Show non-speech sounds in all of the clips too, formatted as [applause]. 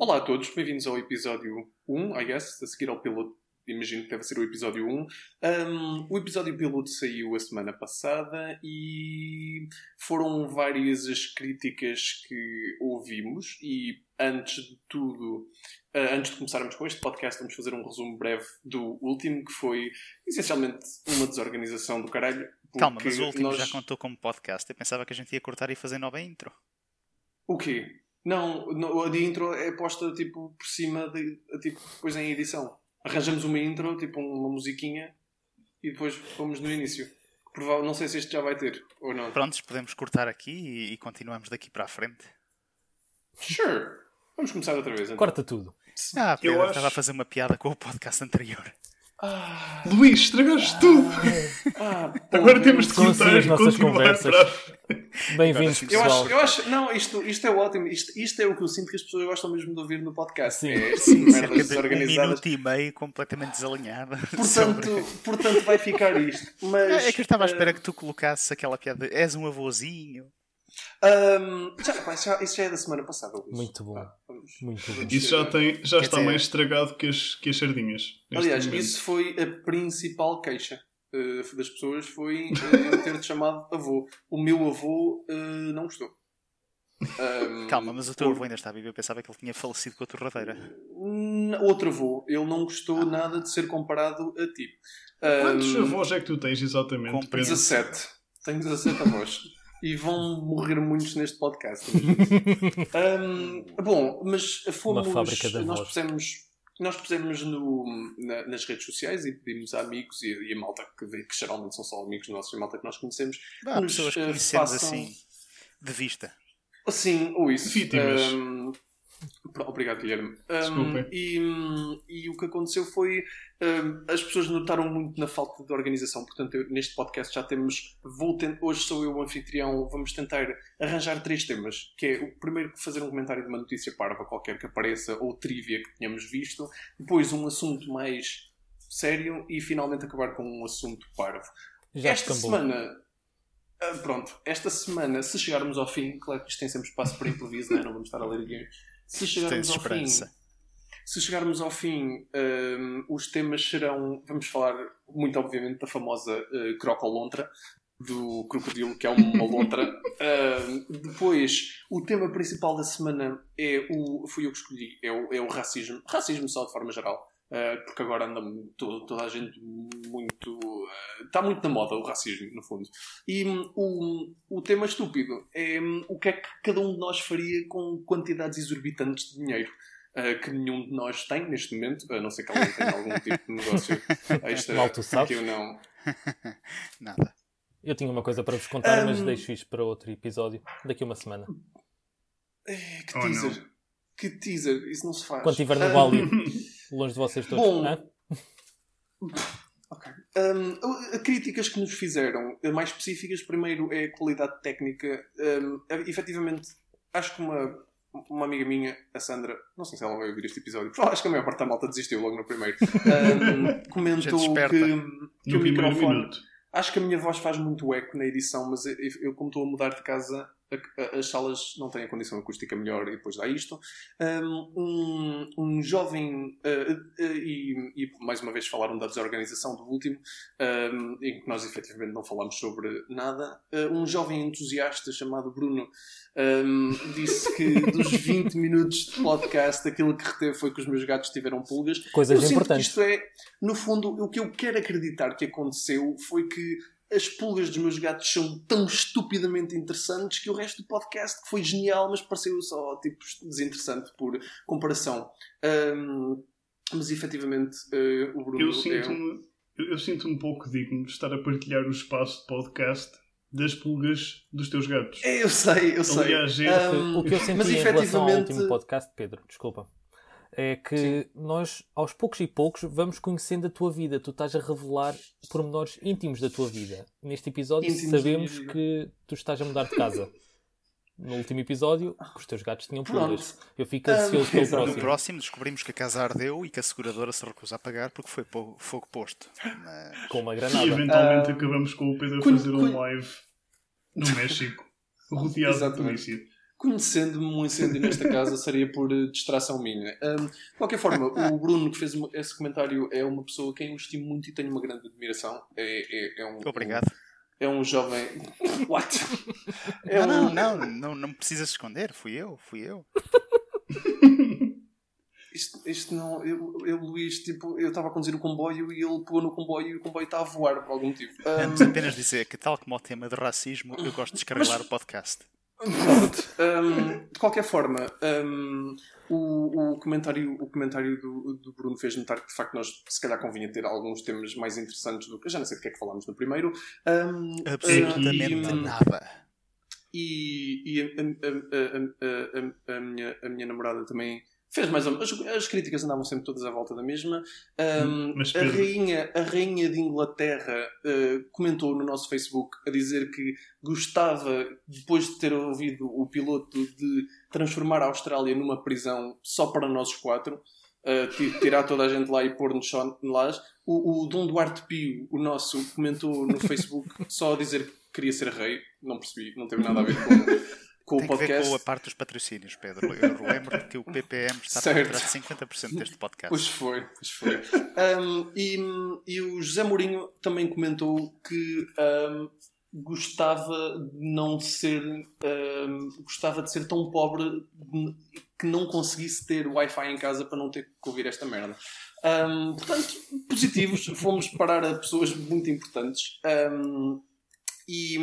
Olá a todos, bem-vindos ao episódio 1, I guess, a seguir ao piloto. Imagino que deve ser o episódio 1. Um, o episódio piloto saiu a semana passada e foram várias as críticas que ouvimos. E antes de tudo, uh, antes de começarmos com este podcast, vamos fazer um resumo breve do último, que foi essencialmente uma desorganização do caralho. Calma, mas o último nós... já contou como podcast. Eu pensava que a gente ia cortar e fazer nova intro. O quê? Não, não, a de intro é posta tipo por cima de tipo, depois em edição. Arranjamos uma intro, tipo uma musiquinha e depois vamos no início. Provável, não sei se este já vai ter ou não. Prontos, podemos cortar aqui e, e continuamos daqui para a frente. Sure. Vamos começar outra vez. Então. Corta tudo. Ah, Pedro, Eu acho- estava a fazer uma piada com o podcast anterior. Ah, Luís, estragaste tudo! [laughs] ah, Agora temos de assim cortar as nossas conversas. para... Bem-vindos, Eu pessoal. acho, eu acho, não, isto, isto é ótimo. Isto, isto é o que eu sinto que as pessoas gostam mesmo de ouvir no podcast. Sim. É Sim, cerca merdas de um minuto e meio completamente desalinhada. [laughs] Portanto, sobre- portanto, vai ficar isto. Mas, É que eu estava à espera ah, que tu colocasses aquela piada. És um avôzinho. Ahm, já, pá, isso, já, isso já é da semana passada. Luís. Muito bom. Ah, vamos- Muito bom. Isso já, tem, já Quer está dizer- mais estragado que as, que as sardinhas. Aliás, momento. isso foi a principal queixa eh, das pessoas, foi eu [laughs] ter-te chamado avô. O meu avô eh, não gostou. Ahm, Calma, mas o teu por- avô ainda está vivo. Eu pensava que ele tinha falecido com a torradeira. Outro avô. Ele não gostou nada de ser comparado a ti. Quantos Ahm, avós é que tu tens exatamente? Com Pedro? 17. Tenho 17 avós. E vão morrer muitos neste podcast. [laughs] Ahm, bom, mas fomos. Uma fábrica de nós pusemos. Nós pusemos no, na- nas redes sociais e pedimos a amigos e, e a malta que, vê, que geralmente são só amigos nossos e a malta que nós conhecemos. Há nos, pessoas que eh, conhecemos façam- assim, de vista. Assim, ou isso. Vítimas. Pro- obrigado, Guilherme. Desculpem. e, hum, e o que aconteceu foi. ahm, as pessoas notaram muito na falta de organização. Portanto, eu- neste podcast já temos. Vou tent- hoje sou eu o anfitrião. Vamos tentar arranjar três temas. Que é o primeiro, fazer um comentário de uma notícia parva qualquer que apareça ou trivia que tenhamos visto. Depois, um assunto mais sério. E finalmente acabar com um assunto parvo. Já Esta semana. ah, pronto, esta semana, se chegarmos ao fim, claro que isto tem sempre espaço para improviso, não, é? não vamos estar a ler guiões. Se chegarmos ao fim, se chegarmos ao fim, hum, os temas serão. Vamos falar, muito obviamente, da famosa uh, crocolontra, do crocodilo, que é uma lontra. [laughs] Hum, depois, o tema principal da semana é o. Fui eu que escolhi, é o, é o racismo. Racismo só de forma geral. Uh, porque agora anda to- toda a gente muito. Está muito na moda o racismo, no fundo. E hum, o, o tema estúpido é hum, o que é que cada um de nós faria com quantidades exorbitantes de dinheiro. uh, que nenhum de nós tem neste momento, a não ser que alguém tenha algum tipo de negócio [laughs] extra Mal tu sabes. que eu não. [laughs] Nada. Eu tinha uma coisa para vos contar, mas Ahm. deixo isto para outro episódio, daqui a uma semana. Eh, que Oh, teaser! não. Que teaser! Isso não se faz. Quando estiver no Bali, [laughs] longe de vocês todos. Bom. Hã? Ok. Um, a- críticas que nos fizeram, eh, mais específicas, primeiro é a qualidade técnica. Um, eh, efetivamente, acho que uma, uma amiga minha, a Sandra, não sei se ela vai ouvir este episódio, [laughs] porque acho que a maior parte da malta desistiu logo no primeiro, um, [laughs] comentou que, que No o microfone. minuto. Acho que a minha voz faz muito eco na edição, mas eu, eu, como estou a mudar de casa, as salas não têm a condição acústica melhor e depois dá isto. Um, um jovem, uh, uh, e, e mais uma vez falaram da desorganização do último, um, em que nós efetivamente não falamos sobre nada. Uh, um jovem entusiasta chamado Bruno um, disse que dos [laughs] 20 minutos de podcast, aquilo que reteve foi que os meus gatos tiveram pulgas. Coisas Eu sinto que importantes. isto é, no fundo, o que eu quero acreditar que aconteceu foi que as pulgas dos meus gatos são tão estupidamente interessantes que o resto do podcast, que foi genial, mas pareceu só tipo, desinteressante por comparação. Ahm, mas efetivamente, eh, o Bruno Eu é sinto-me eu, eu sinto um pouco digno de estar a partilhar o espaço de podcast das pulgas dos teus gatos. É, eu sei, eu sei. Aliás, é- Ahm, O que eu senti mas em relação ao efetivamente- último podcast, Pedro, desculpa, é que nós, aos poucos e poucos, vamos conhecendo a tua vida. Tu estás a revelar pormenores íntimos da tua vida. Neste episódio Íntimos sabemos que tu estás a mudar de casa. No último episódio, os teus gatos tinham pulgas. Pronto. Eu fico ansioso pelo exato. No próximo. próximo descobrimos que a casa ardeu e que a seguradora se recusa a pagar porque foi fogo posto. Mas... Com uma E granada. eventualmente acabamos com o Pedro a fazer um live no México, rodeado de polícia. Conhecendo-me, um incêndio [laughs] nesta casa seria por eh, distração minha. Um, de qualquer forma, o [laughs] Bruno que fez esse comentário é uma pessoa a quem eu estimo muito e tenho uma grande admiração. É, é, é um, Obrigado. Um, é um jovem. [laughs] What? É não, não, não, não, não precisas esconder. Fui eu, fui eu. Isto, isto não. Eu, eu, Luís, tipo, eu estava a conduzir o comboio e ele pegou no comboio e o comboio está a voar por algum motivo. Um... Antes apenas dizer que, tal como o tema de racismo, eu gosto de escravelar Mas- o podcast. Um, de qualquer forma, um, o, o comentário, o comentário do, do Bruno fez notar que de facto nós se calhar convinha ter alguns temas mais interessantes do que. Já não sei do que é que falámos no primeiro. Um, Absolutamente e- nada. E, e a- a- a- a minha, a minha namorada também fez mais ou menos. As, as críticas andavam sempre todas à volta da mesma. Um, Mas, a, rainha, a rainha de Inglaterra uh, comentou no nosso Facebook a dizer que gostava, depois de ter ouvido o piloto, de transformar a Austrália numa prisão só para nós quatro. Uh, ti- tirar toda a gente lá e pôr-nos só lá. O, o Dom Duarte Pio, o nosso, comentou no Facebook só a dizer que queria ser rei. Não percebi, não teve nada a ver com, com o Tem ver podcast. com a parte dos patrocínios, Pedro. Eu lembro que o PPM está Certo. por trás de 50% deste podcast. Pois foi, pois foi. Um, e, e o José Mourinho também comentou que um, gostava de não ser um, gostava de ser tão pobre que não conseguisse ter Wi-Fi em casa para não ter que ouvir esta merda. Portanto, positivos, fomos parar a pessoas muito importantes. Um, e,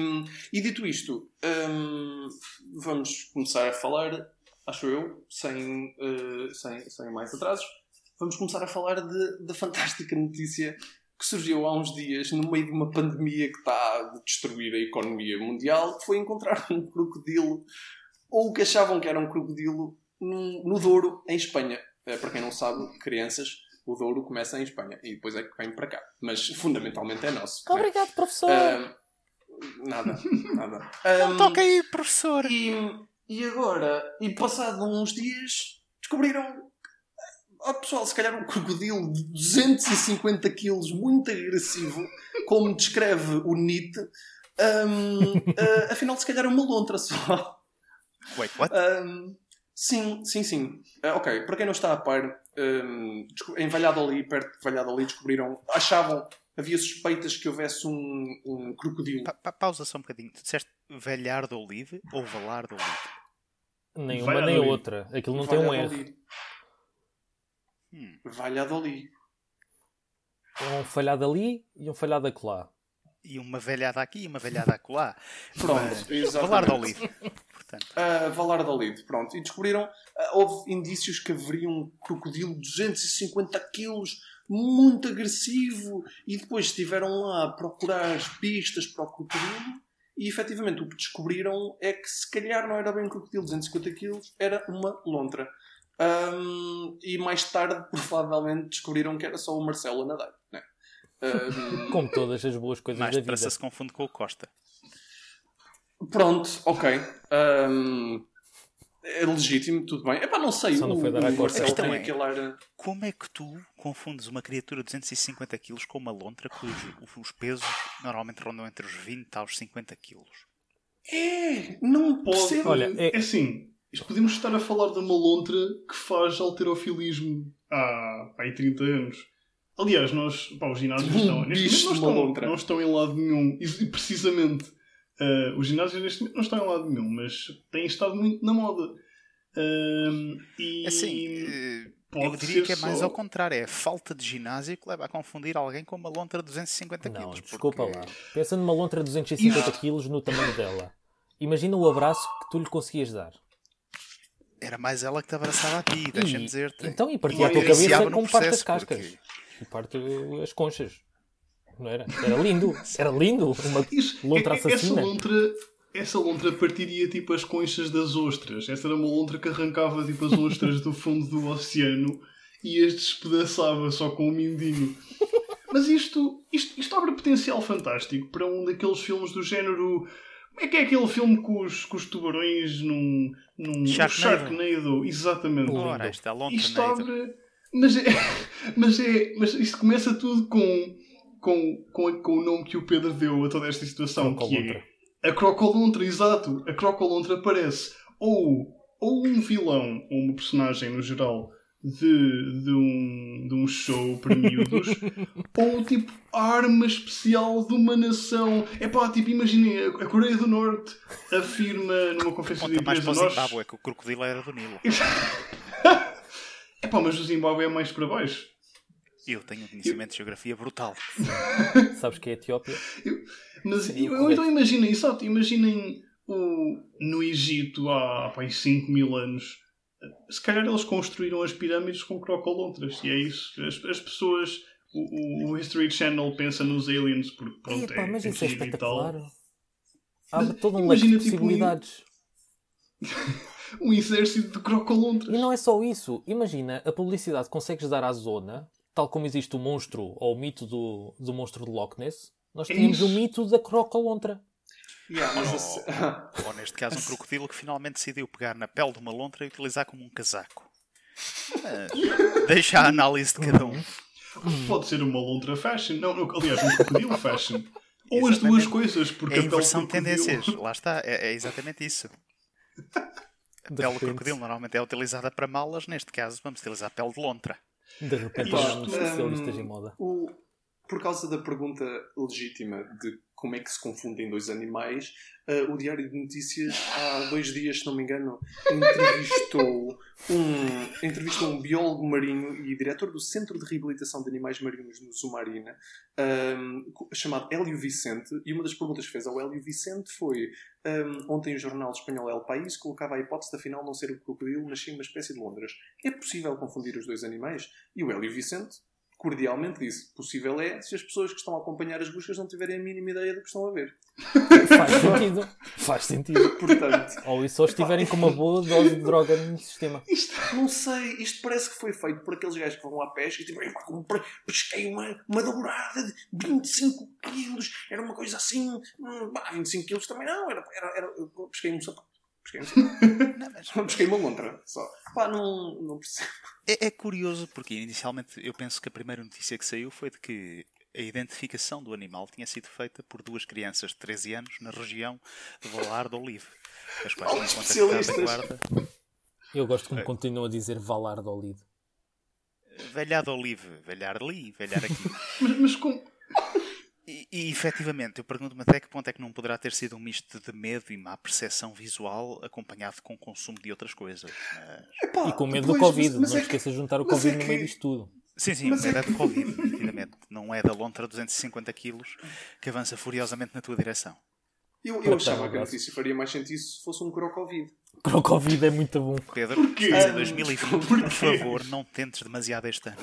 e dito isto, um, vamos começar a falar, acho eu, sem, uh, sem, sem mais atrasos vamos começar a falar de- da fantástica notícia que surgiu há uns dias no meio de uma pandemia que está a destruir a economia mundial, foi encontrar um crocodilo, ou o que achavam que era um crocodilo, num- no Douro, em Espanha. Eh, Para quem não sabe, crianças, o Douro começa em Espanha e depois é que vem para cá. Mas fundamentalmente é nosso. né? Obrigado, professor. Ah, nada, [laughs] nada. Não Ah, toca aí, professor! e, e agora, e passado uns dias, descobriram. Oh, pessoal, se calhar um crocodilo de 250 quilos, muito agressivo, como descreve o NIT, hum, [laughs] ah, afinal, se calhar é uma lontra só. Wait, what? Hum, sim, sim, sim. Ah, ok, para quem não está a par, desco- em Valladolid, perto de Valladolid, descobriram, achavam, havia suspeitas que houvesse um, um crocodilo. Pa- pa- pausa só um bocadinho. Tu disseste velhar do Olive ou valar do Olive? nem vai uma nem outra. Aquilo não tem um R. Valladolid. Hum. Valladolid. É um falhado ali e um falhado acolá. E uma velhada aqui e uma velhada acolá. [laughs] Pronto, Mas, exatamente. Valar do Olive. Portanto, Uh, Valladolid, pronto. E descobriram, ah, houve indícios que haveria um crocodilo de 250 quilos, muito agressivo, e depois estiveram lá a procurar as pistas para o crocodilo, e efetivamente o que descobriram é que se calhar não era bem um crocodilo de 250 quilos, era uma lontra. Um, e mais tarde, provavelmente, descobriram que era só o Marcelo a nadar. Né? Um, Como todas as boas coisas mais da depressa vida. se confunde com o Costa. Pronto, ok. Um, é legítimo, tudo bem. Epá, não sei. Só não o, foi dar A questão tem é- aquele ar... Como é que tu confundes uma criatura de 250 kg com uma lontra cujo os pesos normalmente rondam entre os 20 aos 50 kg? É, não Pode. Olha, é... é- assim, podemos estar a falar de uma lontra que faz alterofilismo há, há aí 30 anos. Aliás, nós, pá, os ginásios Um estão, neste momento não estão, lontra. não estão em lado nenhum. E, precisamente, eh, os ginásios neste momento não estão em lado nenhum, mas têm estado muito na moda. Ahm, e Assim, eh, pode eu diria que é mais só- ao contrário. É a falta de ginásio que leva a confundir alguém com uma lontra de 250 kg. Não, desculpa lá. Pensa numa lontra de 250 kg no tamanho dela. Imagina o abraço que tu lhe conseguias dar. Era mais ela que te abraçava a ti, deixa-me E- dizer-te. Então, e partia E a tua cabeça como parte das cascas. porque- E parte as conchas. Não era? Era lindo. [laughs] Era lindo. Uma lontra é- é- Essa assassina. lontra, essa lontra partiria tipo as conchas das ostras. Essa era uma lontra que arrancava tipo as ostras do fundo do oceano e as despedaçava só com o mindinho. Mas isto, isto, isto abre potencial fantástico para um daqueles filmes do género. Como é que é aquele filme com os, com os tubarões num, num Sharknado. Sharknado? Exatamente. Ora, esta lontra Isto negra. abre. Mas é, [laughs] mas é. Mas isto começa tudo com, com, com, com o nome que o Pedro deu a toda esta situação. Que Crocolontra. é a Crocolontra, exato. A Crocolontra parece ou, ou um vilão, ou uma personagem no geral, de, de, um, de um show para miúdos, [laughs] ou tipo arma especial de uma nação. É pá, tipo, imaginem, a Coreia do Norte afirma numa conferência de imprensa. o Nós... É que o crocodilo era do Nilo. [laughs] É pá, mas o Zimbábue é mais para baixo. Eu tenho um conhecimento de geografia brutal. Sabes que é a Etiópia? Mas Sim, eu, então imaginem, exato, imaginem o, no Egito há pá, 5 mil anos. Se calhar eles construíram as pirâmides com crocolontras. E é isso. As, as pessoas. O, o- History Channel pensa nos aliens porque pronto, Epá, é, mas é isso é tal. espetacular. Abre todo um leque de tipo, possibilidades. [laughs] Um exército de crocolontras. E não é só isso. Imagina a publicidade que consegues dar à zona, tal como existe o monstro ou o mito do, do monstro de Loch Ness. Nós É tínhamos o mito da crocalontra. Yeah, mas Ou, assim- ou neste caso, um crocodilo que finalmente decidiu pegar na pele de uma lontra e utilizar como um casaco. Mas deixa a análise de cada um. Pode ser uma lontra fashion. Não, não, aliás, um crocodilo fashion. [laughs] Ou as duas coisas, porque É a a pele inversão de tendências. [laughs] Lá está, é, é exatamente isso. A De pele de crocodilo normalmente é utilizada para malas, neste caso vamos utilizar a pele de lontra. De repente Isto, tornámos especialistas hum, em moda. O- por causa da pergunta legítima de como é que se confundem dois animais, eh, o Diário de Notícias, há dois dias, se não me engano, entrevistou um, entrevistou um biólogo marinho e diretor do Centro de Reabilitação de Animais Marinhos no Zumarina, ahm, co- chamado Hélio Vicente, e uma das perguntas que fez ao Hélio Vicente foi ahm, ontem o jornal espanhol El País colocava a hipótese de afinal não ser o crocodilo, mas sim uma espécie de londras. É possível confundir os dois animais? E o Hélio Vicente cordialmente disse: possível é se as pessoas que estão a acompanhar as buscas não tiverem a mínima ideia do que estão a ver. Faz sentido. [laughs] Faz sentido. Portanto, Ou isso só estiverem com uma boa dose de droga no sistema. não sei, isto parece que foi feito por aqueles gajos que vão à pesca e tipo, "Epá, comprei, pesquei uma, uma dourada de 25 quilos, era uma coisa assim, hum, pá, 25 quilos também não, era, era, era eu pesquei um sapato. Pesquei um sapato. [laughs] Não, mas [laughs] pesquei uma lontra só. Pá, não, não percebo. É, é curioso porque inicialmente eu penso que a primeira notícia que saiu foi de que a identificação do animal tinha sido feita por duas crianças de 13 anos na região de Valar de Olive, as quais Oh, especialistas. guarda. Eu gosto como continuam a dizer Valar de Olido. Velhar de Olive, velhar ali, velhar aqui. [laughs] Mas, mas com... E, efetivamente, eu pergunto-me até que ponto é que não poderá ter sido um misto de medo e má percepção visual acompanhado com o consumo de outras coisas. Mas... Epá, E com medo do pois, Covid. mas- mas não é te que- esqueças de juntar o mas Covid é no meio que- disto tudo. Sim, sim, Mas é é de Covid, nitidamente. Não é da lontra 250 quilos que avança furiosamente na tua direção. Eu, eu achava que a notícia faria mais sentido se fosse um crocovid. Para o Covid é muito bom. Pedro, Porquê? estás em Ah, 2020, porquê? por favor, não tentes demasiado este ano.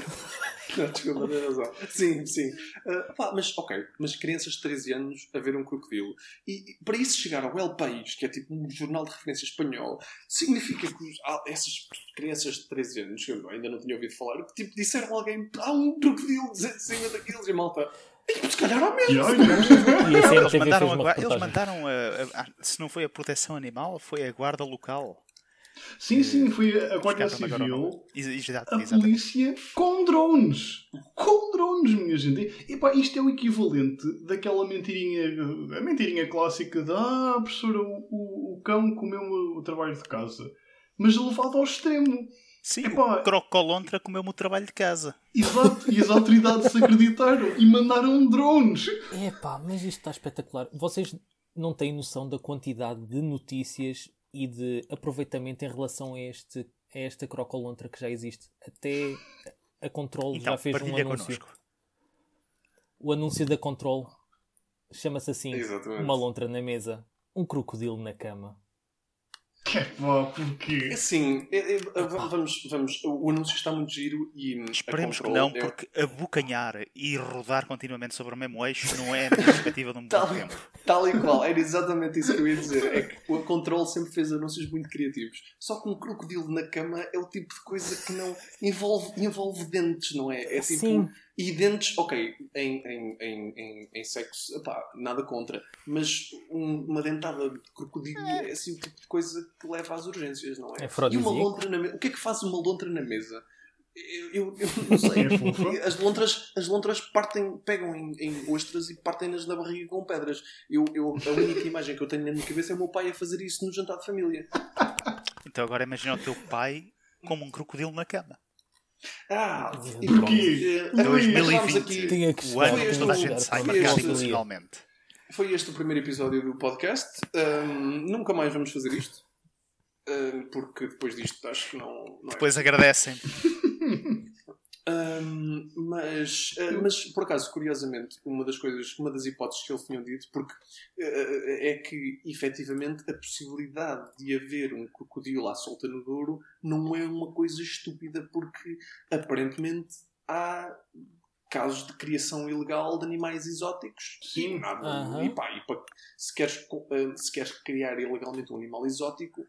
[laughs] Não, desculpa, tens razão. Sim, sim. Ah, pá, mas, ok, mas crianças de 13 anos a ver um crocodilo. E, e para isso chegar ao El País, que é tipo um jornal de referência espanhol, significa que os- ah, essas crianças de 13 anos, que eu ainda não tinha ouvido falar, que tipo, disseram a alguém: há um crocodilo de 250 quilos e malta. "Ei, Se calhar há mesmo. [laughs] A Eles mandaram, a, eles mandaram a, a- a- se não foi a proteção animal, foi a guarda local. Sim, sim, foi a o Civil, exato, a polícia com drones. Com drones, minha gente. E pá, isto é o equivalente daquela mentirinha, a mentirinha clássica de ah, professora, o, o, o cão comeu o trabalho de casa. Mas levado ao extremo. Sim, Epá. o Crocolontra comeu-me o trabalho de casa. Exato, e as autoridades se [laughs] acreditaram e mandaram drones. Epá, mas isto está espetacular. Vocês não têm noção da quantidade de notícias e de aproveitamento em relação a, este, a esta crocolontra que já existe. Até a Control Então, já fez um anúncio. connosco. O anúncio da Control chama-se assim: Exatamente. Uma lontra na mesa, um crocodilo na cama. Que pá, porquê? Assim, é- é- vamos, vamos. O anúncio está muito giro e. hum, Esperemos que não, é- porque abocanhar e rodar continuamente sobre o mesmo eixo não é a [laughs] minha perspectiva de um bom Tal, tempo. tal e qual, era exatamente isso que eu ia dizer. É que o Control sempre fez anúncios muito criativos. Só que um crocodilo na cama é o tipo de coisa que não envolve, envolve dentes, não é? É tipo. Sim. E dentes, ok, em, em, em, em, em sexo, epá, nada contra. Mas um- uma dentada de crocodilo é assim o tipo de coisa que leva às urgências, não é? É e uma lontra na mesa. O que é que faz uma lontra na mesa? Eu, eu- eu [laughs] não sei. É. As lontras, as lontras partem, pegam em, em ostras e partem-nas na barriga com pedras. Eu, eu, a única imagem que eu tenho na minha cabeça é o meu pai a fazer isso no jantar de família. Então agora imagina o teu pai como um crocodilo na cama. Ah, e Ui, acabámos 2020, aqui. Tinha que o ano Foi que este toda a gente sai casa este- nacionalmente. Foi este o primeiro episódio do podcast. Ahm, nunca mais vamos fazer isto. Ahm, porque depois disto acho que não, não é Depois agradecem. [laughs] Ahm, mas, ah, mas, por acaso, curiosamente, uma das coisas, uma das hipóteses que eles tinham dito, porque ah, é que, efetivamente, a possibilidade de haver um crocodilo à solta no Douro não é uma coisa estúpida, porque, aparentemente, há casos de criação ilegal de animais exóticos. Sim. E, nada, e, pá, e pá, se, queres, se queres criar ilegalmente um animal exótico,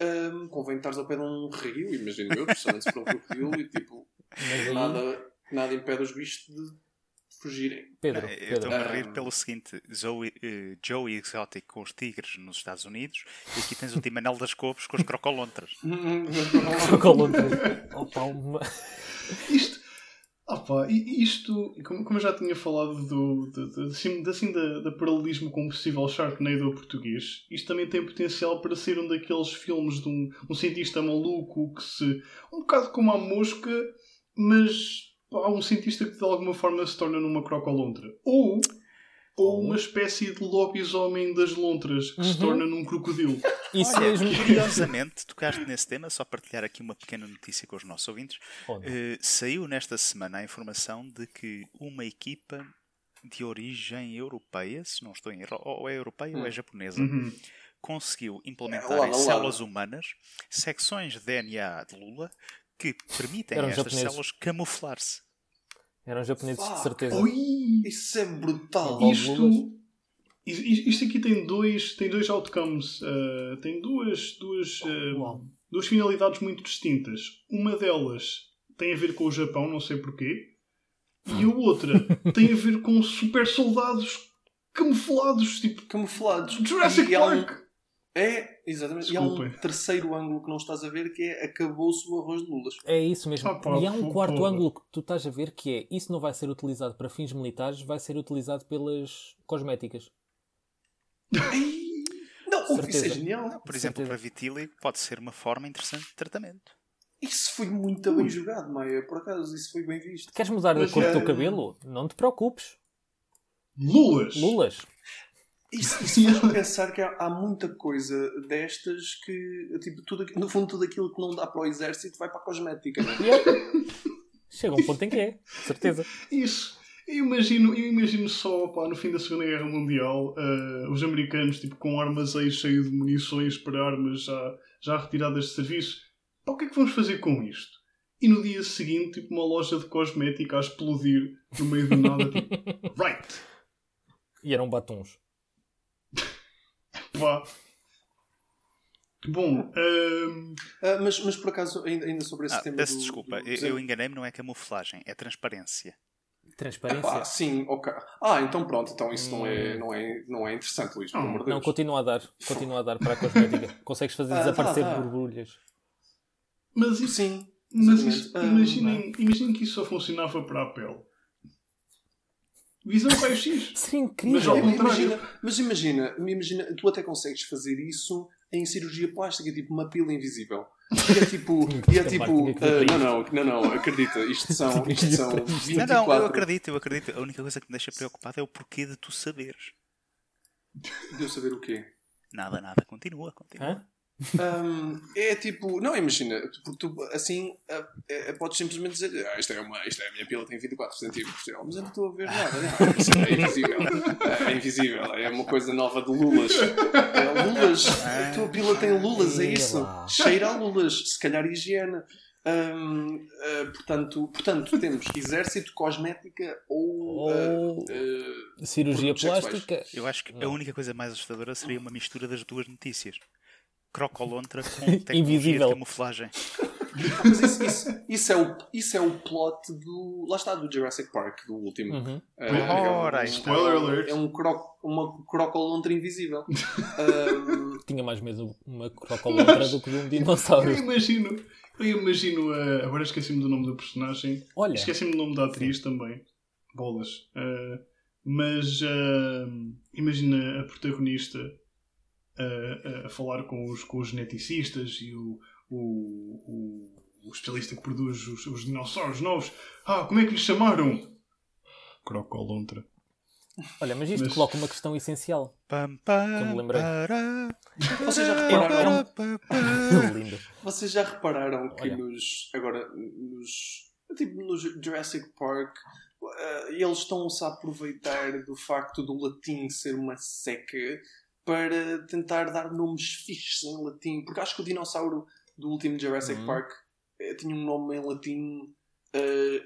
ah, convém estares ao pé de um rio, imagino eu, [laughs] precisamente por um crocodilo, e tipo, aí, nada, nada impede os bichos de fugirem. Pedro, Eu Pedro, estou-me a Ah. rir pelo seguinte: eh, Joey Exotic com os tigres nos Estados Unidos e aqui tens o Timanel das Couves com os crocolontras. [laughs] Crocolontras. Opa, uma- Isto, opa, isto, como, como eu já tinha falado do, do, do- assim, da- assim, da, da paralelismo com o possível Sharknado português, isto também tem potencial para ser um daqueles filmes de um, um cientista maluco que se. um bocado como a mosca, mas pá, um cientista que de alguma forma se torna numa crocolontra. Ou. Ou uma espécie de lobisomem das lontras que se Uhum. torna num crocodilo. [laughs] Isso Olha, mesmo. curiosamente, tocaste nesse tema, só partilhar aqui uma pequena notícia com os nossos ouvintes. Eh, saiu nesta semana a informação de que uma equipa de origem europeia, se não estou em erro, ou é europeia ou é japonesa, Uhum. conseguiu É, implementar lá, em lá, lá. células humanas secções de DNA de lula que permitem a estas japoneses. células camuflar-se. Eram japoneses de Fuck. certeza. Ui! Isso é brutal. Isto, isto, aqui tem dois, tem dois outcomes, uh, tem duas, duas, uh, duas finalidades muito distintas. Uma delas tem a ver com o Japão, não sei porquê, e a outra [laughs] tem a ver com super soldados camuflados, tipo Camuflados. Jurassic E um- Park. É, exatamente. E há um terceiro ângulo que não estás a ver que é acabou-se o arroz de lulas. É isso mesmo. Ah, pá, e há um quarto porra. ângulo que tu estás a ver que é isso não vai ser utilizado para fins militares, vai ser utilizado pelas cosméticas. Não, ouve, isso é genial. Por exemplo, certeza. para vitíligo pode ser uma forma interessante de tratamento. Isso foi muito bem jogado, Maia. Por acaso, isso foi bem visto. Queres mudar a Mas, cor do teu cabelo? Não te preocupes. Lulas. Lulas. Isso, isso [laughs] faz pensar que há, há muita coisa destas que, tipo, tudo, no fundo, tudo aquilo que não dá para o exército vai para a cosmética. Não é? Yeah. Chega um ponto em que é, de certeza. Isso. Eu imagino, eu imagino só, pá, no fim da Segunda Guerra Mundial, eh, os americanos tipo, com armazéns cheios de munições para armas já, já retiradas de serviço. Pá, o que é que vamos fazer com isto? E no dia seguinte, tipo, uma loja de cosmética a explodir no meio do nada, tipo, [laughs] right, E eram batons. Pá. Bom, ehm, Ah, mas, mas, por acaso, ainda, ainda sobre esse Ah, tema. peço do- desculpa, do- eu, eu enganei-me, não é camuflagem, é transparência. Transparência. Ah, sim, ok. Ah, então pronto, então isso não é, não é, não é interessante, Luís, pelo Não, amor de Não, Deus. continua a dar. Continua a dar para a cosmética. [laughs] Consegues fazer Ah, desaparecer dá, dá. borbulhas. mas isso, Sim, mas isso Ah, imaginem, imaginem que isso só funcionava para a pele. Visão raio-x. Seria Mas incrível. ao Mas contrário. imagina, mas imagina, imagina, tu até consegues fazer isso em cirurgia plástica, tipo uma pila invisível. E é tipo, [laughs] e é tipo para não, não, não, não, acredita, isto são, isto são Não, 24. não, eu acredito, eu acredito. A única coisa que me deixa preocupado é o porquê de tu saberes. De eu saber o quê? Nada, nada, continua, continua. Hã? Ahm, é tipo, não, imagina, tu, tu, assim, é, podes simplesmente dizer, ah, isto, é uma, isto é a minha pila, tem 24 centímetros, mas eu não estou a ver nada, não, isso é invisível, é invisível, é uma coisa nova de lulas. É, lulas, a tua pila tem lulas, é isso, cheira a lulas, se calhar higiene. Ahm, ah, portanto, portanto, temos exército, cosmética ou. Ou ah, cirurgia plástica. Eu acho que a única coisa mais assustadora seria uma mistura das duas notícias. Crocolontra com [laughs] tecnologia Invisível. de camuflagem. [laughs] Mas isso, isso, isso, é o, isso é o plot do. Lá está, do Jurassic Park, do último. Uhum. Ah, é um- Ora, spoiler alert. É um croc, uma crocolontra invisível. [laughs] Tinha mais medo uma crocolontra do que de um dinossauro. Eu imagino, eu imagino a- agora esqueci-me do nome da personagem. Olha, Esqueci-me do nome da atriz também. Bolas. Ah, mas imagina a protagonista ah, a falar com os, com os geneticistas e o, o, o, o especialista que produz os, os dinossauros novos. Ah, como é que lhes chamaram? Crocolontra. olha, mas isto mas- coloca uma questão essencial. Pam, pam, Que eu me lembrei. Vocês já repararam? [laughs] Lindo. Vocês já repararam que Olha. nos. Agora, nos. Tipo, no Jurassic Park, eh, eles estão-se a aproveitar do facto do latim ser uma seca para tentar dar nomes fixes em latim. Porque acho que o dinossauro do último Jurassic Uhum. Park eh, tinha um nome em latim eh,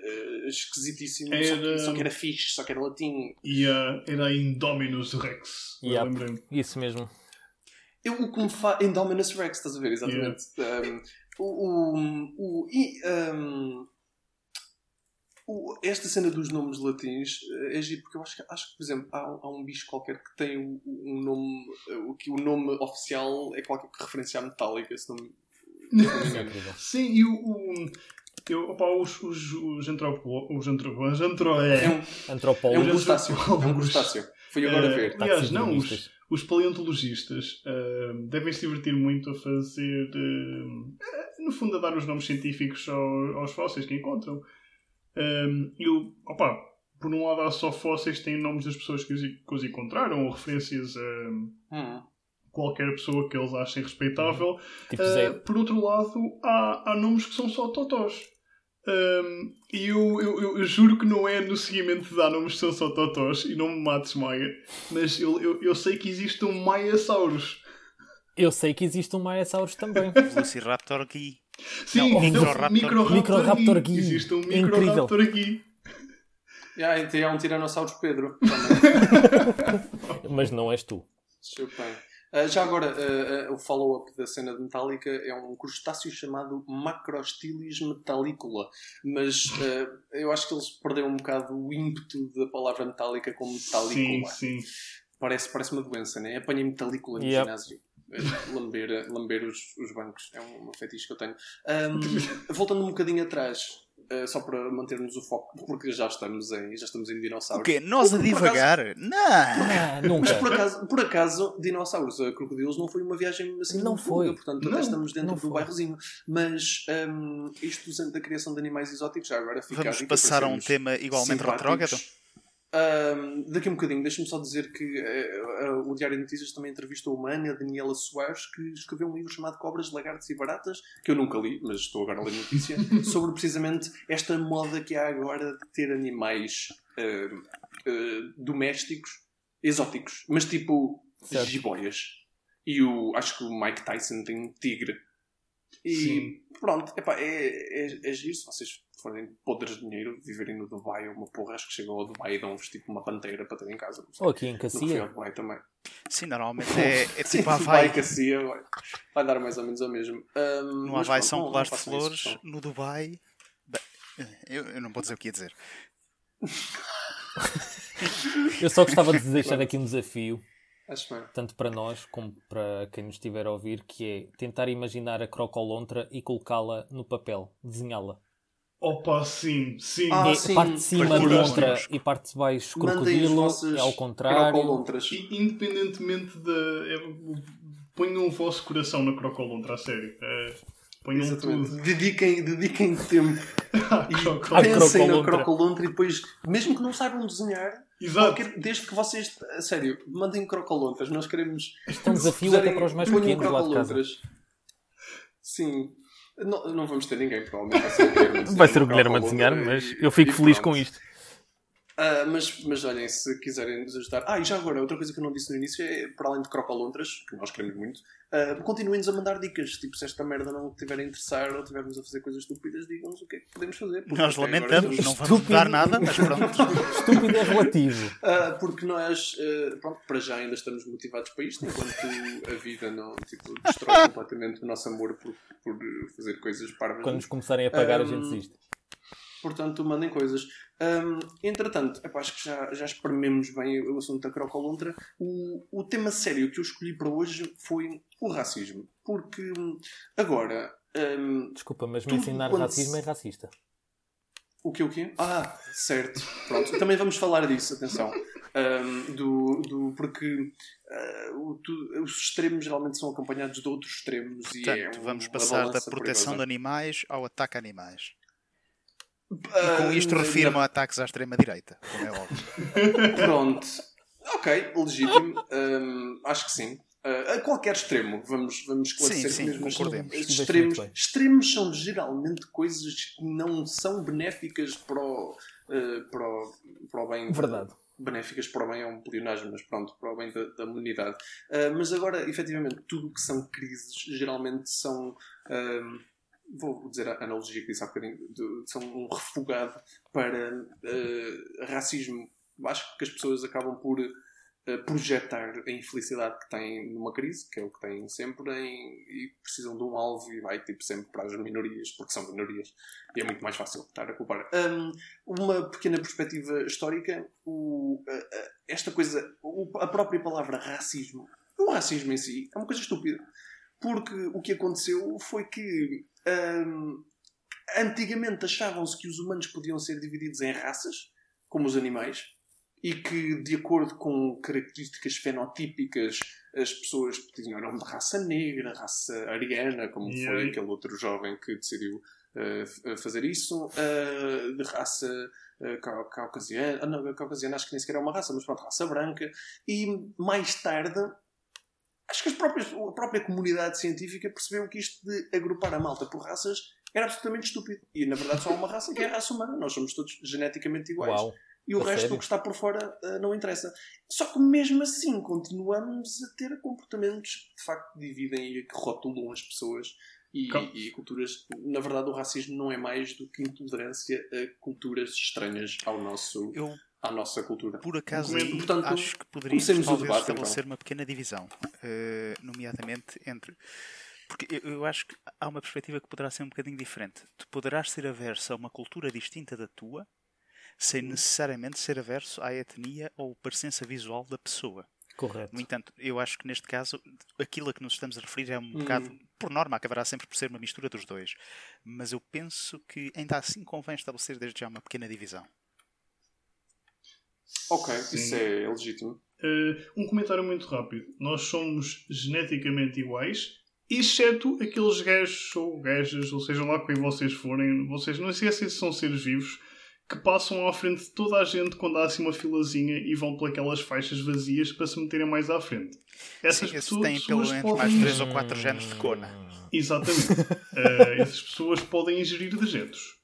eh, esquisitíssimo. Só, que, Era- só que era fixe, só que era latim. E ah, era a Indominus Rex. Lembrei-me. Isso mesmo. Eu, o que me faz. Indominus Rex, estás a ver? Exatamente. Um, o, o, o, e, um, o- esta cena dos nomes latins eh, é giro porque eu acho que, acho que por exemplo, há, há um bicho qualquer que tem um, um nome. eh, O que o nome oficial é qualquer que referencia à metálica, se não me. Incrível. [laughs] Sim, e o. o eu, opa, os, os, os antropo, os antro, É é, um, [laughs] é um Antropólogos. crustáceo. É um crustáceo. Fui agora Eh, ver. Aliás, não, os, os paleontologistas ah, devem se divertir muito a fazer. ah, no fundo, a dar os nomes científicos ao- aos fósseis que encontram. Um, e o. Opa, por um lado, há só fósseis que têm nomes das pessoas que os, que os encontraram, ou referências a Hum. qualquer pessoa que eles achem respeitável. Tipo Uh, por outro lado, há, há nomes que são só totós. Um, e eu, eu, eu- eu juro que não é no seguimento de dar nomes que são só totós, e não me mates, Maia, mas eu, eu, eu sei que existe um Maiasaurus. Eu sei que existe um Maiasaurus também. [laughs] Velociraptor aqui. Sim, Não, existe um Microraptor. Microraptor, Microraptor aqui. Existe um Incrível. Microraptor aqui. Yeah, e tem há um Tiranossauro Pedro. Mas não és tu. Super. Ah, já agora, ah, ah, o follow-up da cena de Metallica é um crustáceo chamado Macrostylis metallicula. Mas eu acho que eles perderam um bocado o ímpeto da palavra metálica como Sim, metallicula. sim. Parece, parece uma doença, né? Apanhei metallicula no Yep. ginásio. Ah, Lamber, lamber os, os bancos. É um, uma fetiche que eu tenho. Ahm, [laughs] voltando um bocadinho atrás, ah, só para mantermos o foco, porque já estamos em, já estamos em O dinossauros. quê? Nós a Por acaso- divagar? Não! Ah, Mas nunca. por acaso, por acaso, dinossauros a crocodilos não foi uma viagem assim Não foi. longa, portanto Não, estamos dentro não do foi. bairrozinho. Mas hum, isto da criação de animais exóticos já agora fica Vamos passar a um tema igualmente simpáticos. retrógrado? Daqui a um bocadinho, deixa-me só dizer que eh, eh, o Diário de Notícias também entrevistou uma Ana Daniela Soares que escreveu um livro chamado Cobras, Lagartos e Baratas, que eu nunca li, mas estou agora a ler notícia, [laughs] sobre precisamente esta moda que há agora de ter animais eh, domésticos exóticos, mas tipo Certo. jiboias. E o, acho que o Mike Tyson tem um tigre. E Sim. pronto, epá, é, é, é giro se vocês forem podres de dinheiro, viverem no Dubai uma porra, acho que chegam ao Dubai e dão-vos tipo uma pantera para ter em casa. Ou aqui em Cacia. Dubai também. Sim, normalmente é, é tipo [laughs] Dubai, Havaí. Cacia, vai, vai dar mais ou menos ao mesmo. Ahm, No mas Havaí são colares de isso, flores, pessoal. no Dubai. Bem, eu, eu não vou dizer o que ia dizer. Eu só gostava de deixar aqui um desafio, tanto para nós como para quem nos estiver a ouvir, que é tentar imaginar a crocolontra e colocá-la no papel, desenhá-la. Opa, sim, sim. Ah, E sim. parte de cima lontra e parte de baixo crocodilo, é ao contrário. crocolontras. E, independentemente da. É, ponham o vosso coração na Crocolontra, a sério. É, ponham Exatamente. tudo. Dediquem, dediquem tempo [laughs] à e pensem na crocolontra. e depois, mesmo que não saibam desenhar, Exato. qualquer- desde que vocês, a sério, mandem crocolontras. Nós queremos. Isto é um desafio até para os mais pequenos lá de casa. crocolontras. Sim. Não, não vamos ter ninguém, provavelmente. Vai ser o Guilherme Vai ser o Guilherme a desenhar, mas eu fico e feliz pronto. com isto. Uh, mas, mas olhem, se quiserem nos ajudar. Ah, e já agora, outra coisa que eu não disse no início é, para além de crocolontras, que nós queremos muito, uh, continuem-nos a mandar dicas. Tipo, se esta merda não estiver a interessar ou estivermos a fazer coisas estúpidas, digam-nos o que é que podemos fazer. porque Nós lamentamos, não vamos mudar nada, mas pronto. [laughs] Estúpido é relativo. Uh, porque nós, uh, pronto, para já ainda estamos motivados para isto, enquanto a vida não tipo, destrói [laughs] completamente o nosso amor por, por fazer coisas parvas. Quando nos começarem a pagar, a gente desiste. Portanto, mandem coisas. Hum, entretanto, epá, acho que já, já esprememos bem o assunto da Crocolontra. O, o tema sério que eu escolhi para hoje foi o racismo. Porque hum, agora. hum, Desculpa, mas mencionar racismo é racista. o que o quê? Ah, certo. Pronto. Também vamos falar disso, atenção. Hum, do, do, porque ah, o- tu- os extremos geralmente são acompanhados de outros extremos. e é Portanto, um- vamos passar da proteção de perigosa. animais ao ataque a animais. E Ah, com isto na- refiro-me a ataques à extrema-direita, como é óbvio. [laughs] Pronto. Ok, legítimo. Hum, acho que sim. Uh, a qualquer extremo, vamos, vamos esclarecer Sim, sim, mesmo as- concordemos. extremos, extremos são geralmente coisas que não são benéficas para o, uh, para o, para o bem. Verdade. Benéficas para o bem é um pleonasmo, mas pronto, para o bem da, da humanidade. Uh, mas agora, efetivamente, tudo o que são crises geralmente são. um, vou dizer a analogia que disse há bocadinho, de- são um refugado para uh, racismo. Acho que as pessoas acabam por uh, projetar a infelicidade que têm numa crise, que é o que têm sempre, em- e precisam de um alvo e vai tipo, sempre para as minorias, porque são minorias, e é muito mais fácil estar a culpar. Um, uma pequena perspectiva histórica, o- a- esta coisa, o- a própria palavra racismo, o racismo em si, é uma coisa estúpida. Porque o que aconteceu foi que hum, antigamente achavam-se que os humanos podiam ser divididos em raças, como os animais, e que, de acordo com características fenotípicas, as pessoas tinham nome de raça negra, raça ariana, como E foi aquele outro jovem que decidiu f- fazer isso, eh, de raça eh, cau- caucasiana, não, caucasiana acho que nem sequer é uma raça, mas pronto, raça branca, e mais tarde acho que as próprias, a própria comunidade científica percebeu que isto de agrupar a malta por raças era absolutamente estúpido. E na verdade só há uma raça que é a raça humana. Nós somos todos geneticamente iguais. Uau. E o A resto, sério? o que está por fora, uh, não interessa. Só que mesmo assim continuamos a ter comportamentos que de facto dividem e que rotulam as pessoas e, e culturas. Na verdade, o racismo não é mais do que intolerância a culturas estranhas ao nosso, Eu, à nossa cultura. por acaso, aí, portanto, acho que poderíamos debate, estabelecer então. uma pequena divisão, eh, nomeadamente entre. Porque eu, eu acho que há uma perspectiva que poderá ser um bocadinho diferente. Tu poderás ser averso a uma cultura distinta da tua, sem necessariamente ser averso à etnia ou presença visual da pessoa. Correto. No entanto, eu acho que neste caso, aquilo a que nos estamos a referir é um Hum. bocado, por norma, acabará sempre por ser uma mistura dos dois. Mas eu penso que ainda assim convém estabelecer desde já uma pequena divisão. Ok, Sim. isso é legítimo. Eh, um comentário muito rápido. Nós somos geneticamente iguais, exceto aqueles gajos ou gajas, ou seja lá quem vocês forem, vocês não esquecem se são seres vivos, que passam à frente de toda a gente quando há assim uma filazinha e vão por aquelas faixas vazias para se meterem mais à frente. Essas Sim, pessoas, têm pelo menos mais podem... 3 ou 4 genes de cona. Exatamente. [laughs] Eh, essas pessoas podem ingerir dejetos.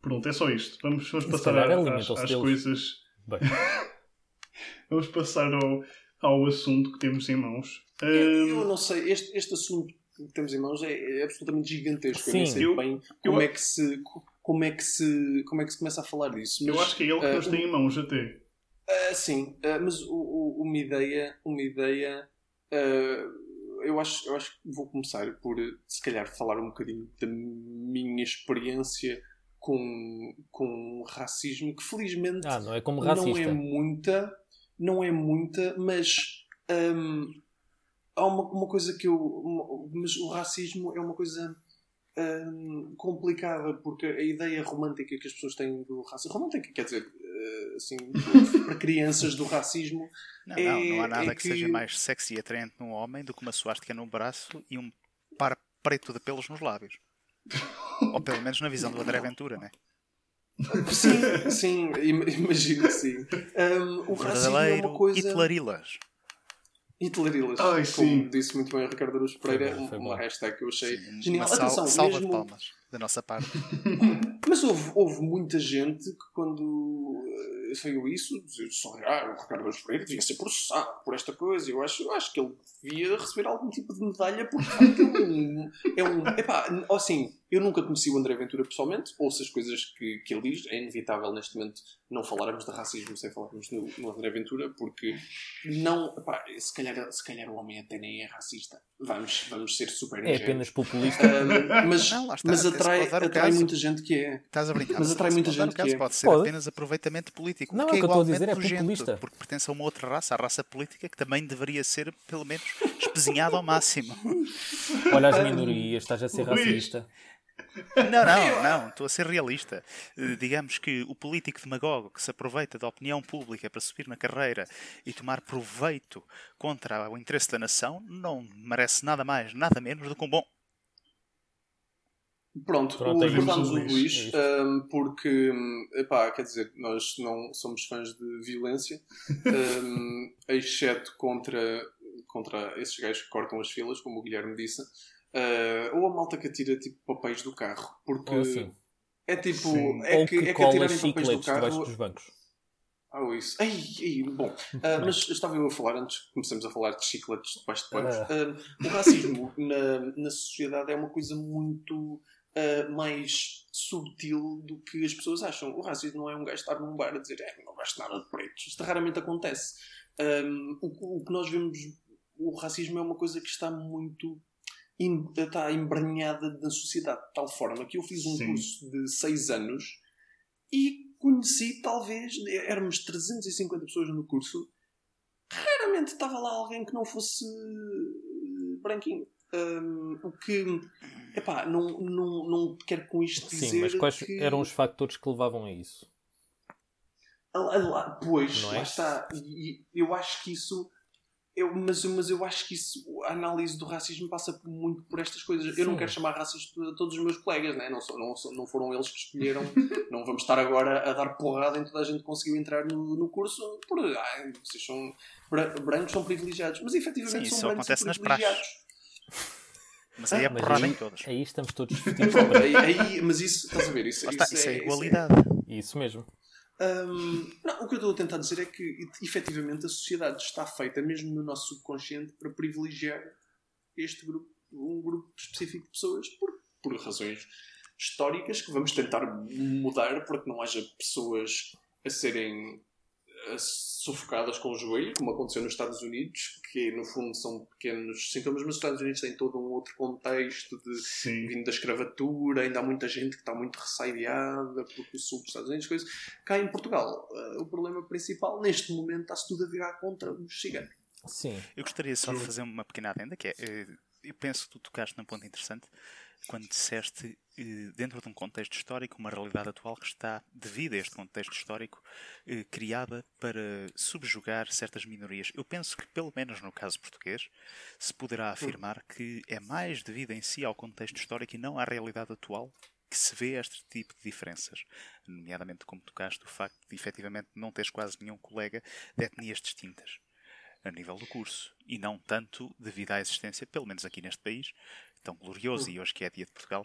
Pronto, é só isto. Vamos, vamos passar a- às, às deles. coisas. Bem. [laughs] Vamos passar ao, ao assunto que temos em mãos. Eu, eu não sei, este, este assunto que temos em mãos é, é absolutamente gigantesco. eu nem Sim. sei Eu- bem eu- como, é que se, como, é que se, como é que se começa a falar disso. eu mas- acho que é ele que ah, nos tem em mãos até. Ah, sim, ah, mas o- o- uma ideia, uma ideia ah, eu, acho, eu acho que vou começar por se calhar falar um bocadinho da minha experiência com, com racismo, que felizmente Ah, não é como não racista. é muita, não é muita, mas hum, há uma, uma coisa que eu. uma- mas o racismo é uma coisa hum, complicada, porque a ideia romântica que as pessoas têm do racismo. Romântica, quer dizer, eh, assim, [laughs] para crianças do racismo. Não, É- não, não há nada é que... que- seja mais sexy e atraente num homem do que uma suástica num braço e um par preto de pelos nos lábios. [laughs] Ou pelo menos na visão do André Ventura, né? Sim, sim, im- imagino que sim. Hum, o racismo é uma coisa. Hitlerilas. Hitlerilas. Ai, como sim. disse muito bem o Ricardo Araújo Pereira, bom, foi uma bom. hashtag que eu achei Sim, genial. Uma sal- Atenção, salva mesmo, de palmas da nossa parte. [laughs] Mas houve, houve muita gente que quando. saiu isso, só ah, o Ricardo Araújo Pereira devia ser processado por esta coisa. Eu acho, eu acho que ele devia receber algum tipo de medalha porque é um. É um epá, assim, eu nunca conheci o André Ventura pessoalmente, ouço as coisas que, que ele diz, é inevitável neste momento não falarmos de racismo sem falarmos no, no André Ventura, porque não, epá, se, calhar, se calhar o homem até nem é racista. Vamos, vamos ser super É ingênuos. apenas populista. Um, mas, Não, está, mas atrai, atrai muita gente que é. Estás a brincar. Mas atrai se muita gente que é. Pode ser Pode. apenas aproveitamento político. Não, o que é é que eu estou a igualmente dizer é populista. Porque pertence a uma outra raça, a raça política, que também deveria ser, pelo menos, espezinhada ao máximo. Olha as minorias, estás a ser Luís. racista. Não, não, não, estou a ser realista. Eh, Digamos que o político demagogo que se aproveita da opinião pública para subir na carreira e tomar proveito contra o interesse da nação não merece nada mais, nada menos do que um bom. Pronto, Pronto, o, Luís. Luís, É um, porque, um, epá, quer dizer, nós não somos fãs de violência, um, exceto contra, contra esses gajos que cortam as filas, como o Guilherme disse, uh, ou a malta que atira tipo papéis do carro, porque assim. é tipo, Sim. é Ou que, que, é que atirarem papéis do carro. dos bancos. Ah, isso. Ai, ai, bom, ah, mas estava eu a falar antes que começamos a falar de chicletes debaixo de bancos. Ah. Ah, o racismo na, na sociedade é uma coisa muito ah, mais subtil do que as pessoas acham. O racismo não é um gajo estar num bar a dizer é, não gosto nada de pretos. Isto raramente acontece. Ah, o, o que nós vemos, o racismo é uma coisa que está muito está embranhada na sociedade de tal forma que eu fiz um Sim. curso de seis anos e conheci talvez, éramos 350 pessoas no curso, raramente estava lá alguém que não fosse eh, branquinho. Hum, o que, epá, não, não, não quero com isto dizer Sim, mas quais que... eram os fatores que levavam a isso? Pois, é? lá está. E eu acho que isso. Eu, mas, mas eu acho que isso, a análise do racismo passa muito por estas coisas. Eu não Sim. quero chamar racista a todos os meus colegas, né? não, sou, não, sou- não foram eles que escolheram. [laughs] não vamos estar agora a dar porrada em toda a gente que conseguiu entrar no, no curso por. Ah, vocês são. bra- Brancos são privilegiados. Mas efetivamente Sim, são isso brancos acontece nas privilegiados. Mas aí é Ah, porrada aí, em todos. aí estamos todos [laughs] preto. Aí, aí- mas isso, estás a ver? Isso, Lá está, isso isso é isso igualdade. Isso mesmo. Hum, não, o que eu estou a tentar dizer é que, efetivamente, a sociedade está feita, mesmo no nosso subconsciente, para privilegiar este grupo, um grupo específico de pessoas, por, por razões históricas que vamos tentar mudar para que não haja pessoas a serem sufocadas com o joelho, como aconteceu nos Estados Unidos, que no fundo são pequenos sintomas, mas os Estados Unidos têm todo um outro contexto de Sim. vindo da escravatura, ainda há muita gente que está muito ressaiada porque o sul dos Estados Unidos, coisas. Cá em Portugal, eh, o problema principal, neste momento, está-se tudo a virar contra os ciganos. Sim. Eu gostaria só de fazer uma pequena adenda, que é, eh, eu penso que tu tocaste num ponto interessante quando disseste, eh, dentro de um contexto histórico, uma realidade atual que está, devido a este contexto histórico, eh, criada para subjugar certas minorias. Eu penso que, pelo menos no caso português, se poderá afirmar que é mais devido em si ao contexto histórico e não à realidade atual que se vê este tipo de diferenças. Nomeadamente, como tocaste, o facto de efetivamente não teres quase nenhum colega de etnias distintas a nível do curso e não tanto devido à existência, pelo menos aqui neste país, tão glorioso e hoje que é dia de Portugal,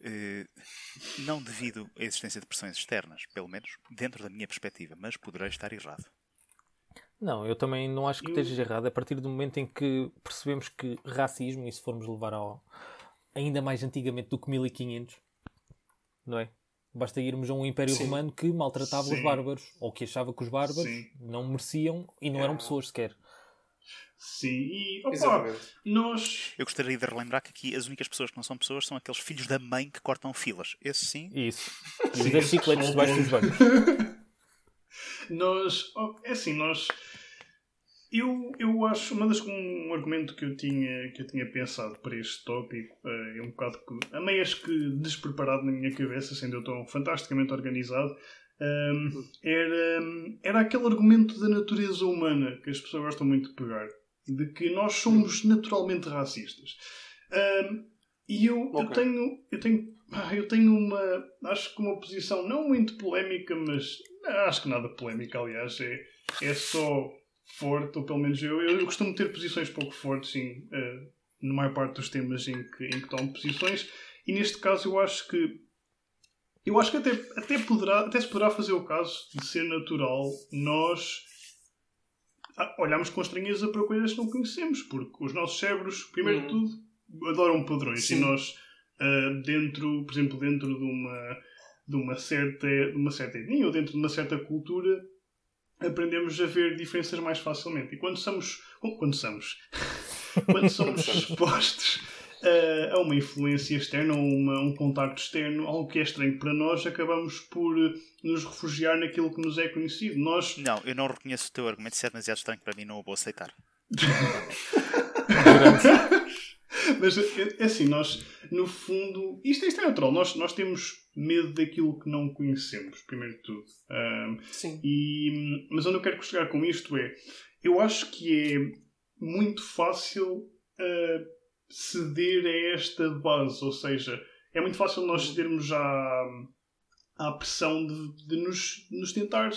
eh, não devido à existência de pressões externas, pelo menos dentro da minha perspectiva, mas poderei estar errado. Não, eu também não acho que estejas errado. A partir do momento em que percebemos que racismo, e se formos levar ao ainda mais antigamente do que 1500, não é? Basta irmos a um Império Sim. Romano que maltratava os Sim. bárbaros, ou que achava que os bárbaros Sim. não mereciam e não eram É. pessoas sequer. Sim. E, opa, Exatamente. nós. Eu gostaria de relembrar que aqui as únicas pessoas que não são pessoas são aqueles filhos da mãe que cortam filas. Esse sim. Isso. E Sim, os 10 chicletes são debaixo dos bancos. [laughs] Nós, é assim, nós. Eu, eu acho, uma das, um argumento que eu tinha, que eu tinha pensado para este tópico eh, é um bocado que, a meias que despreparado na minha cabeça, sendo eu tão fantasticamente organizado, ehm, era, era aquele argumento da natureza humana que as pessoas gostam muito de pegar, de que nós somos naturalmente racistas. Ehm, e eu, eu Ok. tenho, eu tenho, ah, eu tenho uma, acho que uma posição não muito polémica, mas acho que nada polémica, aliás, é, é só forte, ou pelo menos eu, eu, costumo ter posições pouco fortes, sim, eh, na maior parte dos temas em que, em que tomo posições, e neste caso eu acho que Eu acho que até, até, poderá, até se poderá fazer o caso de ser natural nós ah, olharmos com estranheza para coisas que não conhecemos, porque os nossos cérebros, primeiro de tudo, adoram padrões Sim. e nós, ah, dentro, por exemplo, dentro de uma, de uma certa, de uma certa etnia ou dentro de uma certa cultura, aprendemos a ver diferenças mais facilmente. E quando somos, quando somos, [laughs] quando somos expostos a, a uma influência externa ou uma, um contacto externo, algo que é estranho para nós, acabamos por eh, nos refugiar naquilo que nos é conhecido. Nós Não, eu não reconheço o teu argumento. Se é demasiado estranho para mim, não o vou aceitar. [laughs] Mas é, é assim, nós, no fundo, isto, isto é natural, nós, nós temos medo daquilo que não conhecemos, primeiro de tudo. Ahm, Sim. e, mas onde eu quero chegar com isto é, eu acho que é muito fácil ah, ceder a esta base, ou seja, é muito fácil nós cedermos à, à pressão de, de nos, nos tentar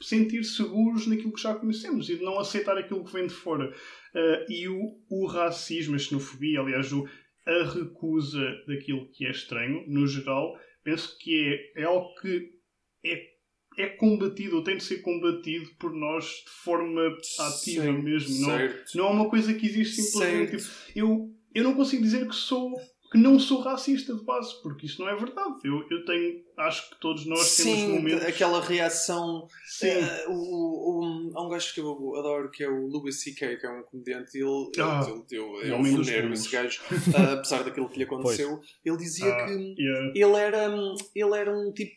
sentir seguros naquilo que já conhecemos e de não aceitar aquilo que vem de fora. Uh, e o, o racismo, a xenofobia, aliás, o, a recusa daquilo que é estranho, no geral, penso que é, é algo que é, é combatido, ou tem de ser combatido por nós de forma ativa Sim, mesmo. Não, certo. não é uma coisa que existe simplesmente. Certo. Tipo, eu, eu não consigo dizer que sou que não sou racista de base, porque isso não é verdade. Eu, eu tenho, acho que todos nós temos Sim, momentos. aquela reação. Sim. eh, o, o, há um gajo que eu adoro que é o Louis C.K., que é um comediante. Ele, Ah, ele, deu é é um esse gajo. ah, apesar daquilo que lhe aconteceu, ele dizia Ah, que yeah. ele era, ele era um tipo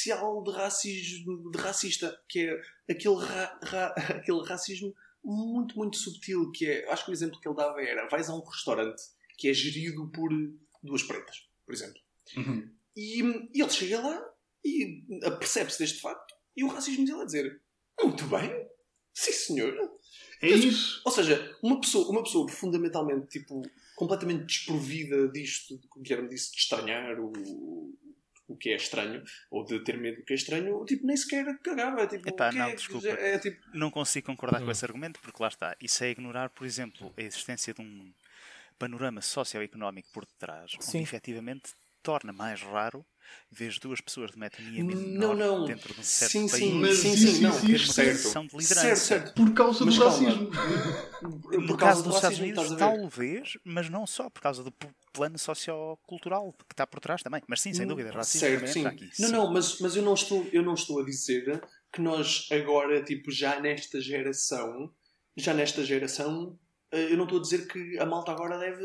especial de racismo, de racista, que é aquele, ra- ra- [laughs] aquele racismo muito, muito subtil, que é, acho que o exemplo que ele dava era, vais a um restaurante que é gerido por duas pretas, por exemplo. Uhum. E, e ele chega lá e percebe-se deste facto e o racismo dele a dizer, muito bem, sim senhor. É isso. Ou seja, uma pessoa, uma pessoa fundamentalmente, tipo, completamente desprovida disto, como Guilherme disse, de estranhar o, o que é estranho, ou de ter medo do que é estranho, tipo, nem sequer cagava. Tipo, Epá, o que não, é, desculpa. É, tipo, Não consigo concordar Hum. com esse argumento, porque lá está. Isso é ignorar, por exemplo, a existência de um panorama socioeconómico por detrás, Sim. onde efetivamente torna mais raro ver duas pessoas de uma etnia Não, menor não. dentro de um certo Sim, país sim, Mas sim, sim, não. existe. uma Certo. posição de liderança. Certo, certo. Por causa Mas do calma. racismo. Por causa do dos Estados Unidos, talvez, mas não só, por causa do plano sociocultural que está por trás também. Mas sim, sem dúvida, racismo Certo, também sim. está aqui. Não, sim. não, mas, mas eu, não estou, eu não estou a dizer que nós agora, tipo, já nesta geração, já nesta geração, eh, eu não estou a dizer que a malta agora deve,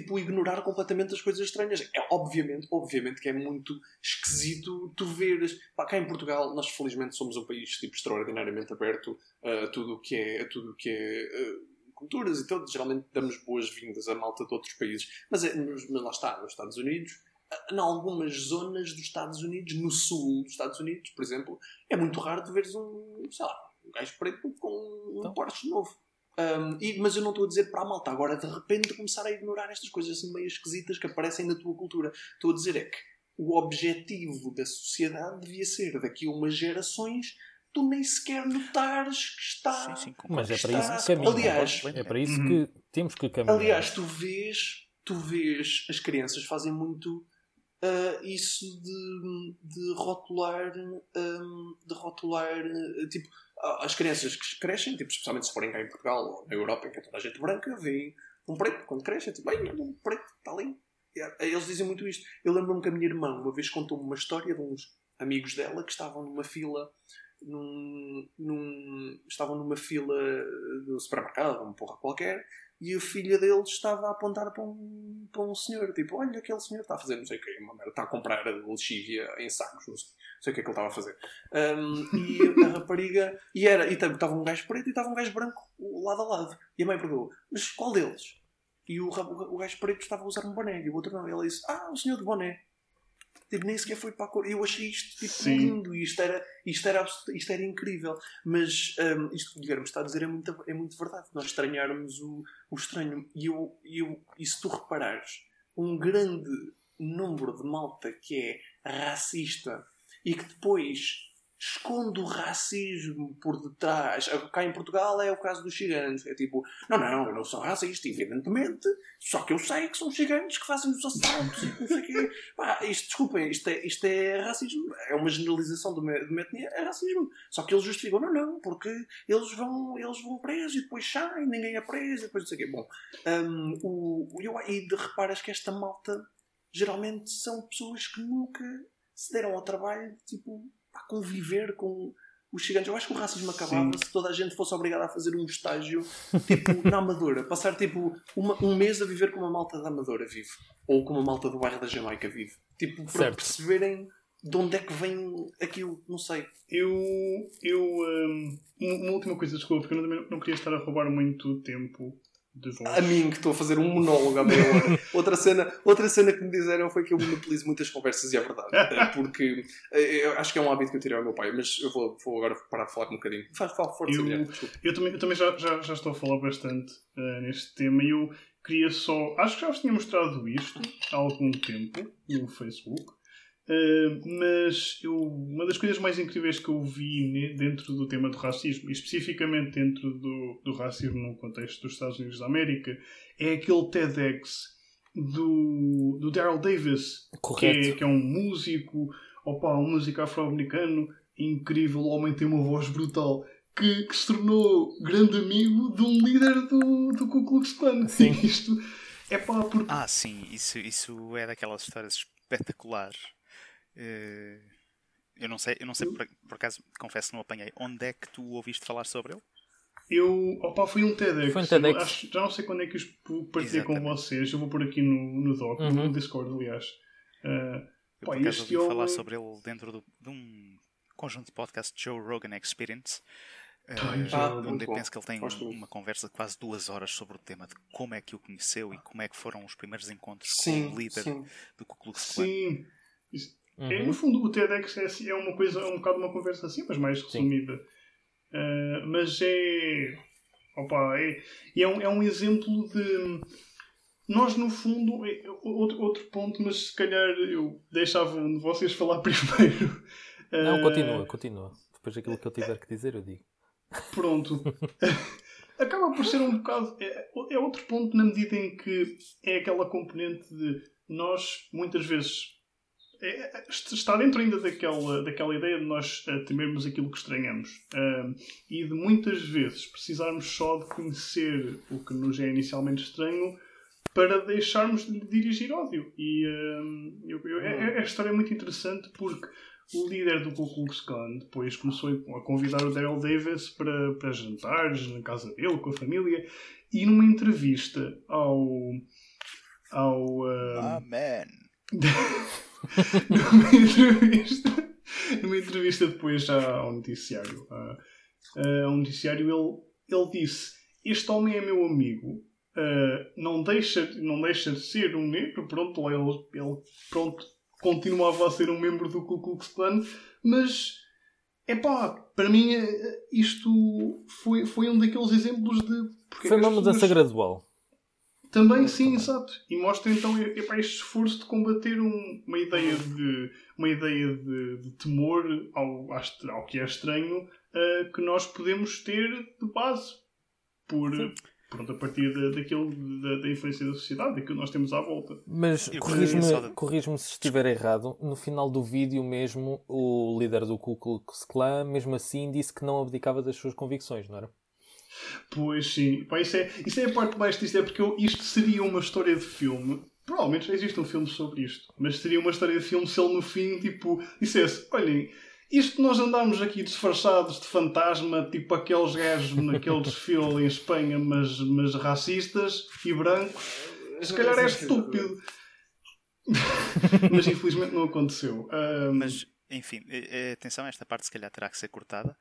tipo, ignorar completamente as coisas estranhas. É obviamente, obviamente que é muito esquisito tu veres... Pá, cá em Portugal, nós felizmente somos um país, tipo, extraordinariamente aberto a tudo o que é... A tudo o que é eh, culturas e tudo, geralmente damos boas-vindas à malta de outros países. Mas, é, mas lá está, nos Estados Unidos, em algumas zonas dos Estados Unidos, no sul dos Estados Unidos, por exemplo, é muito raro de veres um, sei lá, um gajo preto com um Então. Porsche novo. Um, e- mas eu não estou a dizer para a malta agora de repente começar a ignorar estas coisas assim meio esquisitas que aparecem na tua cultura. Estou a dizer é que o objetivo da sociedade devia ser daqui a umas gerações tu nem sequer notares que está. Sim, sim. Mas é para Está- isso que caminha. Aliás, É para isso Uhum. que temos que caminhar. Aliás, tu vês, tu vês, as crianças fazem muito ah, isso de, de rotular, ah, de rotular, ah, tipo, as crianças que crescem, tipo, especialmente se forem cá em Portugal ou na Europa, em que é toda a gente branca, veem um preto quando crescem, tipo, olha, um preto, está ali. E, ah, Eles dizem muito isto. Eu lembro-me que a minha irmã uma vez contou-me uma história de uns amigos dela que estavam numa fila num, num- estavam numa fila do supermercado, uma porra qualquer, e a filha deles estava a apontar para um, para um senhor, tipo, olha aquele senhor está a fazer não sei o que, uma merda, está a comprar lexívia em sacos, não sei, não sei o que é que ele estava a fazer. Um, e a rapariga, e era, e estava um gajo preto e estava um gajo branco lado a lado. E a mãe perguntou, mas qual deles? E o, rap- o gajo preto estava a usar um boné e o outro não. E ela disse, ah, o senhor de boné. Tipo, nem sequer foi para a cor. Eu achei isto tipo, Sim. lindo e isto era, isto, era, isto era incrível. Mas hum, isto que o Guilherme está a dizer é muito, é muito verdade. Nós estranharmos o, o estranho. E, eu, eu, e se tu reparares, um grande número de malta que é racista e que depois esconde o racismo por detrás. Cá em Portugal é o caso dos ciganos. É tipo, não, não, eu não sou racista, evidentemente, só que eu sei que são ciganos que fazem os assaltos e não sei o quê. Pá, isto, desculpem, isto é, isto é racismo. É uma generalização de uma, de uma etnia, é racismo. Só que eles justificam, não, não, porque eles vão, eles vão presos e depois saem, ninguém é preso e depois não sei o quê. Bom, um, o, e de, reparas que esta malta geralmente são pessoas que nunca se deram ao trabalho, tipo, a conviver com os gigantes. Eu acho que o racismo acabava Sim. se toda a gente fosse obrigada a fazer um estágio tipo na Amadora, passar tipo uma, um mês a viver como a malta da Amadora vive, ou como a malta do bairro da Jamaica vive, tipo para certo. perceberem de onde é que vem aquilo, não sei. Eu, eu um, uma última coisa, desculpa, porque eu não, não queria estar a roubar muito tempo a mim, que estou a fazer um monólogo à meia hora. [laughs] outra, cena, outra cena que me disseram foi que eu monopolizo muitas conversas e é verdade. [laughs] Porque eh, eu acho que é um hábito que eu tirei ao meu pai, mas eu vou, vou agora parar de falar um bocadinho. Faz, fala força, eu, eu também, eu também já, já, já estou a falar bastante uh, neste tema e eu queria só. Acho que já vos tinha mostrado isto há algum tempo no Facebook. Uh, mas eu, uma das coisas mais incríveis que eu vi dentro do tema do racismo, e especificamente dentro do, do racismo no contexto dos Estados Unidos da América, é aquele TEDx do, do Daryl Davis, que é, que é, um músico, opa, um músico afro-americano incrível, o homem tem uma voz brutal. Que, que, se tornou grande amigo de um líder do, do Ku Klux Klan. [laughs] Sim. Isto é pá, porque... Ah, sim, isso, isso é daquelas histórias espetaculares eu não sei, eu não sei por, por, acaso, confesso que não apanhei. Onde é que tu ouviste falar sobre ele? Eu, opa, foi um TEDx. Foi um TEDx. Acho, já não sei quando é que os partilhei com vocês. Eu vou pôr aqui no, no doc, uhum. no Discord, aliás. Uh, eu, por acaso, ouvi falar sobre ele dentro do, de um conjunto de podcast Joe Rogan Experience. Uh, ah, onde eu penso que ele tem uma conversa de quase duas horas sobre o tema de como é que o conheceu e como é que foram os primeiros encontros sim, com o líder sim. do Ku Klux Klan. Sim, Uhum. É, no fundo, o TEDx é, assim, é uma coisa, é um bocado uma conversa assim, mas mais resumida. Uh, mas é. Opa, é, é, um, é um exemplo de. Nós, no fundo, é, outro, outro ponto, mas se calhar eu deixava vocês falar [laughs] primeiro. Não, continua, continua. Depois daquilo que eu tiver que dizer, eu digo. Pronto. [laughs] Acaba por ser um bocado. É, é outro ponto na medida em que é aquela componente de nós, muitas vezes, é, está dentro ainda daquela, daquela ideia de nós uh, temermos aquilo que estranhamos uh, e de muitas vezes precisarmos só de conhecer o que nos é inicialmente estranho para deixarmos de dirigir ódio. E uh, eu, eu, é, a história é muito interessante porque o líder do Ku Klux Klan depois começou a convidar o Daryl Davis para, para jantares na casa dele, com a família, e numa entrevista ao. ao. Uh, Amen. [laughs] numa entrevista, numa entrevista depois já ao noticiário, ao noticiário ele, ele disse: Este homem é meu amigo, uh, não, deixa, não deixa de ser um negro, pronto, ele, ele pronto, continuava a ser um membro do Ku Klux Klan, mas epá, para mim isto foi, foi um daqueles exemplos de. Foi uma mudança pessoas... gradual. Também, sim, exato. E mostra então epá, este esforço de combater um, uma ideia de, uma ideia de, de temor ao, ao que é estranho uh, que nós podemos ter de base por, pronto, a partir da, daquilo, da, da, influência da sociedade, daquilo que nós temos à volta. Mas corrijo-me corrijo se estiver errado, no final do vídeo mesmo, o líder do Ku Klux Klan, mesmo assim, disse que não abdicava das suas convicções, não era? Pois sim, Pá, isso, é, isso é a parte mais disto, é porque eu, isto seria uma história de filme. Provavelmente já existe um filme sobre isto, mas seria uma história de filme se ele no fim, tipo, dissesse: olhem, isto nós andamos aqui disfarçados de fantasma, tipo aqueles gajos naquele desfile [laughs] em Espanha, mas, mas racistas e brancos, se calhar é estúpido. [laughs] mas infelizmente não aconteceu. Um... Mas, enfim, eh, eh, atenção, esta parte se calhar terá que ser cortada,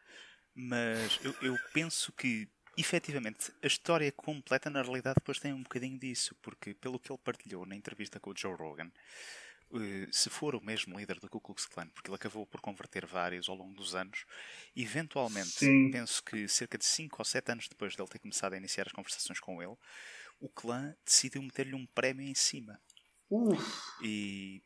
mas eu, eu penso que efetivamente, a história completa, na realidade, depois tem um bocadinho disso, porque, pelo que ele partilhou na entrevista com o Joe Rogan, eh, se for o mesmo líder do Ku Klux Klan, porque ele acabou por converter vários ao longo dos anos, eventualmente, Sim. penso que cerca de 5 ou 7 anos depois dele ter começado a iniciar as conversações com ele, o clã decidiu meter-lhe um prémio em cima. Uf. E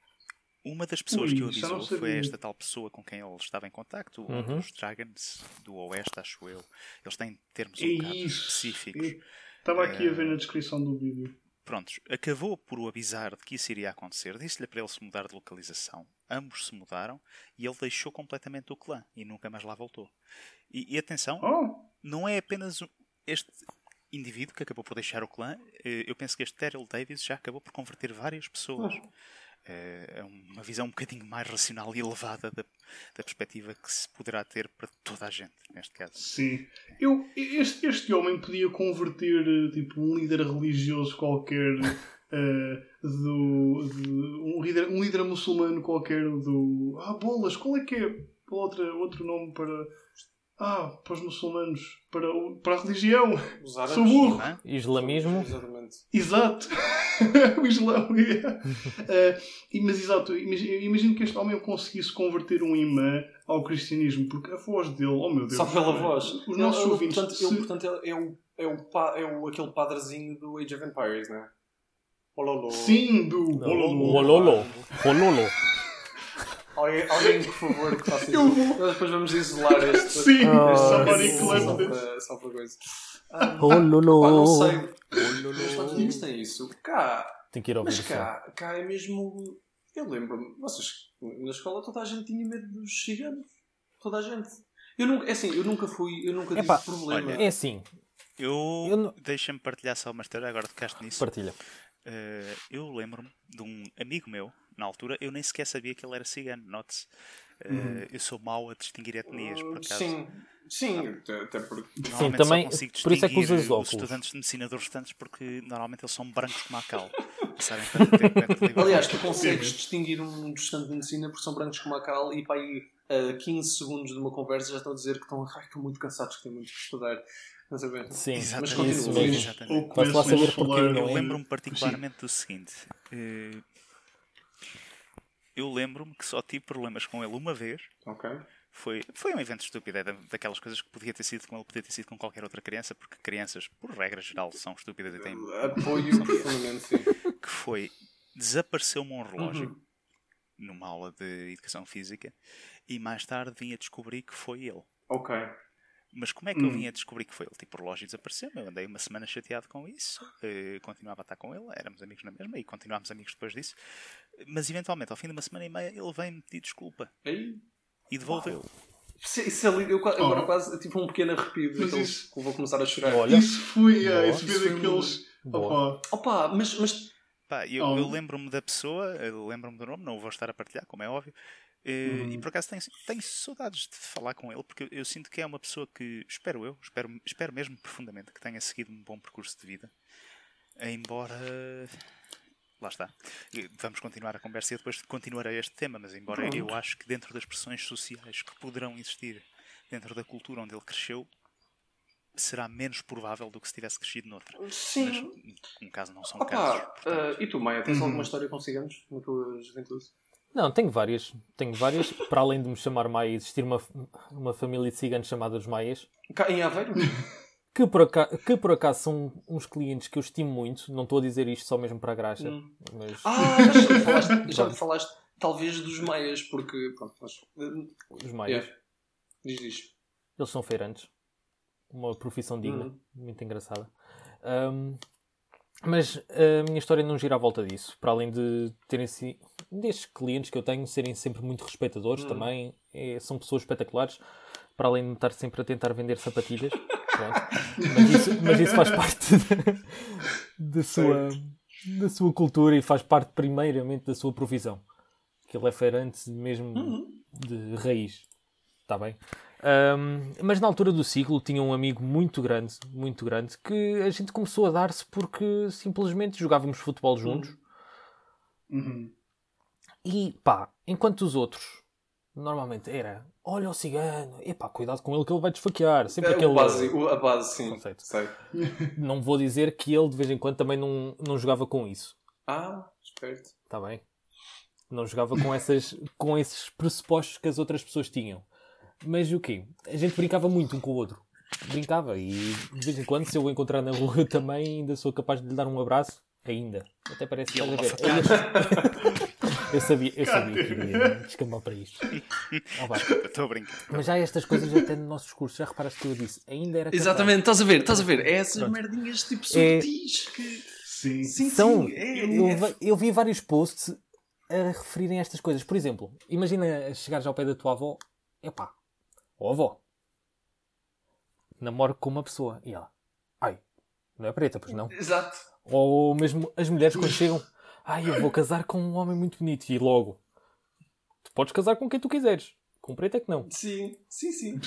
Uma das pessoas Ui, que o avisou foi esta tal pessoa com quem ele estava em contacto, um Uhum. dos Dragons do Oeste, acho eu. Eles têm termos É um bocado específicos. Eu Estava aqui a Eh, ver na descrição do vídeo. Prontos, acabou por o avisar de que isso iria acontecer, disse-lhe para ele se mudar de localização. Ambos se mudaram e ele deixou completamente o clã e nunca mais lá voltou. E, e atenção, Oh, não é apenas este indivíduo que acabou por deixar o clã, eh, eu penso que este Terrell Davis já acabou por converter várias pessoas. Eh, É uma visão um bocadinho mais racional e elevada da, da perspectiva que se poderá ter para toda a gente, neste caso. sim. Eu, este, este homem podia converter eh, tipo, um líder religioso qualquer [laughs] eh, do, de- um, líder, um líder muçulmano qualquer do. Ah, bolas, qual é que é outra, outro nome para. Ah, para os muçulmanos, para, para a religião. Os árabes. Sou burro. Não é? Islamismo. Exatamente. Exato. [laughs] o Islão. yeah. [laughs] E- mas exato, imagino, eu imagino que este homem conseguisse converter um imã ao cristianismo, porque a voz dele, oh meu Deus. Só pela voz. Os nossos ele, ouvintes. Portanto, se- ele, portanto, ele é, o, é, o, é o, aquele padrezinho do Age of Empires, não é? Ololô. Sim, do. Não, Ololô. Ololo. Ololo. Alguém, alguém, por favor, que faça Eu isso. vou- Nós Depois vamos isolar este. [laughs] Sim, Ah, somebody clap this. só para coisa. Ah, Ololo. pá, não sei. Os Estados Unidos têm isso. Cá, Tem que ir ouvir mas cá, cá é mesmo. Eu lembro-me, vocês, na escola toda a gente tinha medo dos ciganos. Toda a gente. Eu nunca, é assim, eu nunca fui, eu nunca tive problema. É assim, Eu, Eu não- deixa-me partilhar só uma história, agora tocaste nisso. partilha. Eh, eu lembro-me de um amigo meu, na altura, eu nem sequer sabia que ele era cigano, note-se. Eh, Eu sou mau a distinguir etnias, por acaso. Sim, sim, até, até porque. Normalmente também- só consigo por isso é que distinguir usas os óculos. estudantes de medicina dos restantes porque normalmente eles são brancos como a cal. [laughs] Livros. Aliás, tu consegues distinguir um estudante de medicina porque são brancos como a cal e para aí a 15 segundos de uma conversa já estão a dizer que estão, ai, estão muito cansados, que têm muito que estudar. Bem. Sim, Exatamente, continua, Posso lá saber porquê, Eu é? lembro-me particularmente do seguinte. eh, Eu lembro-me que só tive problemas com ele uma vez. Ok. Foi, foi um evento estúpido, é da- daquelas coisas que podia ter sido com ele, podia ter sido com qualquer outra criança, porque crianças, por regra geral, são estúpidas e têm. Apoio [laughs] profundamente, sim. Que foi. Desapareceu-me um relógio Uhum. numa aula de educação física e mais tarde vim a descobrir que foi ele. Ok. Mas como é que eu Hum. vim a descobrir que foi ele? Tipo, o relógio desapareceu, eu andei uma semana chateado com isso, eh, continuava a estar com ele, éramos amigos na mesma e continuámos amigos depois disso. Mas eventualmente, ao fim de uma semana e meia, ele veio-me pedir desculpa Aí. e devolveu. Isso, isso é lindo. Eu qua- agora Oh. quase tive um pequeno arrepio Mas daqueles isso- eu vou começar a chorar. Olha. Isso foi, yeah, Boa. isso foi Isso foi daqueles. Opa, Opa, mas, mas Pá, eu, Oh. eu lembro-me da pessoa, eu lembro-me do nome, não o vou estar a partilhar, como é óbvio. eh, Uhum. E por acaso tenho, tenho saudades de falar com ele, porque eu, eu sinto que é uma pessoa que, espero eu, espero, espero mesmo profundamente que tenha seguido um bom percurso de vida. Embora. Lá está. Vamos continuar a conversa e depois continuarei este tema, mas embora Pronto. eu acho que dentro das pressões sociais que poderão existir dentro da cultura onde ele cresceu, será menos provável do que se tivesse crescido noutra. Mas, sim. um caso não são casos. Opa, portanto- ah, e tu, Maia, tens Uhum. alguma história com ciganos na tua juventude? Não, tenho várias. Tenho várias. [laughs] Para além de me chamar Maia, existir uma, uma família de ciganos chamada os Maias. Em Aveiro? [laughs] Que por, acaso, que por acaso são uns clientes que eu estimo muito. Não estou a dizer isto só mesmo para a graxa. Hum. Mas Ah, já falaste, [laughs] já falaste talvez dos meias, porque. Pronto, mas. os Maias. Yeah. Diz, diz. Eles são feirantes. Uma profissão digna. Uhum. Muito engraçada. Ahm, mas a minha história não gira à volta disso. Para além de terem si, destes clientes que eu tenho serem sempre muito respeitadores Uhum. também. é- são pessoas espetaculares. Para além de estar sempre a tentar vender sapatilhas. [laughs] Mas, isso, mas isso faz parte da, sua, da sua cultura e faz parte primeiramente da sua profissão. Que ele é feirante mesmo Uhum. de raiz. Está bem? Ahm, mas na altura do ciclo tinha um amigo muito grande, muito grande, que a gente começou a dar-se porque simplesmente jogávamos futebol juntos. Uhum. E pá, enquanto os outros normalmente era olha o cigano, epá, cuidado com ele que ele vai desfaquear. Sempre É, aquele base, a base, sim. Conceito. Sei. [laughs] Não vou dizer que ele de vez em quando também não, não jogava com isso. Ah, esperto. Está bem? Não jogava com, essas, com esses pressupostos que as outras pessoas tinham. Mas o quê? A gente brincava muito um com o outro. Brincava e de vez em quando, se eu o encontrar na rua, [laughs] também ainda sou capaz de lhe dar um abraço. Ainda. Até parece que ele estás a ver. [laughs] Eu sabia, eu sabia que iria descambar para isto. Estou a brincar. Mas já estas coisas até no nosso discurso, já reparaste que eu disse? Ainda era. Exatamente, estás a ver, estás a ver. É essas Pronto. merdinhas tipo É- subtis que. Sim. Sim, São, sim. É, eu, é- eu vi vários posts a referirem a estas coisas. Por exemplo, imagina chegares ao pé da tua avó, epá, ó avó, namoro com uma pessoa. E ela, ai, não é preta, pois não? Exato. Ou mesmo as mulheres quando chegam, ai, eu vou casar com um homem muito bonito. E logo, tu podes casar com quem tu quiseres. Com preto é que não. Sim, sim, sim.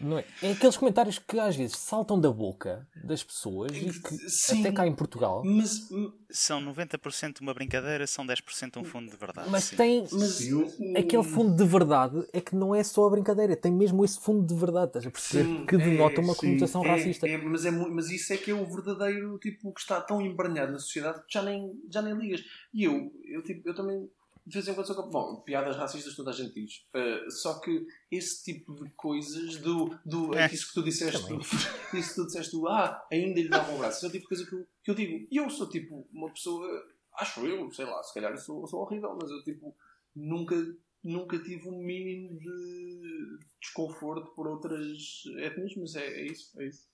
Não é? é aqueles comentários que às vezes saltam da boca das pessoas e que Sim. até cá em Portugal. Mas, São 90% uma brincadeira, são 10% um fundo de verdade. Mas sim. tem, mas Sim, aquele fundo de verdade é que não é só a brincadeira, tem mesmo esse fundo de verdade, estás a perceber? Sim, que denota é, uma conotação é, racista. é, mas, é, mas isso é que é o verdadeiro tipo que está tão embranhado na sociedade que já nem, já nem ligas. E eu, eu, tipo, eu também de vez em quando capaz- Bom, piadas racistas toda a gente diz. Uh, só que esse tipo de coisas do. do É. Isso que tu disseste. Do, [laughs] isso que tu disseste do ah, ainda lhe dava um braço. Isso é o tipo de coisa que eu, que eu digo. E eu sou tipo uma pessoa. Acho eu, sei lá, se calhar eu sou, eu sou horrível, mas eu tipo nunca. Nunca tive um mínimo de desconforto por outras etnias, mas é, é isso, é isso.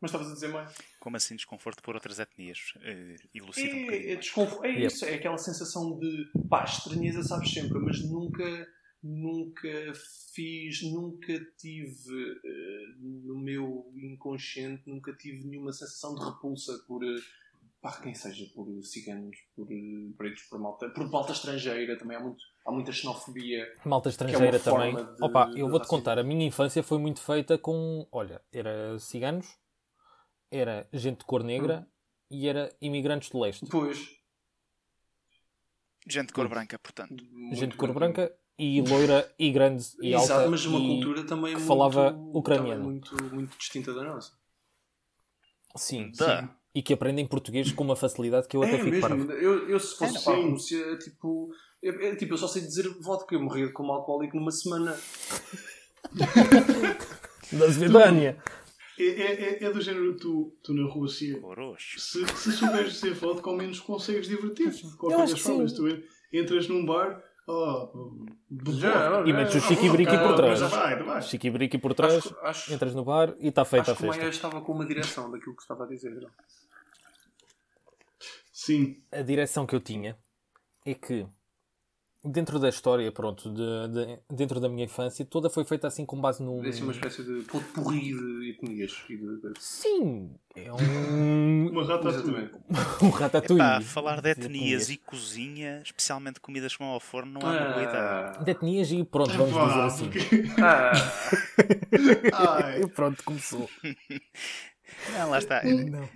Mas estavas a dizer mais? Como assim desconforto por outras etnias? Uh, elucida um bocadinho. É, é, desconfo- é Yep. isso, é aquela sensação de pá, estranheza sabes sempre, mas nunca, nunca fiz, nunca tive eh, no meu inconsciente, nunca tive nenhuma sensação de repulsa por eh, pá, quem seja, por ciganos, por pretos, por malta, por malta estrangeira, também há, muito, há muita xenofobia. Malta é estrangeira uma também. de- Opa, eu vou-te contar, a minha infância foi muito feita com. Olha, era ciganos, era gente de cor negra e era imigrantes do leste. Pois. Gente de cor branca, portanto. muito Gente de cor branca e loira e grande e Exato, alta. mas uma e- cultura também que muito, falava também ucraniano. muito, muito distinta da nossa. Sim, Da. sim. E que aprendem português com uma facilidade que eu até É fico mesmo, parvo. eu, eu se fosse É, para a Sim. Rússia, tipo, eu, eu- tipo, eu só sei dizer vodka, eu morria como alcoólico numa semana. [laughs] Da Svedânia. É, é, é, é do género tu, tu na Rússia. Se, se souberes dizer vodka, ao menos consegues divertir-te. Qualquer acho das formas. Tu en- entras num bar, oh, Já, E metes o chiquibriqui por trás. acho-. Chiquibriqui por trás, Acho, acho, entras no bar e está feita acho a que o festa. Maia estava com uma direção daquilo que estava a dizer. não? Sim. a direção que eu tinha é que dentro da história, pronto, de, de- dentro da minha infância, toda foi feita assim com base num. É assim uma espécie de potpourri de etnias. E de, de... Sim, é um. [laughs] Uma rata Exatamente. [laughs] um ratatouille. Epá, falar de etnias etnias. e cozinha, especialmente comidas que vão ao forno, não é ideia. Ah, De etnias e pronto, vamos dizer assim. [laughs] ah, Ai, E pronto, começou. Ah, lá está. Não.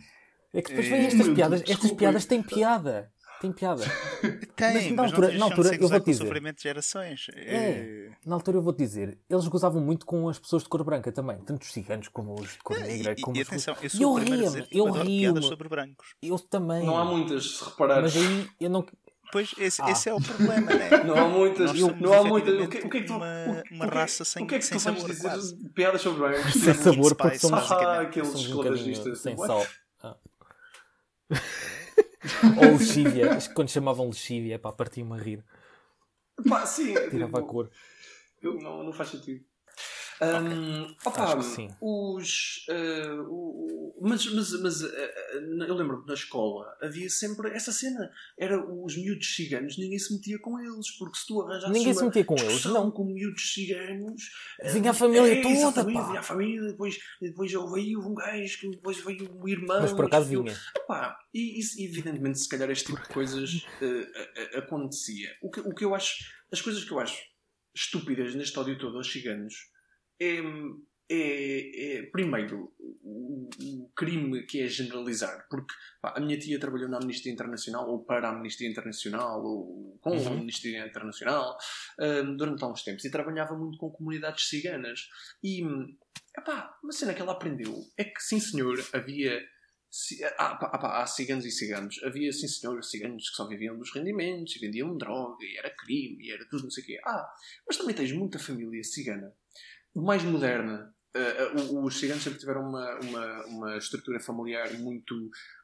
É que depois vêm Eh, estas piadas, estas piadas têm piada. Têm piada. [laughs] Tem, Mas mas, na altura- na altura, eu vou dizer. sofrimento de gerações. É. Na altura eu vou-te dizer, eles gozavam muito com as pessoas de cor branca também, tanto os ciganos como os de cor É, negra. e, como e os... atenção, eu sou eu o primeiro a ria-me, dizer eu adoro rio-me. piadas sobre brancos. Eu também. não há muitas, se reparares. Mas aí eu não. Pois, esse, Ah. esse é o problema, né? Não há muitas. Somos não há muitas. O que, o que é que tu. uma- uma que- raça sem- O que é que sem tu vais sabor, dizer quase. piadas sobre brancos? Sem sabor, porque basicamente. Ah, aqueles esclavagistas. sem sal. [laughs] Ou lexívia, acho que quando chamavam lexívia, pá, partia-me a rir. Pá, sim. Tirava a tipo, cor. Não, não faz sentido. Opa, Acho que sim. os. eh, o- mas mas, mas eh, eu lembro-me na escola havia sempre essa cena. Era os miúdos ciganos, ninguém se metia com eles, porque se tu arranjasses Ninguém se metia com eles, não. com miúdos ciganos. Vinha a família é, toda, exatamente, pá. Vinha a família, depois, depois veio um gajo, que depois veio um irmão. Mas por acaso vinha. Epá, e isso, evidentemente, se calhar este tipo de coisas a- a- acontecia. O que, o que eu acho, as coisas que eu acho estúpidas neste áudio todo aos ciganos é, é, é, primeiro, o, o crime que é generalizar. Porque pá, a minha tia trabalhou na Amnistia Internacional, ou para a Amnistia Internacional, ou com a Uhum. Amnistia Internacional, eh, durante há uns tempos, e trabalhava muito com comunidades ciganas. E, epá, uma cena que ela aprendeu é que, sim senhor, havia há, pá, pá, há ciganos e ciganos. Havia, sim senhor, ciganos que só viviam dos rendimentos e vendiam droga e era crime e era tudo não sei o quê. Ah, mas também tens muita família cigana mais moderna. Uh, uh, os ciganos sempre tiveram uma, uma, uma estrutura familiar muito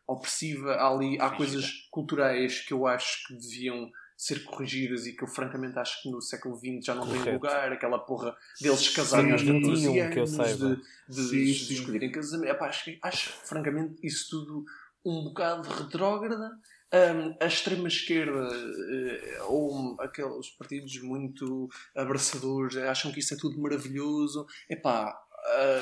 opressiva. Há ali há coisas culturais que eu acho que deviam ser corrigidas e que eu francamente acho que no século XX já não tem Correto. lugar, aquela porra deles casarem aos Sim, 14 21, anos, que eu saiba. de, de, Sim, de escolherem casamento. Epá, acho, acho francamente isso tudo um bocado retrógrada. Hum, a extrema-esquerda eh, ou aqueles partidos muito abraçadores acham que isso é tudo maravilhoso. Epá, ah,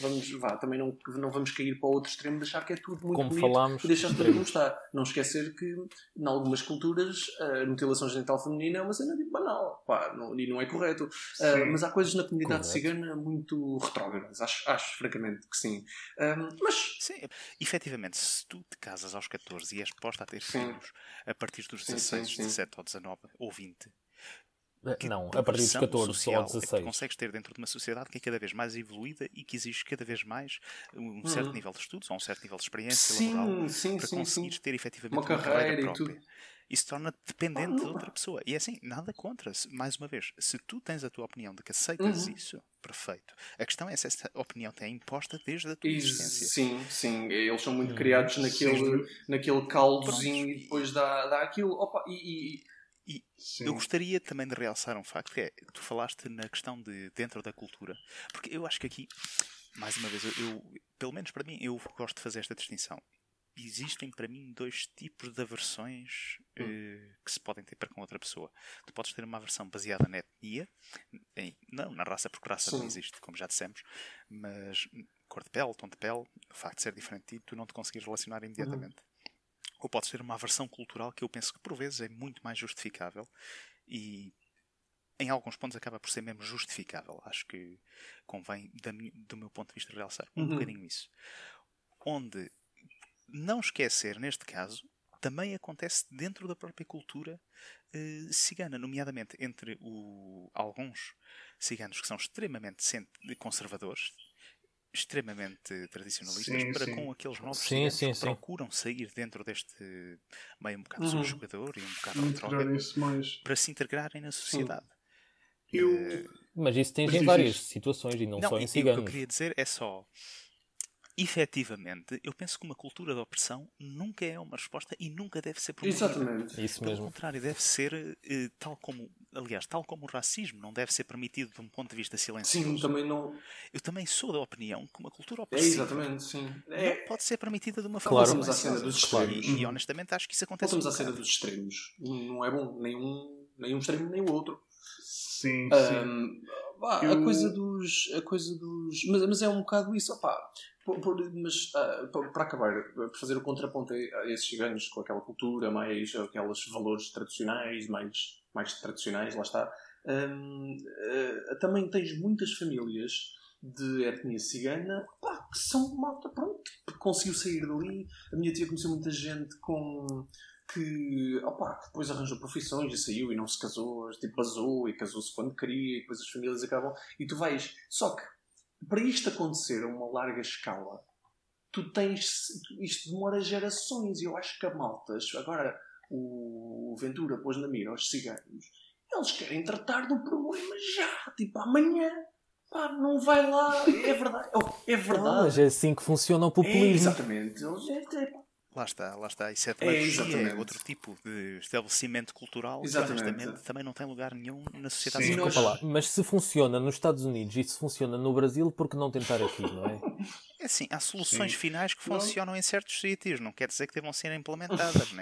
vamos, vá, também não, não vamos cair para o outro extremo de achar que é tudo muito Como bonito falámos, e deixar tudo como está. Não esquecer que, em algumas culturas, a mutilação genital feminina é uma cena tipo banal pá, não, e não é correto. Sim. mas há coisas na comunidade Correto. cigana muito retrógradas, acho, acho francamente que sim. Ah, mas Sim, efetivamente, se tu te casas aos 14 e és posta a ter Sim. filhos a partir dos Sim, 16, sim, sim. 17 ou 19 ou 20, que Não, a partir dos progressão 14 ou social é que 16. consegues ter dentro de uma sociedade que é cada vez mais evoluída e que exige cada vez mais um certo Uhum. nível de estudos ou um certo nível de experiência laboral sim, sim, para sim, conseguires sim. ter efetivamente Uma carreira e própria. tudo. Isso torna-te dependente Ah, de não. outra pessoa. E é assim, nada contra. Se- Mais uma vez, se tu tens a tua opinião de que aceitas Uhum. isso, perfeito. A questão é se essa opinião te é imposta desde a tua E, existência. sim, sim, eles são muito Hum, criados naquele, sim. naquele caldozinho e depois dá, dá aquilo. Opa, e, e- Sim. Eu gostaria também de realçar um facto que é, tu falaste na questão de dentro da cultura, porque eu acho que aqui, mais uma vez, eu, eu- pelo menos para mim, eu gosto de fazer esta distinção. Existem para mim dois tipos de aversões eh, que se podem ter para com outra pessoa. Tu podes ter uma aversão baseada na etnia, em- não na raça, porque raça não Sim. existe, como já dissemos, mas cor de pele, tom de pele, o facto de ser diferente de ti, tu não te conseguires relacionar imediatamente. Ou podes ter uma aversão cultural que eu penso que por vezes é muito mais justificável e em alguns pontos acaba por ser mesmo justificável. Acho que convém, da do meu ponto de vista, realçar um Uhum. bocadinho isso. Onde não esquecer, neste caso, também acontece dentro da própria cultura eh, cigana, nomeadamente entre o- alguns ciganos que são extremamente conservadores, extremamente tradicionalistas, Sim, para sim. com aqueles novos Sim, ciganos sim, que sim. procuram sair dentro deste meio um bocado Uhum. subjugador e um bocado retrógrado mais. para se integrarem na sociedade. Eu. Eh, Mas isso tens Mas em várias isso. situações e não, não, só em e o que ciganos. eu queria dizer é só. Efetivamente, eu penso que uma cultura de opressão nunca é uma resposta e nunca deve ser promovida. exatamente. Isso Pelo mesmo. contrário, deve ser eh, tal como, aliás, tal como o racismo não deve ser permitido de um ponto de vista silencioso. Sim, também não. Eu também sou da opinião que uma cultura É opressiva exatamente, sim. não É, pode ser permitida de uma forma Claro. Voltamos à cena dos extremos. E, e honestamente acho que isso acontece. voltamos um à cena dos extremos. Não é bom, nem um, nem um extremo nem o outro. Sim, sim. Ahm, pá, A Eu- coisa dos. A coisa dos mas, mas é um bocado isso, opá. Por- por- mas pa- para acabar, para fazer o contraponto a esses ciganos com aquela cultura, mais aqueles valores tradicionais, mais, mais tradicionais, lá está. ahm, ah, também tens muitas famílias de etnia cigana pá, que são malta, pronto, conseguiu sair dali. A minha tia conheceu muita gente com que, opa, depois arranjou profissões e saiu e não se casou, tipo, basou e casou-se quando queria e depois as famílias acabam. E tu vais. Só que, para isto acontecer a uma larga escala, tu tens. Isto demora gerações e eu acho que a maltas. Agora, o Ventura pôs na mira aos ciganos. Eles querem tratar do problema já, tipo, amanhã. Pá, não vai lá. É verdade. É verdade. mas é assim que funciona o É, populismo. exatamente. Eles, é, é, Lá está, lá está. Isso é É, é outro tipo de estabelecimento cultural Exatamente. que também não tem lugar nenhum na sociedade Sim. Nós- mas se funciona nos Estados Unidos e se funciona no Brasil, por que não tentar aqui, não é? É assim, há soluções Sim. finais que Não. funcionam em certos sítios, não quer dizer que devam ser implementadas,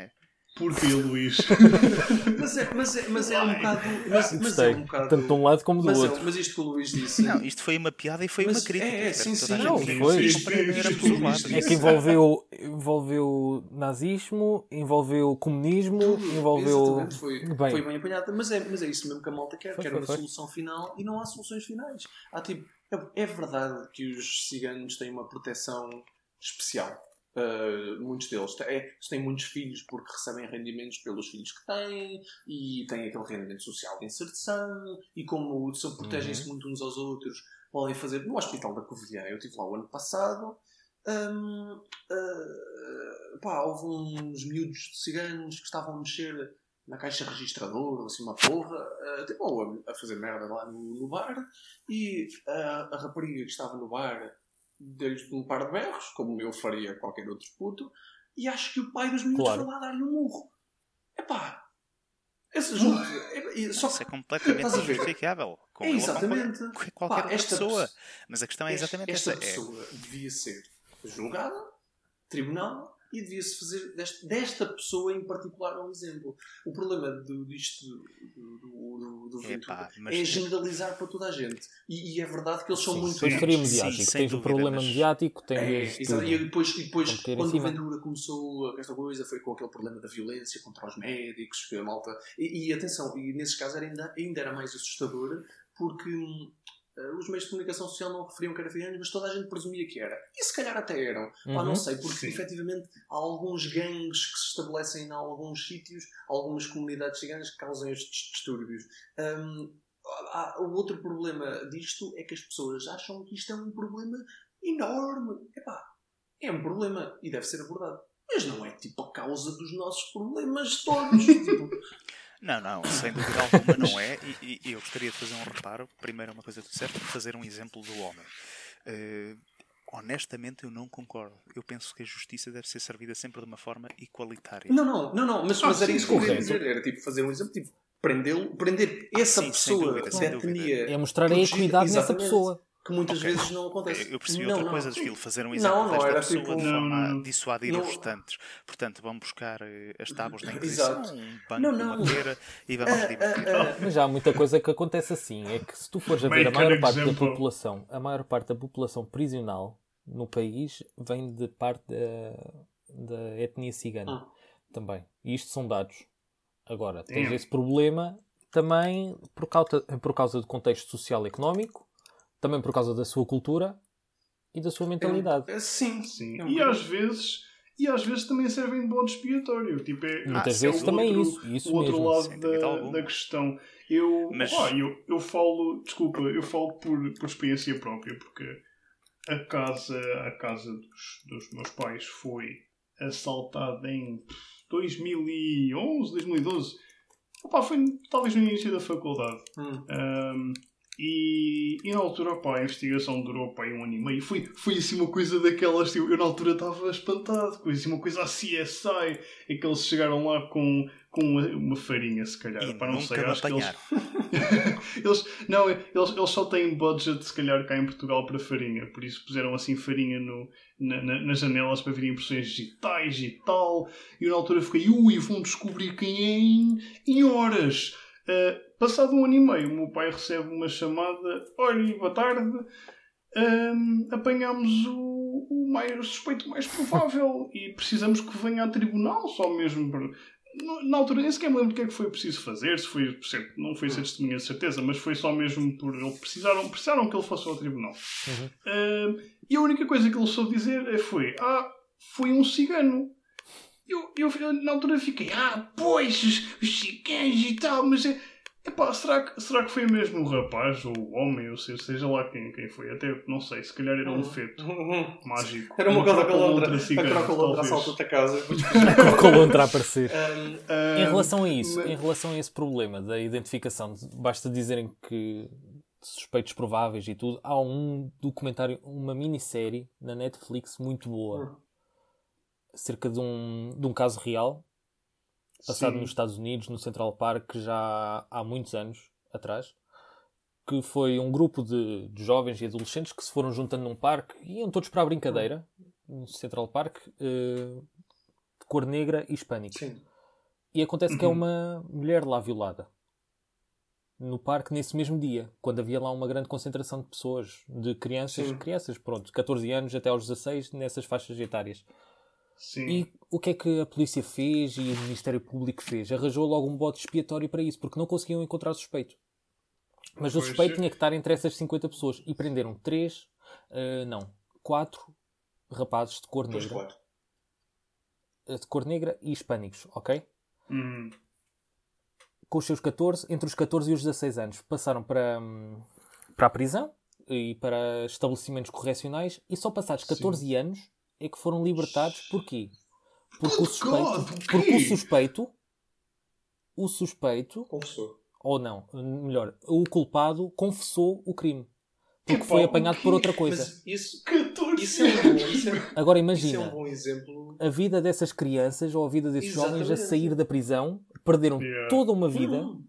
né? Porquê, Luís? [laughs] Mas é, mas é, mas é um bocado. Mas, mas é Gostei. um bocado. Tanto de um lado como do mas, é- outro. mas isto que o Luís disse. Não, isto foi uma piada e foi Mas uma crítica. é, é, sim, sim, não, foi. Isto- isto- É que envolveu, envolveu nazismo, envolveu comunismo, Tudo, envolveu. Foi, Bem. foi bem apanhado. Mas é, mas é isso mesmo que a malta quer. Foi, quer foi, uma foi. solução final e não há soluções finais. Há tipo. É, é verdade que os ciganos têm uma proteção especial. Uh, muitos deles têm, é, têm muitos filhos porque recebem rendimentos pelos filhos que têm e têm aquele rendimento social de inserção e como se protegem-se muito uns aos outros podem fazer no Hospital da Covilhã. Eu estive lá o ano passado hum, uh, pá, houve uns miúdos de ciganos que estavam a mexer na caixa registradora, ou assim uma porra, uh, tipo, a, a fazer merda lá no, no bar, e uh, a rapariga que estava no bar deu-lhes um par de berros, como eu faria qualquer outro puto, e acho que o pai dos miúdos Claro. foi lá dar-lhe um murro. Epá, Esse é- é- só Isso é completamente injustificável. Com É exatamente. qualquer, qualquer Pá, esta pessoa. pessoa- Mas a questão é exatamente esta essa. É, pessoa devia ser julgada, tribunal, e devia-se fazer deste- desta pessoa em particular um exemplo. O problema do, disto do, do, do, do Epá, VTuber mas- é generalizar para toda a gente. E, e é verdade que eles são muito. Depois Sim, seria sim, mediático. sem tens o problema mas- mediático, tens É, exato. e depois, e depois quando o. Ventura começou esta coisa, foi com aquele problema da violência contra os médicos, que a malta. E, e atenção, e nesses casos era ainda, ainda era mais assustador, porque hum, os meios de comunicação social não referiam que era ciganos, mas toda a gente presumia que era. E se calhar até eram. Pá, Uhum. não sei, porque Sim. efetivamente há alguns gangues que se estabelecem em alguns sítios, algumas comunidades ciganas que causam estes distúrbios. Hum, há- o outro problema disto é que as pessoas acham que isto é um problema enorme. Epá, é um problema e deve ser abordado. Mas não é tipo a causa dos nossos problemas todos. [laughs] tipo, Não, não, sem dúvida alguma não é. E, e eu gostaria de fazer um reparo. Primeiro, uma coisa que tu disseste, fazer um exemplo do homem. Eh, honestamente, eu não concordo. Eu penso que a justiça deve ser servida sempre de uma forma igualitária. não, não, não, não, mas, Ah, mas era sim, isso que eu queria dizer. Era tipo fazer um exemplo, tipo, prendê-lo, prender essa sim, sem pessoa dúvida, sem da dúvida. etnia É mostrar a equidade nessa pessoa. Que muitas Ok. vezes não acontece. Eu percebi não, outra não. coisa do estilo, fazer um Não, exemplo não, desta era pessoa tipo- de Não, forma não, não. a dissuadir Não. os restantes. Portanto, vamos buscar eh, as tábuas da [laughs] Inquisição, Exato. um banco, Não, não. uma pera e vamos Ah, divertir. ah, ah, Mas já há muita coisa que acontece assim. É que se tu fores a ver a maior parte da população, a maior parte da população prisional no país vem de parte da, da etnia cigana Ah. também. E isto são dados. Agora, tens Damn. esse problema também por causa, por causa do contexto social e económico, também por causa da sua cultura e da sua mentalidade. é- sim, Sim. É um E bocado- às vezes. E às vezes também servem de bode expiatório. Tipo, é, Muitas sem vezes o também é outro- isso. Isso o outro mesmo. lado sem da, da questão. Eu, Mas- eu, eu falo, desculpa, eu falo por, por experiência própria, porque a casa, a casa dos, dos meus pais foi assaltada em 2011, 2012. Opá, foi talvez no início da faculdade. Hum. Um, e, e na altura, pá, a investigação durou pá, um ano e meio. Foi, foi assim uma coisa daquelas. Tipo, eu na altura estava espantado. Foi assim uma coisa a CSI. É que eles chegaram lá com, com uma, uma farinha, se calhar. E Pá, não sei, acho que eles, [laughs] eles, não, eles, eles só têm budget, se calhar, cá em Portugal para farinha. Por isso puseram assim farinha no, na, na- nas janelas para ver impressões digitais e tal. E eu na altura fiquei, ui, vão descobrir quem é em, em horas. Uh, passado um ano e meio, o meu pai recebe uma chamada: Olha, boa tarde, um, apanhámos o, o, mais, o suspeito mais provável [laughs] e precisamos que venha a tribunal, só mesmo para. Na altura nem sequer me lembro o que é que foi preciso fazer, se foi, não foi ser testemunha de certeza, mas foi só mesmo por eles precisaram, precisaram que ele fosse ao tribunal. Uhum. Um, e a única coisa que ele soube dizer é- foi: Ah, foi um cigano. Eu, eu, eu, na altura fiquei: Ah, pois, os, os ciganos e tal, mas. É, epá, será, que, será que foi mesmo o rapaz, ou o homem, ou seja, seja lá quem, quem foi? Até não sei, se calhar era um feto mágico. Era uma coisa calontra. A cigana, crocolontra talvez. assalta-te a casa. [laughs] Colontra a aparecer. [laughs] Um, Em Um, relação a isso, mas- em relação a esse problema da identificação, basta dizerem que suspeitos prováveis e tudo, há um documentário, uma minissérie na Netflix muito boa, acerca de um, de um caso real, passado Sim. nos Estados Unidos, no Central Park, já há muitos anos atrás, que foi um grupo de, de jovens e adolescentes que se foram juntando num parque e iam todos para a brincadeira, no Central Park, eh, de cor negra e hispânica. Sim. E acontece que é Uhum. uma mulher lá violada. No parque, nesse mesmo dia, quando havia lá uma grande concentração de pessoas, de crianças, Sim. crianças, pronto, 14 anos até aos 16, nessas faixas etárias. Sim. E o que é que a polícia fez e o Ministério Público fez? Arranjou logo um bote expiatório para isso, porque não conseguiam encontrar o suspeito. Mas o Pois suspeito é. tinha que estar entre essas 50 pessoas. E prenderam 3, não, 4 rapazes de cor Pois negra. claro. eh, De cor negra e hispânicos, ok? Hum, com os seus 14, entre os 14 e os 16 anos, passaram para, hum, para a prisão e para estabelecimentos correcionais e só passados 14 anos é que foram libertados. Porquê? Porque o suspeito, porque o suspeito, o suspeito, Confessou. ou não, melhor, o culpado confessou o crime. Porque foi apanhado por outra coisa. Isso, 14 isso, é um bom, isso, é, Agora isso é imagina, um bom exemplo. a vida dessas crianças ou a vida desses jovens a Exatamente. sair da prisão, perderam Yeah. toda uma vida Hum.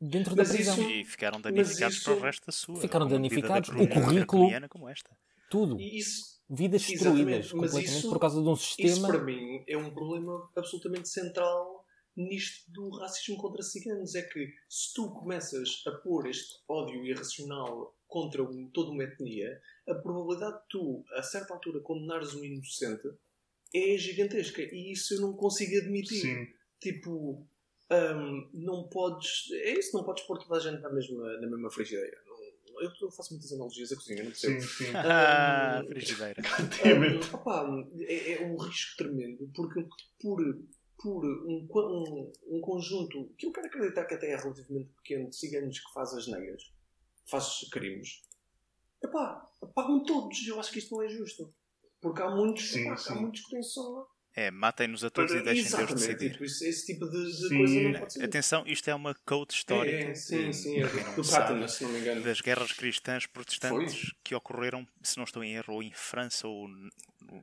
dentro da Mas prisão. isso- E ficaram danificados isso- para o resto da sua. Ficaram danificados. da O currículo- como esta. Tudo. E isso, Vidas Exatamente, destruídas mas completamente isso- por causa de um isso sistema. para mim é um problema absolutamente central nisto do racismo contra ciganos. É que se tu começas a pôr este ódio irracional contra um- toda uma etnia, a probabilidade de tu, a certa altura, condenares um inocente é gigantesca. E isso eu não consigo admitir. Sim. Tipo, hum, não podes. É isso, não podes pôr toda a gente na mesma, na mesma frigideira. Eu, eu faço muitas analogias à cozinha, não percebo. Sim, sim. Ah, Um, [laughs] frigideira. [laughs] Um, opá, é, é um risco tremendo porque por, por um, um, um conjunto que eu quero acreditar que até é relativamente pequeno de ciganos que faz as negras, faz crimes, epá, pagam todos. Eu acho que isto não é justo. Porque há muitos, Sim, epá, sim. há muitos que têm só. É, matem-nos a todos Para- e deixem Deus decidir. tipo, esse, esse tipo de, de Sim. coisa não pode ser. Atenção, isto é uma code histórica. É, é, sim, de- sim, é não do Katana, se não me engano. das guerras cristãs protestantes que ocorreram, se não estou em erro, ou em França ou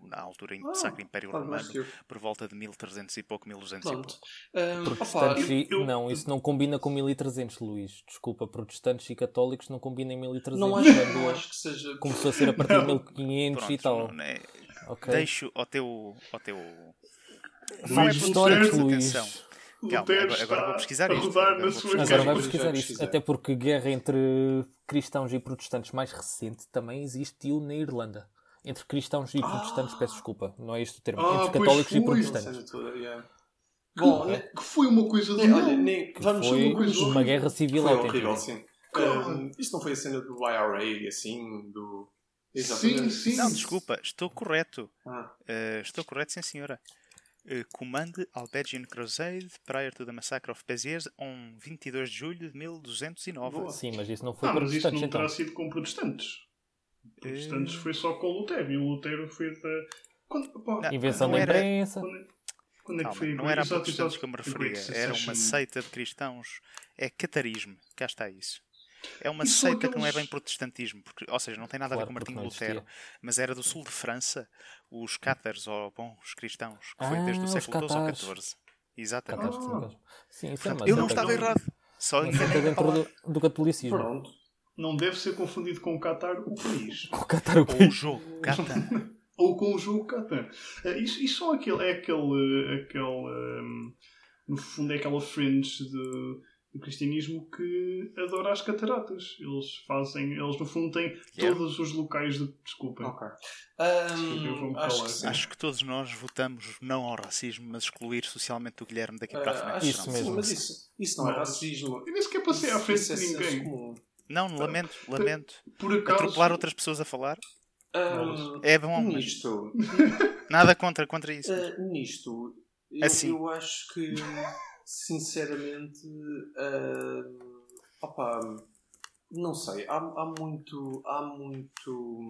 na altura em Ah, Sacro Império mais Romano, eu. por volta de 1300 e pouco, 1200 e Pronto. pouco. Hum, opá, Protestantes eu- e... eu- Não, isso não combina com 1300, Luís. Desculpa, protestantes e católicos não combinam em 1300. não acho, não acho que seja. Começou a ser a partir de 1500 e Pronto, tal. não é- Ok. deixo ao teu. Ao teu... É históricos, Luís. atenção. Calma, agora- vou pesquisar isto, agora vou pesquisar Agora vai pesquisar pesquisei. Até porque guerra entre cristãos e protestantes mais recente também existiu na Irlanda. Entre cristãos e protestantes, peço desculpa, não é este o termo. Ah, Entre católicos e protestantes. Toda, yeah. Que, Bom, né, que foi uma coisa de olha, nem, vamos Foi uma coisa uma guerra civil Foi horrível, sim. Um, isto não foi a cena do IRA e assim, do. Sim, Exatamente. sim. Não, desculpa, estou correto. Ah, Uh, estou correto, sim, senhora. Uh, Comande Albanian Crusade prior to the Massacre of Béziers on 22 de julho de 1209. Boa. Sim, mas isso não foi Ah, mas protestantes não então. terá sido com protestantes. Protestantes Eh, foi só com o Lutero. E o Lutero foi da. Quando, Não, Invenção não da era- imprensa. quando, é- quando é que foi? não era a Exato, protestantes que eu me referia, era uma seita de cristãos. É catarismo, cá está isso. É uma seita que não é aqueles- bem protestantismo, porque, ou seja, não tem nada a ver Claro, com Martinho Lutero, mas era do sul de França, os cátaros, ou bons cristãos, que foi Ah, desde o os século XII ao. XIV. Exatamente. Ah. Sim, é uma Eu não estava errado, só enganei dentro do, do catolicismo. pronto. Não deve ser confundido com o Qatar, o país. O Qatar o Ou quê? o jogo, Catan. [laughs] Ou com o jogo Qatar. Eh, Isso, isso só aquele, é aquele. aquele ehm, no fundo, é aquela fringe de, do cristianismo que adora as cataratas. Eles fazem. Eles, no fundo, têm Yeah. todos os locais de. Desculpem. Ok. Desculpa, eu Um, vou-me acho que. Acho que todos nós votamos não ao racismo, mas excluir socialmente o Guilherme daqui para a Ah, frente. acho Isso mesmo. Sim, mas isso, isso não é racismo. Eu nem sequer passei à frente Isso é de senso ninguém. Não, lamento, lamento. Por acaso. Atropelar outras pessoas a falar Um, é bom, mas nisto, nada contra, contra isso. uh, nisto eu, Assim. eu acho que, sinceramente, uh, opá, não sei, há, há muito. Há muito.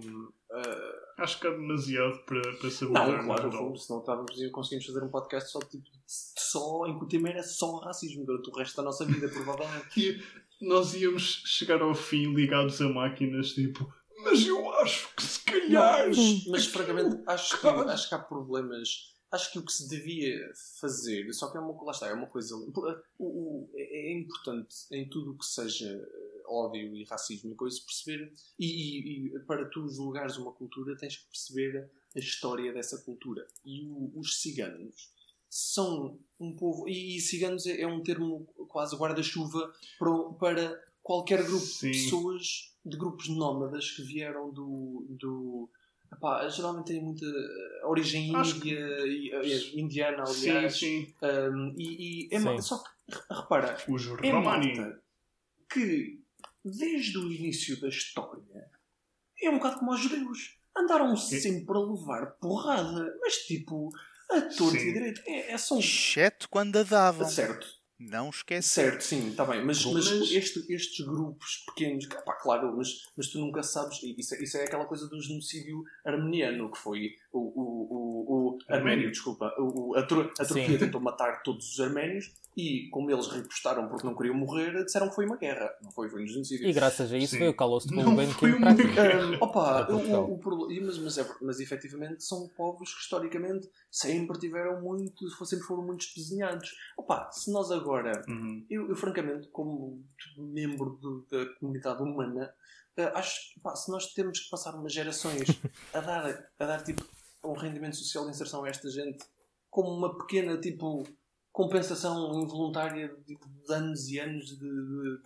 uh, Acho que há demasiado para, para saber. não, claro, vou, senão estávamos, conseguimos fazer um podcast só, tipo, só em que o tema era só racismo durante o resto da nossa vida, provavelmente. [laughs] E nós íamos chegar ao fim ligados a máquinas, tipo. Mas eu acho que se calhar. Mas, francamente, acho que, [laughs] acho que há problemas. Acho que o que se devia fazer, só que é uma, lá está, é uma coisa. O, o- é é importante em tudo o que seja eh, ódio e racismo e coisa perceber. E, e- e para tu julgares uma cultura, tens que perceber a história dessa cultura. E o- os ciganos são um povo. E, e ciganos é, é um termo quase guarda-chuva para, para qualquer grupo Sim. de pessoas, de grupos nómadas que vieram do. do epá, geralmente têm muita origem que- índia, e- eh, indiana, Sim, aliás. sim. Um, e, e é Sim. só que, repara, Os é Romani. malta que, desde o início da história, é um bocado como os judeus. Andaram sempre a levar porrada, mas tipo, a torto Sim. e direito. É, é só um. Exceto quando a davam. Certo. Não esquece. Certo, sim, está bem, mas, mas, Mas- este- estes grupos pequenos, que, pá, claro, mas, mas tu nunca sabes, isso, é- isso é aquela coisa do genocídio armeniano, que foi o, o, o, o arménio, desculpa, o, a, Tur- a Turquia Sim. tentou matar todos os arménios e, como eles repostaram porque não queriam morrer, disseram que foi uma guerra, não foi, foi um genocídio. E graças a isso Sim. veio o Calou-se de Não Gulbenkian foi para uma aqui. guerra. Um, [laughs] opa, o, problema- mas, mas, é- mas efetivamente são povos que historicamente sempre tiveram muito, sempre foram muito espezinhados. Opa, se nós agora Uhum. eu, eu, francamente, como membro do- da comunidade humana, eh, acho que pá, se nós temos que passar umas gerações [laughs] a dar, a dar tipo, um rendimento social de inserção a esta gente como uma pequena tipo, compensação involuntária de, de anos e anos de, de,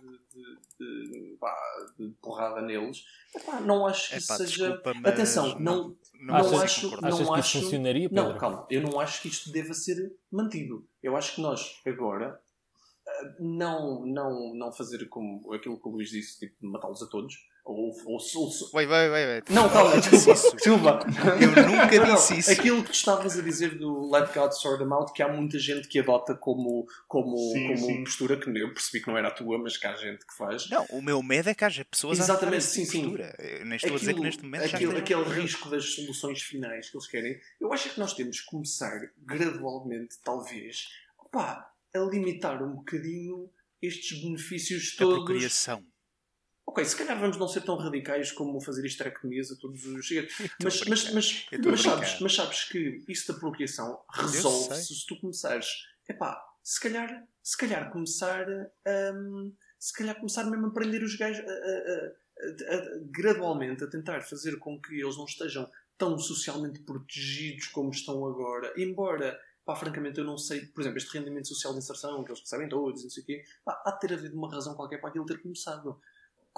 de- de- pá, de porrada neles, epá, não acho que É isso pá, seja. Atenção, não, não não consigo acho- concordar. Achas não que acho- isso funcionaria, Pedro? não, calma, eu não acho que isto deva ser mantido. Eu acho que nós, agora, ah, não, não, não fazer como aquilo que o Luís disse, tipo, matá-los a todos, ou, ou, ou, Vai, vai, vai, vai. não, calma, Eu disse desculpa, isso. desculpa. Eu nunca Não, disse isso. Aquilo que tu estavas a dizer do Let God Sort Them Out, que há muita gente que adota como, como, Sim, como sim. postura, que eu percebi que não era a tua, mas que há gente que faz. Não, o meu medo é que haja pessoas Exatamente, a adotarem sim, essa sim. postura. Eu nem estou a dizer que neste momento já aquilo, estejam aquele a risco das soluções finais que eles querem, eu acho que nós temos que começar gradualmente, talvez, opá, a limitar um bocadinho estes benefícios A todos. procriação. Ok, se calhar vamos não ser tão radicais como fazer esterectomias a todos os chegados. [laughs] Mas, mas, mas, mas, sabes, mas sabes que isso da procriação resolve-se se tu começares. Epá, se calhar, se calhar começar. hum, se calhar começar mesmo a prender os gajos a- a- a- gradualmente a tentar fazer com que eles não estejam tão socialmente protegidos como estão agora. Embora, pá, francamente, eu não sei, por exemplo, este rendimento social de inserção que eles recebem todos, não sei o quê, pá, há de ter havido uma razão qualquer para aquilo ter começado.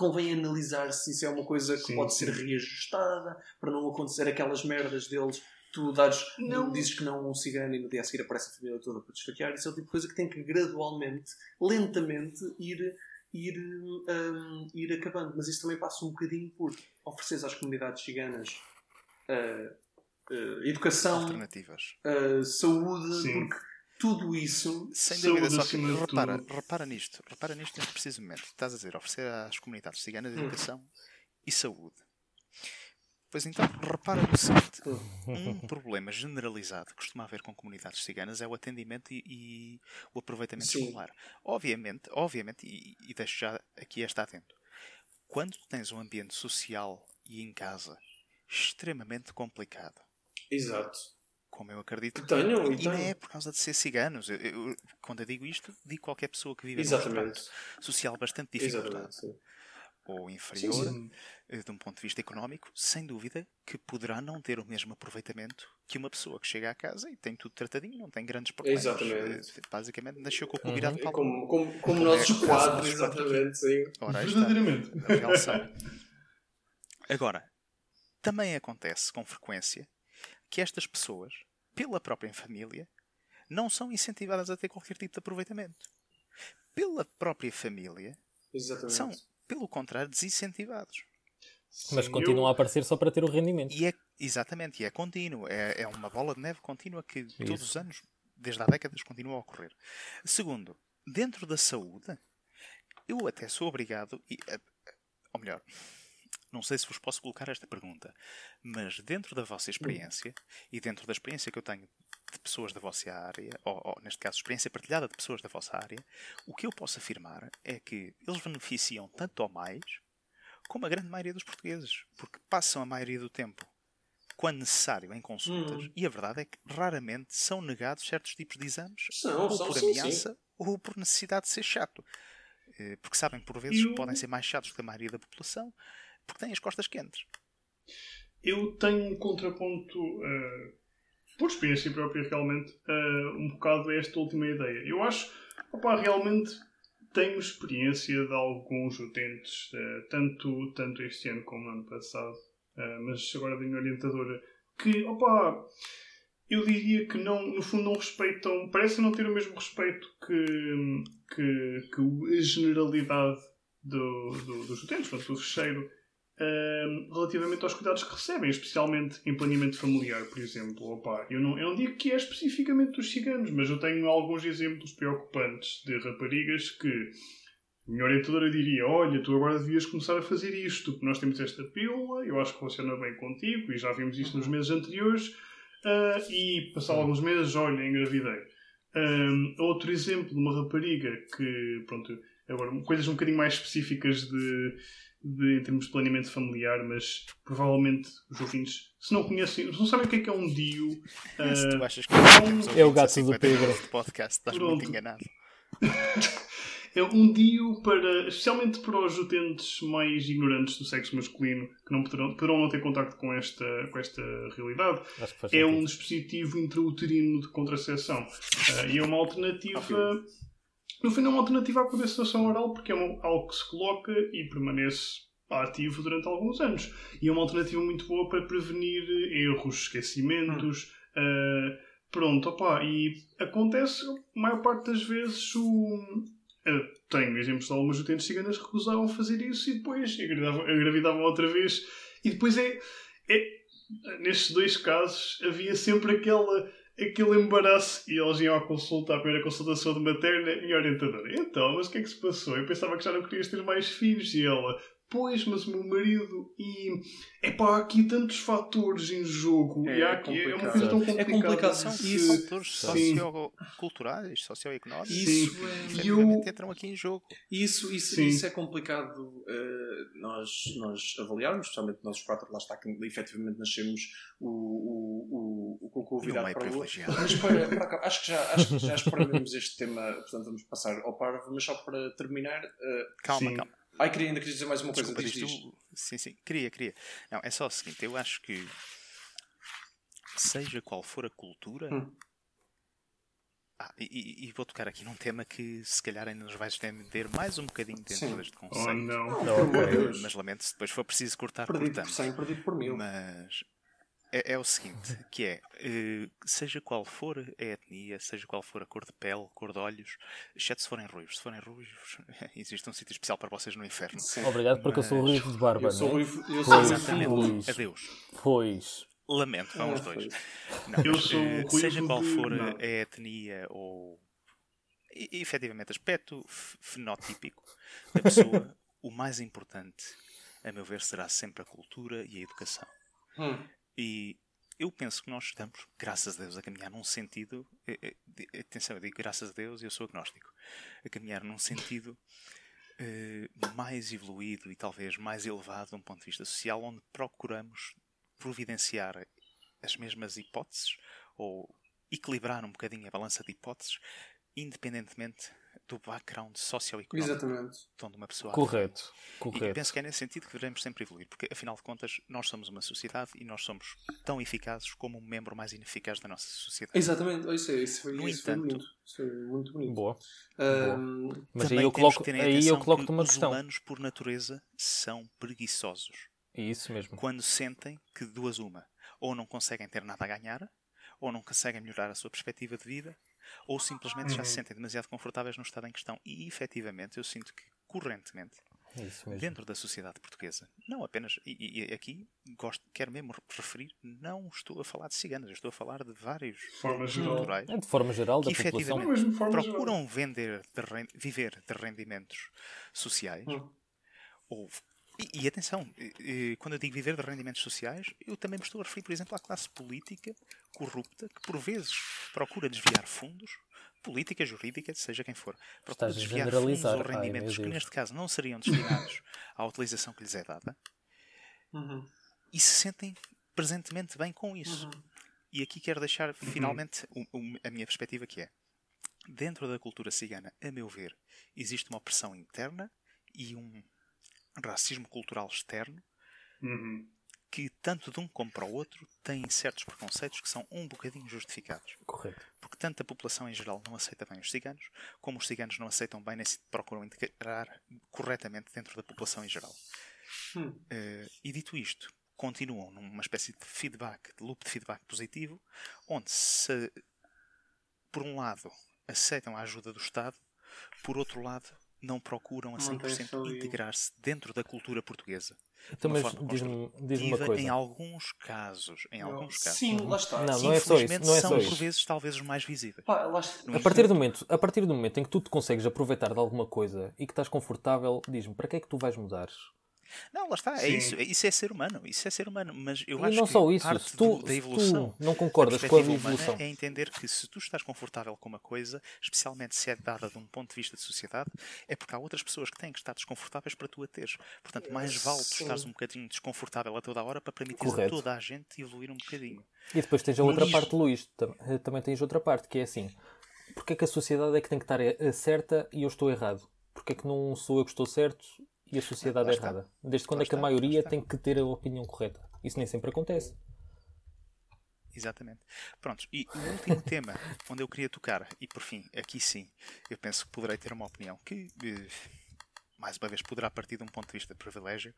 Convém analisar se isso é uma coisa que Sim, pode sim. ser reajustada para não acontecer aquelas merdas deles. Tu dares, Não. dizes que não a um cigano e no dia a seguir aparece a família toda para te esfaquear. Isso é o tipo de coisa que tem que gradualmente, lentamente, ir, ir, hum, ir acabando. Mas isso também passa um bocadinho por oferecer às comunidades ciganas ah, ah, educação, Alternativas. ah, saúde, Sim. porque tudo isso. Sem dúvida, só que repara, tudo. repara nisto, repara nisto neste preciso momento. Estás a dizer, oferecer às comunidades ciganas Hum. educação e saúde. Pois então, repara no seguinte: Hum. um problema generalizado que costuma haver com comunidades ciganas é o atendimento e, e o aproveitamento Sim. escolar. Obviamente, obviamente, e, e deixo já aqui esta atento. Quando tens um ambiente social e em casa extremamente complicado, Exato. Como eu acredito Que tenham, e e não é por causa de ser ciganos. Eu- eu- quando eu digo isto, digo qualquer pessoa que vive num Exatamente. estrato social bastante dificultado. Sim. ou inferior, Sim, eh, de um ponto de vista económico, sem dúvida que poderá não ter o mesmo aproveitamento que uma pessoa que chega à casa e tem tudo tratadinho, não tem grandes problemas. Exatamente. Eh, Basicamente, nasceu com o cu Uhum. virado É para o como, como, como nossos quadros, exatamente, sim. Ora, está. Verdadeiramente. Agora, também acontece com frequência que estas pessoas, pela própria família, não são incentivadas a ter qualquer tipo de aproveitamento. Pela própria família, Exatamente. são, pelo contrário, desincentivados. Mas Sim, continuam eu- a aparecer só para ter o rendimento. E é, exatamente, e é contínuo. É, é uma bola de neve contínua que todos Isso. os anos, desde há décadas, continua a ocorrer. Segundo, dentro da saúde, eu até sou obrigado, e, eh, ou melhor, não sei se vos posso colocar esta pergunta, mas dentro da vossa experiência e dentro da experiência que eu tenho de pessoas da vossa área, ou, ou, neste caso, experiência partilhada de pessoas da vossa área, o que eu posso afirmar é que eles beneficiam tanto ou mais como a grande maioria dos portugueses, porque passam a maioria do tempo, quando necessário, em consultas, Uhum. e a verdade é que raramente são negados certos tipos de exames, São, ou são, por sim, sim. ameaça, ou por necessidade de ser chato. Eh, Porque sabem que por vezes Eu- podem ser mais chatos que a maioria da população, porque têm as costas quentes. Eu tenho um contraponto, eh, por experiência própria, realmente, eh, um bocado a esta última ideia. Eu acho, opá, realmente tenho experiência de alguns utentes, eh, tanto, tanto este ano como no ano passado, mas agora da minha orientadora, que, opá, eu diria que não, no fundo não respeitam, parecem não ter o mesmo respeito que, que, que a generalidade do, do- dos utentes, portanto, o fecheiro uh, relativamente aos cuidados que recebem, especialmente em planeamento familiar, por exemplo. Opa, eu, não, eu não digo que é especificamente dos ciganos, mas eu tenho alguns exemplos preocupantes de raparigas que a minha orientadora diria: Olha, tu agora devias começar a fazer isto, porque nós temos esta pílula, eu acho que funciona bem contigo, e já vimos isto nos meses anteriores, uh, e passado alguns meses, olha, engravidei. Um, outro exemplo de uma rapariga que, pronto, agora, coisas um bocadinho mais específicas de, de, em termos de planeamento familiar, mas provavelmente os ouvintes, se não conhecem, não sabem o que é que é um dio. Uh, [laughs] Se tu achas que É o gato do Pedro. podcast, estás Pronto. muito enganado. [laughs] É um dio para, especialmente para os utentes mais ignorantes do sexo masculino, que não poderão, poderão não ter contacto com esta, com esta realidade. É sentido. um dispositivo intrauterino de contracepção. Ah, [laughs] e é uma alternativa. No fundo, é uma alternativa à condensação oral, porque é uma- algo que se coloca e permanece ativo durante alguns anos. E é uma alternativa muito boa para prevenir erros, esquecimentos. ah, pronto, opá, e acontece, a maior parte das vezes, o. eu tenho exemplos de algumas utentes ciganas que recusavam fazer isso e depois engravidavam, engravidavam outra vez. E depois é, é nestes dois casos havia sempre aquela, aquele embaraço e eles iam à consulta, à primeira consultação de materna e a orientadora. Então, mas o que é que se passou? Eu pensava que já não querias ter mais filhos e ela. Pois, mas o meu marido e é pá, há aqui tantos fatores em jogo É e há aqui, é uma complicado. coisa tão É complicada. complicado. São Isso- fatores sim. socioculturais, socioeconómicos. Isso que é- efetivamente eu- entram aqui em jogo. Isso, isso, Sim. isso é complicado eh, nós, nós avaliarmos, especialmente nós os quatro, lá está, que efetivamente nascemos o, o, o, o virado meio para o outro. Mas para, para cá, acho que já, acho que já esprememos este tema, portanto vamos passar ao parvo, mas só para terminar. eh, Calma, Sim. calma. Ai, queria, ainda queria dizer mais uma coisa. Desculpa, Diz, diz. Sim, sim. Queria, queria. Não, é só o seguinte. Eu acho que seja qual for a cultura... Hum. Ah, e, e- vou tocar aqui num tema que se calhar ainda nos vai estender mais um bocadinho dentro Sim. deste Oh conceito. não. Não, ok. Deus. mas lamento se depois for preciso cortar Perdido por cortamos. 100, perdido por mil. Mas é, é o seguinte, que é, eh, seja qual for a etnia, seja qual for a cor de pele, cor de olhos, exceto se forem ruivos. Se forem ruivos, [laughs] existe um sítio especial para vocês no inferno. Sim. Obrigado porque eu sou Mas- ruivo de barba, Eu sou é? ruivo- eu sou Exatamente. Pois. Adeus. Pois. Lamento, vão os Ah, dois. Não, Eu mas, sou eh, ruivo seja qual for a- não. a etnia ou e- efetivamente aspecto fenotípico da pessoa, [laughs] o mais importante, a meu ver, será sempre a cultura e a educação. Hum. E eu penso que nós estamos, graças a Deus, a caminhar num sentido. eh, eh, Atenção, eu digo graças a Deus e eu sou agnóstico. A caminhar num sentido eh, mais evoluído e talvez mais elevado de um ponto de vista social, onde procuramos providenciar as mesmas hipóteses ou equilibrar um bocadinho a balança de hipóteses, independentemente do background socioeconómico Exatamente. de onde uma pessoa Correto. e Correto. penso que é nesse sentido que devemos sempre evoluir, porque afinal de contas nós somos uma sociedade e nós somos tão eficazes como um membro mais ineficaz da nossa sociedade. Exatamente, isso, é- isso foi, No isso foi entanto- bonito. Isso foi muito bonito. Boa. Ahm, Mas Também aí eu temos coloco, que ter em aí eu coloco-te que uma os questão. humanos, por natureza, são preguiçosos. É isso mesmo. Quando sentem que de duas uma, ou não conseguem ter nada a ganhar, ou não conseguem melhorar a sua perspectiva de vida, ou simplesmente já se sentem demasiado confortáveis no estado em questão. E efetivamente eu sinto que, correntemente, É dentro da sociedade portuguesa, não apenas, e, e aqui gosto, quero mesmo referir, não estou a falar de ciganas, estou a falar de vários forma geral. culturais É de forma geral da que efetivamente de procuram vender de viver de rendimentos sociais Hum. ou e, e atenção, quando eu digo viver de rendimentos sociais, eu também me estou a referir, por exemplo, à classe política corrupta que por vezes procura desviar fundos, política, jurídica, seja quem for, procura Estás desviar fundos ou Ai, rendimentos meu que neste caso não seriam destinados [laughs] à utilização que lhes é dada uhum. e se sentem presentemente bem com isso. Uhum. E aqui quero deixar finalmente o- o- a minha perspectiva que é dentro da cultura cigana, a meu ver, existe uma opressão interna e um racismo cultural externo Uhum. Que tanto de um como para o outro têm certos preconceitos que são um bocadinho justificados. Correto. Porque tanto a população em geral não aceita bem os ciganos, como os ciganos não aceitam bem nem se procuram integrar corretamente dentro da população em geral. Hum. Eh, e dito isto, continuam numa espécie de feedback, de loop de feedback positivo, onde se, por um lado, aceitam a ajuda do Estado, por outro lado, não procuram a Mantém-se 100% ali. integrar-se dentro da cultura portuguesa. Então, mas diz-me diz uma coisa. em alguns casos. Em alguns casos. Sim, lá está. Não, Sim, não é só isso. Infelizmente Não é são só por isso. vezes talvez os mais visíveis. pá, lá está. No A partir, do momento, a partir do momento em que tu te consegues aproveitar de alguma coisa e que estás confortável, diz-me, para que é que tu vais mudar? Não, lá está, é Sim. isso. Isso é ser humano. Isso é ser humano. Mas eu E acho não que só isso, parte se tu, da evolução. tu não da concordas com a evolução, é entender que se tu estás confortável com uma coisa, especialmente se é dada de um ponto de vista de sociedade, é porque há outras pessoas que têm que estar desconfortáveis para tu a teres. Portanto, mais vale tu Sim. estares um bocadinho desconfortável a toda a hora para permitir a toda a gente evoluir um bocadinho. E depois tens a outra Mas- parte, Luís. eh, Também tens outra parte, que é assim: porque é que a sociedade é que tem que estar eh, certa e eu estou errado? Porque é que não sou eu que estou certo e a sociedade é errada? Desde quando Lá é que a maioria tem que ter a opinião correta? Isso nem sempre acontece. Exatamente. Pronto, e o último tema [laughs] onde eu queria tocar, e por fim, aqui sim, eu penso que poderei ter uma opinião que, eh, mais uma vez, poderá partir de um ponto de vista de privilégio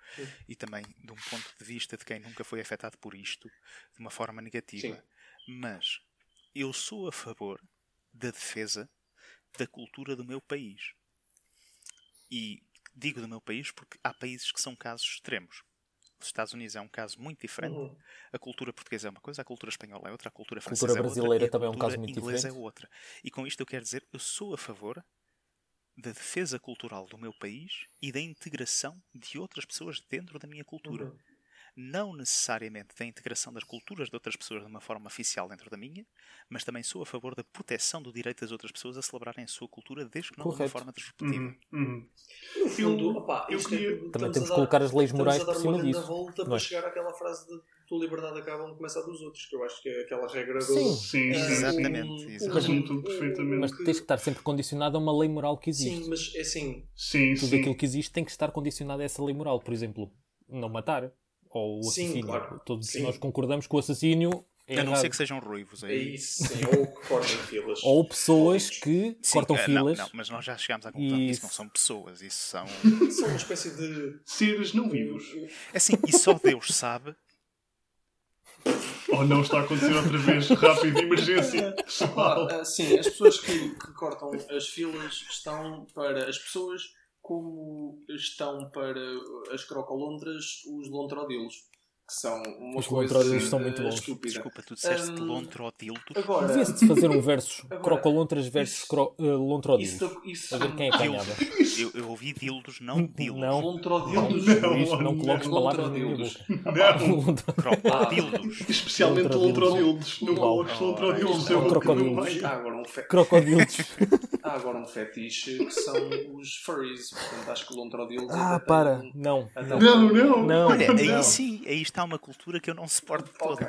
e também de um ponto de vista de quem nunca foi afetado por isto de uma forma negativa. Sim. Mas eu sou a favor da defesa da cultura do meu país. E digo do meu país porque há países que são casos extremos. Os Estados Unidos é um caso muito diferente. Uhum. A cultura portuguesa é uma coisa, a cultura espanhola é outra, a cultura cultura francesa é outra, brasileira e a também é um cultura caso muito inglesa diferente. é outra. E com isto eu quero dizer, eu sou a favor da defesa cultural do meu país e da integração de outras pessoas dentro da minha cultura. Uhum. Não necessariamente da integração das culturas de outras pessoas de uma forma oficial dentro da minha, mas também sou a favor da proteção do direito das outras pessoas a celebrarem a sua cultura, desde que não de uma Correto. forma disruptiva. Uhum, uhum. No fundo, opá, eu isto queria- é, Também temos que colocar as leis morais por cima disso. volta para é? chegar àquela frase de tua liberdade acaba onde começa a dos outros, que eu acho que é aquela regra do. Sim. Sim, eh, sim, Exatamente, um- exatamente. Tudo perfeitamente. Mas tens que estar sempre condicionado a uma lei moral que existe. Sim, mas é assim. Sim, Tudo sim. aquilo que existe tem que estar condicionado a essa lei moral. Por exemplo, não matar. Ou o Sim, assassínio. claro. Todos Sim. nós concordamos que o assassínio é A não errado. ser que sejam ruivos. É Aí. isso, sim. Ou que cortem filas. Ou pessoas que Sim, cortam eh, filas. Não, não, mas nós já chegámos à conclusão que isso não Isso. são pessoas, isso são. [laughs] São uma espécie de. Seres não vivos. É assim, e só Deus sabe. Ou não está a acontecer outra vez. Rápido, emergência. Pessoal. ah, sim, as pessoas que, que cortam as filas estão para as pessoas como estão para as crocolondras os lontrodilos, que são uma Os coisa lontrodilos são muito eh, bons. estúpida. Desculpa, tu disseste Hum, lontrodildos. Agora, Devia-se fazer um versus [laughs] Agora, crocolontras versus cro, eh, lontrodilos. isso, isso A ver quem é que ganhava. Eu, eu ouvi dildos, não dildos. Não. lontrodilos Não, não coloques não. palavras na minha Lontrodilos. boca. Não. [laughs] Crocodildos. Especialmente Lontrodilos. lontrodildos. Não coloques lontrodildos. Oh, Eu vou crocodilos. comer [laughs] Há agora, um um fetiche que são os furries. Portanto, acho que o lontrodilos. Ah, até para. tem- Não. até Não. tem- Não, não. Não. Olha, aí não. sim, aí está uma cultura que eu não suporto de todo. Ok.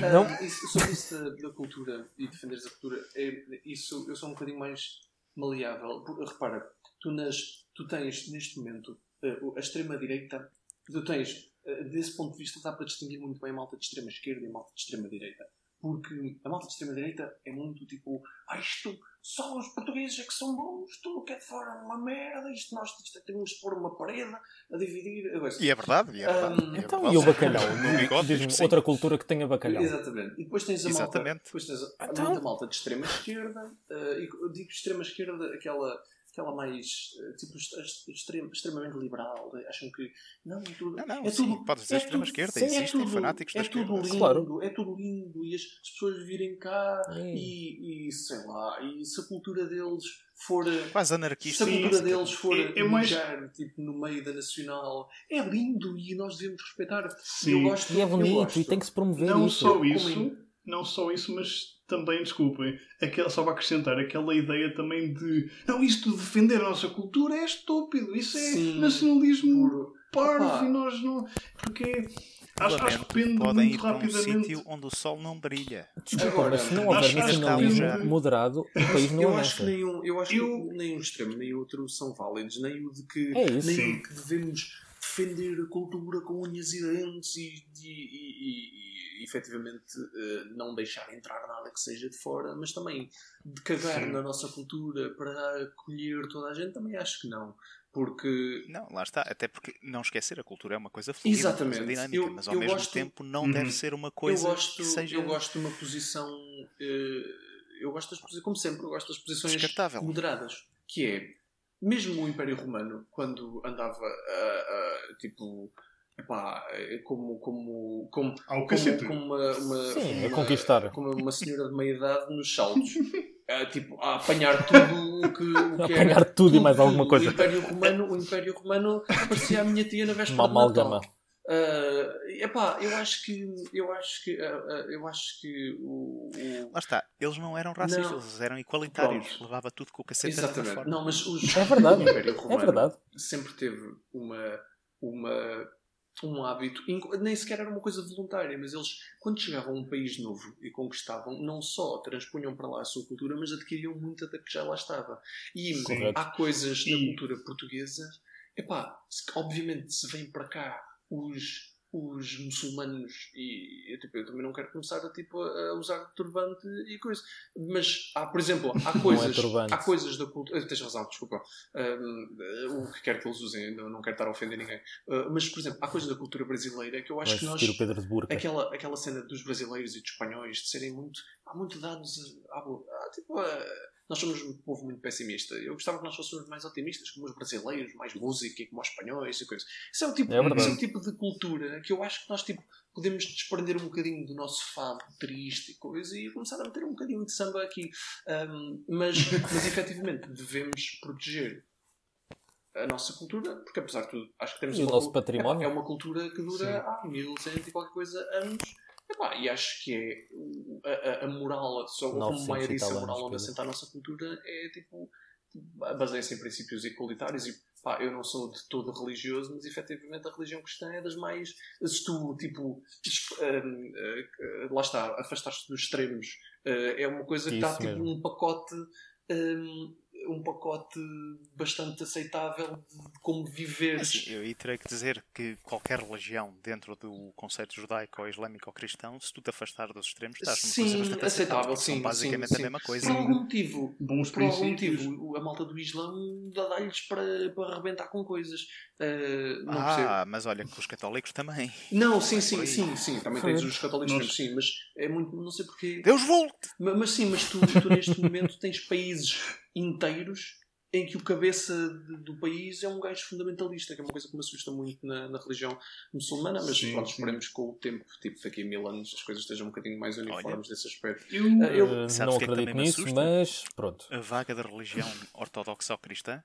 Não. Ah, isso, sobre isso da, da cultura e defenderes a cultura, é, isso eu sou um bocadinho mais maleável. Repara, tu, nas, tu tens neste momento eh, a extrema-direita, tu tens, eh, desse ponto de vista, dá para distinguir muito bem a malta de extrema-esquerda e a malta de extrema-direita. Porque a malta de extrema-direita é muito tipo, ah, isto só os portugueses é que são bons, tudo o que é de fora é uma merda, isto nós isto, temos de pôr uma parede a dividir. E é verdade, e é verdade. Hum, é Então, verdade. e o bacalhau? [laughs] Diz-me outra cultura que tenha bacalhau. Exatamente. E depois tens a malta, Exatamente. depois tens a, Então? malta de extrema esquerda, eh, e eu digo extrema esquerda, aquela, aquela mais eh, tipo extrem- extremamente liberal, acham que não, é tudo. Não, não, é sim, tudo, podes dizer é extrema tudo- esquerda, sim, é existem tudo- fanáticos da É tudo esquerda. lindo, Claro. é tudo lindo, e as, as pessoas virem cá Sim. e, e sei lá, e se a cultura deles for. Quase se anarquista. a cultura deles for É- é mais- mijar, tipo, no meio da nacional, é lindo e nós devemos respeitar. Sim. Eu gosto, E é eu bonito gosto. e tem que se promover Não isso. só isso, não só isso, mas também, desculpem, aquela, só para acrescentar aquela ideia também de não, isto de defender a nossa cultura é estúpido, isso é Sim, nacionalismo Puro. parvo Opa. e nós não. Porque acho, acho que depende podem ir muito para um rapidamente. sítio onde o sol não brilha. Desculpa, Agora, se não acho- houver acho nacionalismo moderado, o país não eu acho avança. que nenhum, eu acho Eu- que nem um extremo nem outro são válidos, nem o de que É nem o que devemos defender a cultura com unhas e dentes e, e, e, e, efetivamente eh, não deixar entrar nada que seja de fora, mas também de cagar Sim. na nossa cultura para acolher toda a gente, também acho que não. Porque Não, lá está. Até porque não esquecer, a cultura é uma coisa fluida, uma Exatamente. coisa dinâmica, Eu- mas ao eu mesmo gosto- tempo não Uhum. deve ser uma eu coisa gosto, que seja eu gosto de uma posição eh, eu gosto das posições, como sempre, eu gosto das posições moderadas, que é mesmo o Império Romano, quando andava a, a, tipo epá, como, como, como, Ao como, como uma, uma, Sim, a uma- conquistar. como uma senhora de meia idade nos saltos. [laughs] a, tipo, a apanhar tudo o que, o A que apanhar era, tudo e mais alguma coisa. O Império Romano, o Império Romano parecia a minha tia na véspera Uma de Natal. Ah, epá, eu acho que eu acho que ah, eu acho que o, o- Lá está, eles não eram racistas, Não. eles eram igualitários. Pronto. Levava tudo com o cacete exatamente forma. não mas os, É verdade. o Império É Romano verdade. sempre teve uma uma um hábito, nem sequer era uma coisa voluntária, mas eles, quando chegavam a um país novo e conquistavam, não só transpunham para lá a sua cultura, mas adquiriam muita da que já lá estava. E Correto. há coisas da E- cultura portuguesa, epá, se- obviamente se vêm para cá os, os muçulmanos e eu, tipo, eu também não quero começar a, tipo, a usar turbante e coisa, mas há, por exemplo, há coisas, turbante. há coisas da cultura, tens razão, desculpa, Hum, o que quer que eles usem, não, não quero estar a ofender ninguém, Uh, mas por exemplo, há coisas da cultura brasileira que eu acho que nós o Pedro de Burca. aquela, aquela cena dos brasileiros e dos espanhóis de serem muito. Há muito dados. a- a- a- tipo, a- nós somos um povo muito pessimista. Eu gostava que nós fôssemos mais otimistas, como os brasileiros, mais música e como os espanhóis e coisas. Isso é o tipo, É é o tipo de cultura que eu acho que nós tipo, podemos desprender um bocadinho do nosso fado triste e coisa e começar a meter um bocadinho de samba aqui. Um, mas, mas efetivamente devemos proteger a nossa cultura, porque apesar de tudo, acho que temos E o nosso património. É uma cultura que dura Sim. há 1100 e qualquer coisa anos. Epá, e acho que é a, a- moral, só como 900 o Maia disse, a moral assenta a nossa cultura é tipo baseia-se em princípios igualitários e pá, eu não sou de todo religioso, mas efetivamente a religião cristã é das mais se tu tipo es- hum, eh, lá está, afastaste dos extremos eh, é uma coisa que Isso está tipo mesmo. um pacote hum, um pacote bastante aceitável de como viver Assim, eu aí terei que dizer que qualquer religião dentro do conceito judaico ou islâmico ou cristão, se tu te afastar dos extremos, estás numa coisa Sim, bastante aceitável, são sim, basicamente sim, a sim. mesma coisa. por algum motivo Bons por algum motivo, a malta do Islão dá-lhes para, para arrebentar com coisas. Uh, não percebo. Ah, mas olha que os católicos também. Não, sim, sim, Foi. sim, sim. Também Foi. tens os católicos, Nós- sim, mas é muito. Não sei porquê. Deus volte! Ma- Mas, sim, mas tu, tu neste momento tens países inteiros em que o cabeça de- do país é um gajo fundamentalista, que é uma coisa que me assusta muito na, na religião muçulmana, mas Sim, pronto, sim. esperemos que com o tempo, tipo daqui a mil anos, as coisas estejam um bocadinho mais uniformes desse aspecto. Eu, Ah, eu- Uh, não que é que acredito me nisso, mas pronto. A vaga da religião ortodoxa ou cristã,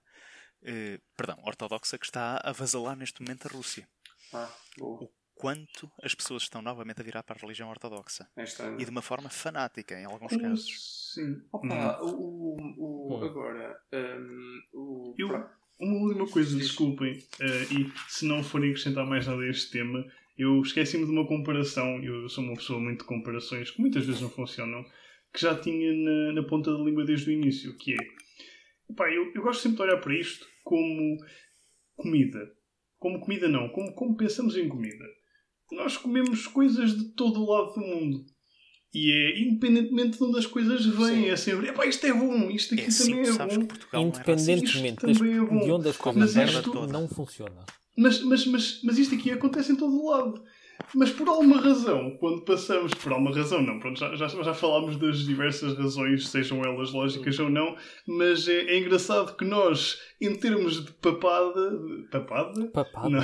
eh, perdão, ortodoxa que está a avasalar neste momento a Rússia. Ah, boa. Quanto as pessoas estão novamente a virar para a religião ortodoxa. É estranho. E de uma forma fanática, em alguns como casos. sim. Hum. Opa, o, o, o- Hum. agora, hum, o, Eu- Uma última coisa, desculpem, eh, e se não forem acrescentar mais nada a este tema, eu esqueci-me de uma comparação, eu sou uma pessoa muito de comparações, que muitas vezes não funcionam, que já tinha na, na ponta da língua desde o início, que é, epá, eu, eu gosto sempre de olhar para isto como comida. Como comida não, como, como pensamos em comida. Nós comemos coisas de todo o lado do mundo. E é independentemente de onde as coisas vêm, Sim. é sempre, epá, isto é bom, isto aqui É assim, também tu é sabes bom. que Portugal não é racista. Independentemente Isto das- também é bom. de onde as coisas a vêm, não funciona. Mas, mas, mas, mas isto aqui acontece em todo o lado. Mas por alguma razão, quando passamos. Por alguma razão, não. Pronto, já, já, já falámos das diversas razões, sejam elas lógicas ou não. Mas é, é engraçado que nós, em termos de papada. Papada? Papado. Não.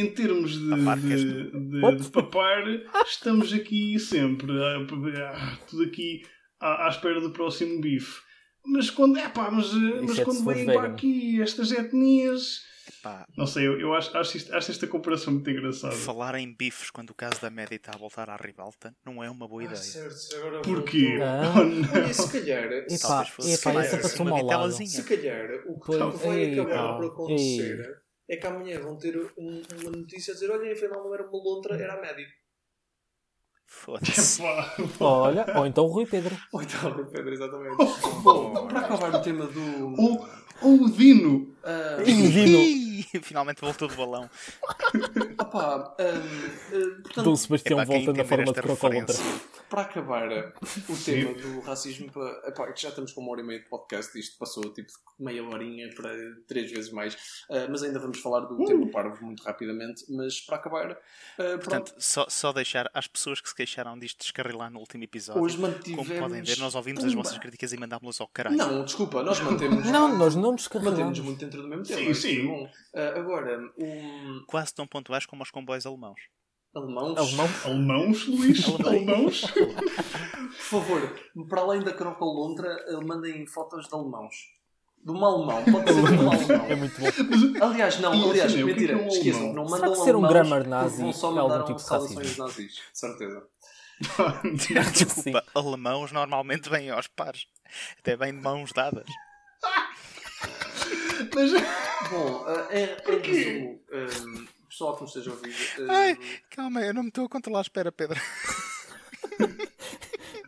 Em termos de, de, de- de papar, estamos aqui sempre. ah, tudo aqui à, à espera do próximo bife. Mas quando, é pá, mas, mas é quando vêm para aqui estas etnias. Pá, Não sei, eu, eu acho, acho, isto- acho esta comparação muito engraçada. falar em bifes quando o caso da média está a voltar à ribalta não é uma boa Ah, ideia. certo, agora Porquê? Ah. Oh, não. Olha, se calhar, se, Epá, epá, vitelazinha. se calhar o que Pois, vai acabar por acontecer é que amanhã vão ter um- uma notícia a dizer: olha, afinal não era uma lontra, era a média. Foda-se. [laughs] Olha, ou então o Rui Pedro. [laughs] Ou então, Rui Pedro, exatamente. Bom, para acabar o tema do. Ou, o Dino. ah, Dino. [laughs] Finalmente voltou do balão. opá, ah, ah, portanto, Dom Sebastião quem volta na forma de crocolontra. para acabar o tema do racismo, para, epá, já estamos com uma hora e meia de podcast, isto passou tipo meia horinha para três vezes mais, uh, mas ainda vamos falar do uh. tema parvo muito rapidamente. Mas para acabar, uh, portanto, só, só deixar às pessoas que se queixaram disto descarrilar no último episódio, Hoje mantivemos... como podem ver, nós ouvimos as vossas críticas e mandámos-las ao caralho. Não, desculpa, nós mantemos. não, nós não descarrilamos. Mantemos muito dentro do mesmo tema. Sim, sim. Bom, agora, um... quase tão pontuais como os comboios alemãos. Alemãos? Alemãos? Alemãos, Luís? Alemãos? Por favor, para além da crocolontra, mandem fotos de alemãos. De um alemão, pode ser de um alemão. É muito bom. Aliás, não, E, aliás, assim, é mentira, que é um esqueçam, alemão? não Será mandam que ser um grammar nazi vão só é algum mandar tipo de saudações racismo? nazis, certeza. Desculpa, alemãos normalmente vêm aos pares. Até vêm de mãos dadas. [laughs] Mas, Bom, eh, em, em resumo, eh, pessoal que nos esteja a ouvir, eh, Ai, calma, eu não me estou a controlar. Espera, Pedro.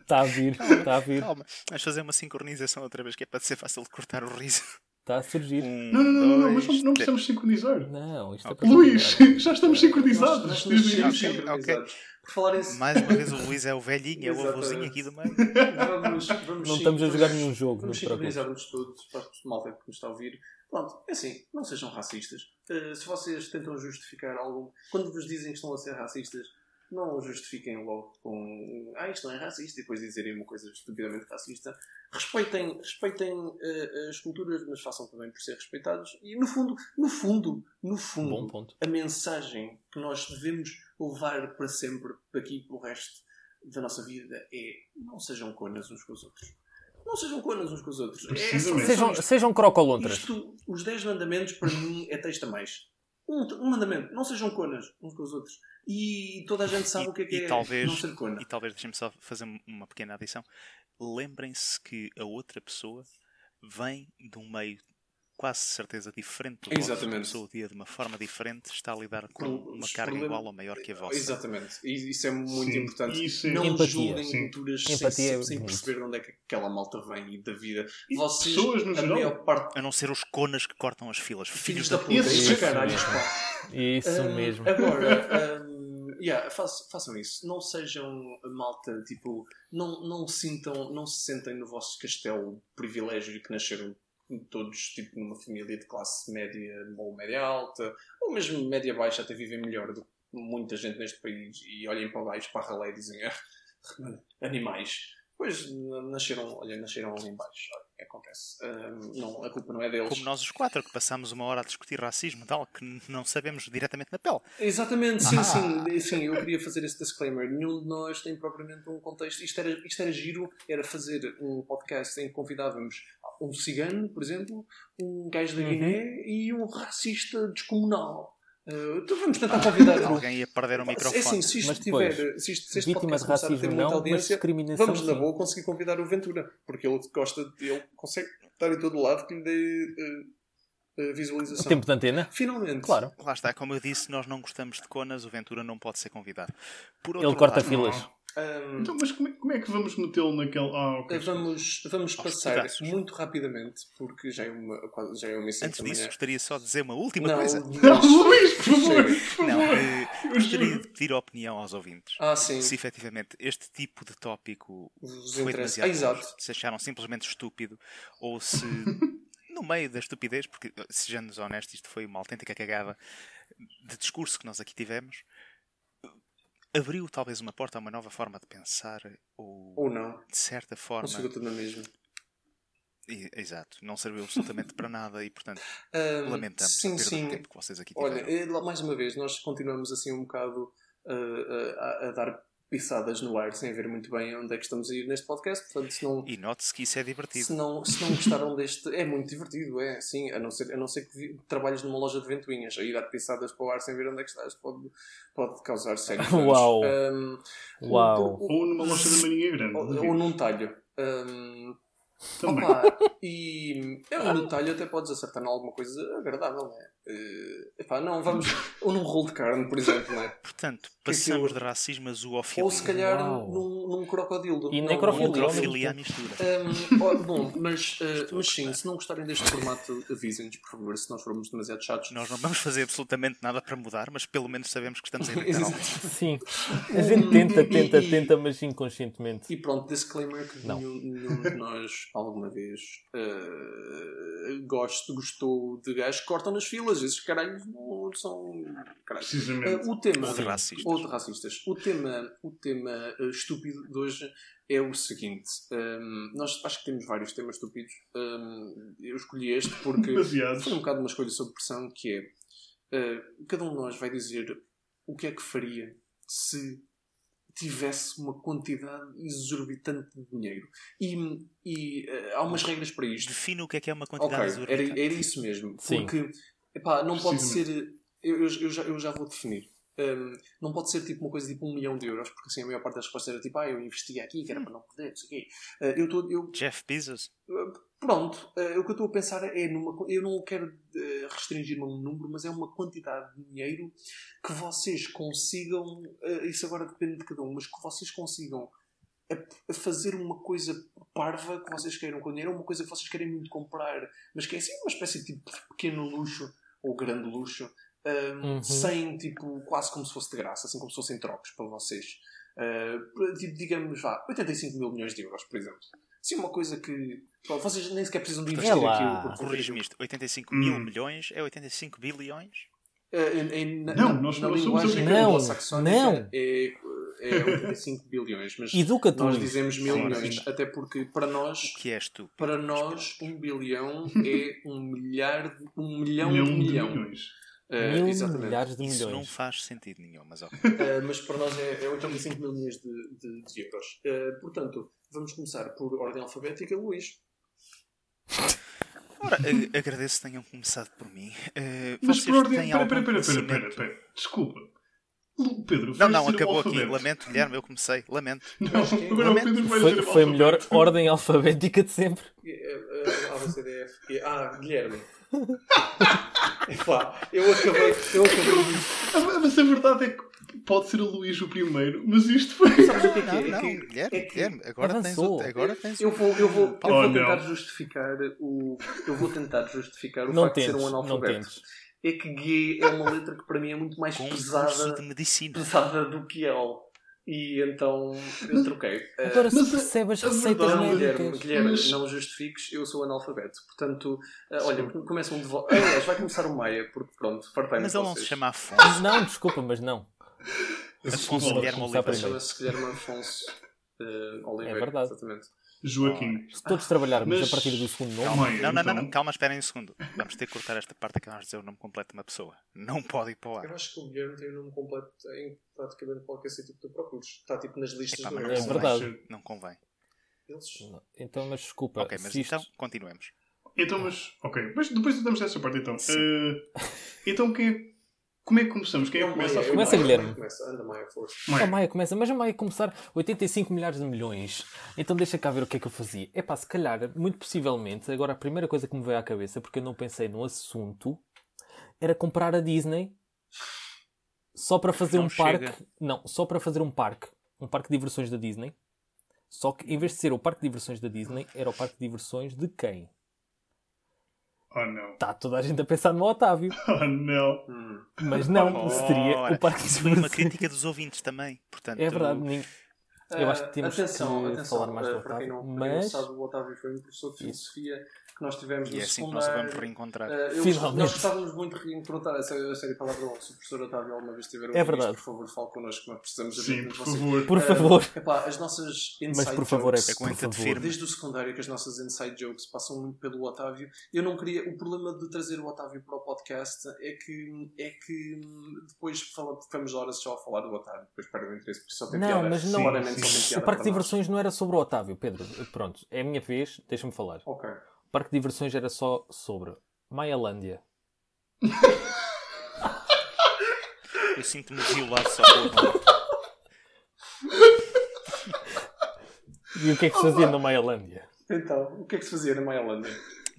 Está [laughs] a vir, está a vir. Calma. Vamos fazer uma sincronização outra vez, que é para ser fácil de cortar o riso. Está a surgir. Um, não, não, não, não, não, mas não, não precisamos sincronizar. Não, isto é para Luís, [laughs] já estamos nós, sincronizados. nós o início. sincronizados. Por falar em Mais uma vez o [laughs] Luís é o velhinho, é o avôzinho aqui do meio. vamos, vamos Não estamos a jogar nenhum jogo, não Vamos sincronizar-nos todos para a malta que nos está a ouvir. Pronto, é assim, não sejam racistas. Uh, se vocês tentam justificar algo, quando vos dizem que estão a ser racistas, não o justifiquem logo com ah, isto não é racista e depois dizerem uma coisa estupidamente racista. Respeitem, respeitem uh, as culturas, mas façam também por ser respeitados. E no fundo, no fundo, no Bom fundo, ponto. a mensagem que nós devemos levar para sempre, daqui pelo resto da nossa vida, é não sejam conas uns com os outros. Não sejam conas uns com os outros. É Sejam, sejam crocolontras. Isto, os 10 mandamentos, para mim, é texto a mais. Um, um mandamento, não sejam conas uns com os outros. E toda a gente sabe E- o que é que é talvez- não ser cona. E talvez deixem-me só fazer uma pequena adição. Lembrem-se que a outra pessoa vem de um meio quase certeza diferente do vosso, Exatamente. começou o dia de uma forma diferente, está a lidar com Com uma carga problemas- igual ou maior que a vossa. Exatamente. E isso é muito Sim, importante. isso é- Não Empatia, julguem sim. culturas sem, é sem perceber de onde é que aquela malta vem e da vida. E Vocês, pessoas, no a geral. maior parte, A não ser os conas que cortam as filas. filhos da puta, Esses caralhos, pá. Isso Hum, mesmo. Agora, hum, yeah, façam, façam isso. Não sejam malta, tipo, não, não sintam, não se sentem no vosso castelo privilégio que nasceram todos tipo numa família de classe média ou média alta, ou mesmo média baixa, até vivem melhor do que muita gente neste país e olhem para baixo para a ralé e dizem "Ah, [laughs] animais. Pois nasceram, olha, nasceram ali em baixo. Olha, acontece. Hum, não, a culpa não é deles. Como nós os quatro, que passámos uma hora a discutir racismo tal, que não sabemos diretamente na pele. Exatamente, sim, Ah. sim, sim. Eu queria fazer esse disclaimer. Nenhum de nós tem propriamente um contexto. Isto era, isto era giro, era fazer um podcast em que convidávamos um cigano, por exemplo, um gajo da Uhum. Guiné e um racista descomunal. Uh, então vamos tentar convidar. Alguém ia perder o É microfone. assim, se isto, Mas depois, tiver, se, isto, se este Vítima de começar a ter racismo muita não, mas audiência, discriminação vamos na boa conseguir convidar o Ventura, porque ele gosta, ele consegue estar em todo lado que lhe dê uh, uh, visualização. Tempo de antena? Finalmente. Claro. Lá está, como eu disse, nós não gostamos de conas, o Ventura não pode ser convidado. Por outro Ele corta lado, filas. Um, Então, mas como é, como é que vamos metê-lo naquele. Ah, ok. Vamos, vamos Aos passar pedaços. muito rapidamente, porque já é uma, quase- já é uma Antes disso, gostaria só de dizer uma última Não, coisa. mas- Luís, por favor! Por Não, favor. eh, Eu gostaria de pedir a opinião aos ouvintes. Ah, sim. Se efetivamente este tipo de tópico Vos foi demasiado Ah, exato. se acharam simplesmente estúpido ou se [laughs] no meio da estupidez, porque sejamos honestos, isto foi uma autêntica cagada de discurso que nós aqui tivemos, abriu talvez uma porta a uma nova forma de pensar ou Ou não. de certa Não forma. ficou tudo na mesma. Exato, não serviu absolutamente para nada e portanto [laughs] Ahm, lamentamos sim, a perda sim. de tempo que vocês aqui tiveram. Olha, eh, mais uma vez, nós continuamos assim um bocado uh, uh, a, a dar pisadas no ar sem ver muito bem onde é que estamos a ir neste podcast. Portanto, se não, E note-se que isso é divertido. se não, se não gostaram deste. É muito divertido, é sim. A não ser, a não ser que trabalhes numa loja de ventoinhas. Aí dar pisadas para o ar sem ver onde é que estás pode, pode causar sérios. Uau. O- Uau. o- Ou numa loja de maninha grande. ou, ou num talho. Hum, Também. Opa, e é um detalhe, até podes acertar em alguma coisa agradável, não é? Eh, epá, não, vamos. [laughs] Ou num rolo de carne, por exemplo, não é? Portanto, Que é que passamos eu- de racismo a zoofilia. Ou se calhar num, num crocodilo. E Não, necrofilia. à mistura. Um, ó, [laughs] bom, mas, uh, mas sim, se não gostarem deste formato, avisem-nos, por favor, se nós formos demasiado chatos. Nós não vamos fazer absolutamente nada para mudar, mas pelo menos sabemos que estamos a irritar alguém. Sim. A gente tenta, tenta, E- tenta, mas inconscientemente. E pronto, disclaimer que Não. nenhum, nenhum de nós alguma vez uh, gosto, gostou de gajos que cortam nas filas. Esses caralhos não são. Caralho. Precisamente. Uh, o tema. Ou de racistas. Ou de racistas. O tema, o tema uh, estúpido de hoje é o seguinte. Um, nós acho que temos vários temas estúpidos. Um, eu escolhi este porque [laughs] Demasiados. foi um bocado uma escolha sob pressão que é uh, cada um de nós vai dizer o que é que faria se tivesse uma quantidade exorbitante de dinheiro. E, e uh, há umas regras para isto. Define o que é que é uma quantidade era, exorbitante. era isso mesmo. Sim. Porque epá, não pode ser. Eu, eu, eu já, eu já vou definir. Um, não pode ser tipo uma coisa tipo um milhão de euros, porque assim a maior parte das respostas era tipo, ah, eu investi aqui, que era para não perder, não sei o quê. Uh, eu tô, eu, Jeff Bezos? Pronto, uh, o que eu estou a pensar é numa. Eu não quero uh, restringir-me a um número, mas é uma quantidade de dinheiro que vocês consigam. uh, isso agora depende de cada um, mas que vocês consigam a, a fazer uma coisa parva que vocês queiram com dinheiro, ou uma coisa que vocês querem muito comprar, mas que é assim uma espécie de tipo, pequeno luxo ou grande luxo, um, Uhum. sem tipo, quase como se fosse de graça, assim como se fossem trocos para vocês. Uh, tipo, digamos, vá, 85 mil milhões de euros, por exemplo. Sim, uma coisa que pá, vocês nem sequer precisam de investir É porque- Corrige-me isto. 85 Hum. mil milhões é 85 bilhões? Uh, em- na, Não, na- nós na não somos linguagem anglo-saxónica Não. é, é 85 bilhões, mas Educa-te, nós dizemos mil Sim, milhões, sim. até porque para nós O que és tu? Para nós, um bilhão é um milhar de, um milhão Milhão de de milhão. milhões. Eh, Mil exatamente. milhares de Isso não milhões. faz sentido nenhum, mas ok. Eh, mas para nós é, é 85 mil milhões de, de- de euros. Portanto, vamos começar por ordem alfabética, Luís. Ora, agradeço que tenham começado por mim. Eh, Mas por ordem. Pera, pera, pera, pera, pera, pera. Desculpa. Lu- Pedro, Não, não, acabou aqui. Lamento, Guilherme, eu comecei. Lamento. [laughs] Não, agora o Pedro vai Foi, foi a melhor ordem alfabética de sempre. A, B, C, D, F, G. Ah, Guilherme. [laughs] Epá, eu acabei, eu acabei de... Mas a verdade é que pode ser o Luís o primeiro, mas isto foi. Sabes o que é que é? É não, que- Guilherme, é que- Guilherme, agora tens, Avançou. o, agora tens Eu vou, eu vou, eu Oh, vou não. tentar justificar o. Eu vou tentar justificar o Não facto de tentes, ser um analfabeto. É que G é uma letra que para mim é muito mais com pesada, de medicina. pesada do que L. E então eu troquei. Eh, Agora se Mas a- percebe as receitas verdade, não, Guilherme, médicas. Guilherme Mas- não justifiques, eu sou analfabeto. Portanto, eh, olha, começa um de vo... Aliás, vai começar o Maia, porque pronto, fartei-me Mas de ele não se chama Afonso. [laughs] Não, desculpa, mas não. [laughs] Afonso Guilherme Oliveira. Chama-se Guilherme Afonso eh, Oliveira. É verdade. Exatamente. Joaquim. Se todos trabalharmos Mas- a partir do segundo nome, Calma aí, Não, não, não, então. não, calma, esperem um segundo. Vamos ter que cortar esta parte que vamos dizer o nome completo de uma pessoa. Não pode ir para o ar. Eu acho que o Guilherme tem o nome completo em praticamente qualquer sítio que tu procures. Está tipo nas listas Epá, do É verdade. Não convém. Eles... então, mas desculpa. Ok, mas isto- então continuemos. Então, mas. Ok, mas depois damos essa parte então. Eh, então, quem é- como é que começamos? Quem é que começa a Maia, falar? Começa, Guilherme. Começa, anda Maia, força. A Maia. Maia começa, mas a Maia começar 85 milhares de milhões. Então deixa cá ver o que é que eu fazia. É pá, se calhar, muito possivelmente, agora a primeira coisa que me veio à cabeça, porque eu não pensei no assunto, era comprar a Disney só para fazer Não um parque. chega. Não, só para fazer um parque. Um parque de diversões da Disney. Só que em vez de ser o parque de diversões da Disney, era o parque de diversões de quem? Oh não. Está toda a gente a pensar no Otávio. [laughs] Oh não. Mas não, seria Ora, o parque de Isso foi uma crítica dos ouvintes também. Portanto, É verdade, ninguém- Eu acho que temos atenção, que atenção, falar mais do eh, para quem não, Otávio, para quem não mas- sabe, o Otávio foi um professor de filosofia que nós tivemos E no é assim que nós o vamos secundário. reencontrar. Eh, eu- Finalmente. Nós gostávamos muito de reencontrar a série, a série Palavrão. Se o professor Otávio alguma vez tiver É ouvido verdade. por favor, fale connosco, nós precisamos de Sim, de por vocês. favor. Por Eh, favor. epá, as nossas inside Mas por favor, é jokes, Aguenta-te por favor. firme. Desde o secundário que as nossas inside jokes passam muito pelo Otávio. Eu não queria. O problema de trazer o Otávio para o podcast é que, é que hum, depois fala, ficamos horas só a falar do Otávio. Depois perde o interesse, porque só tem Não, piada. mas não- piada O parque de diversões não era sobre o Otávio, Pedro. Pronto, é a minha vez, deixa-me falar. Ok. O parque de diversões era só sobre Maialândia. [laughs] Eu sinto-me violado só nome. E o que é que se fazia na Maialândia? Então, o que é que se fazia na Maialândia?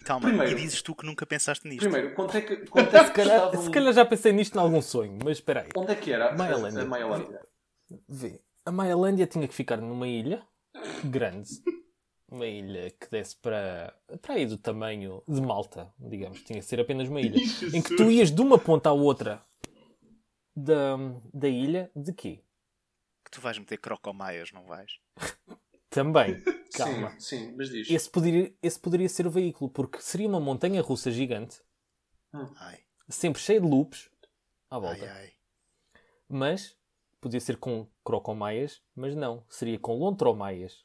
Calma, Primeiro- e dizes tu que nunca pensaste nisto. Primeiro, quanto é que, [laughs] quanto é Se que calhar, custavam- se calhar já pensei nisto em algum sonho, mas espera aí. Onde é que era a- Maialândia. a Maialândia? Vê, a Maialândia tinha que ficar numa ilha grande. Uma ilha que desse para, para aí do tamanho de Malta, digamos. Tinha que ser apenas uma ilha. [laughs] Em que tu ias de uma ponta à outra da, da ilha, de quê? Que tu vais meter crocomaias, não vais? Também. [laughs] Calma. Sim, sim, mas diz. Esse poderia, esse poderia ser o veículo, porque seria uma montanha russa gigante, Ai, sempre cheia de loops à ai, volta. ai. Mas podia ser com crocomaias, mas não. Seria com lontromaias,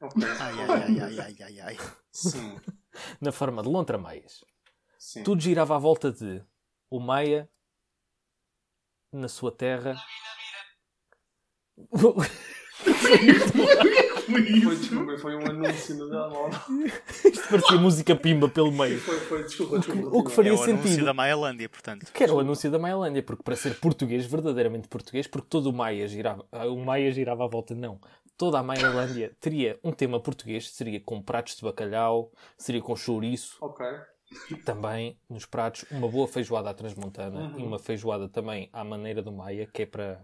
Ok. Ai, ai, ai, ai, ai, ai, ai. Sim, na forma de lontramaias. sim. Tudo girava à volta de o Maia na sua terra. Foi Foi, isso. desculpa, foi um anúncio no telemóvel. Isto parecia música pimba pelo meio. Foi, foi, desculpa, O que- desculpa. o que É faria o anúncio sentido. da Maialândia, portanto. Que era o anúncio da Maialândia, porque para ser português, verdadeiramente português, porque todo o Maia girava, o Maia girava à volta, não. Toda a Maialândia teria um tema português, seria com pratos de bacalhau, seria com chouriço, Ok. também nos pratos, uma boa feijoada à transmontana Uhum. e uma feijoada também à maneira do Maia, que é para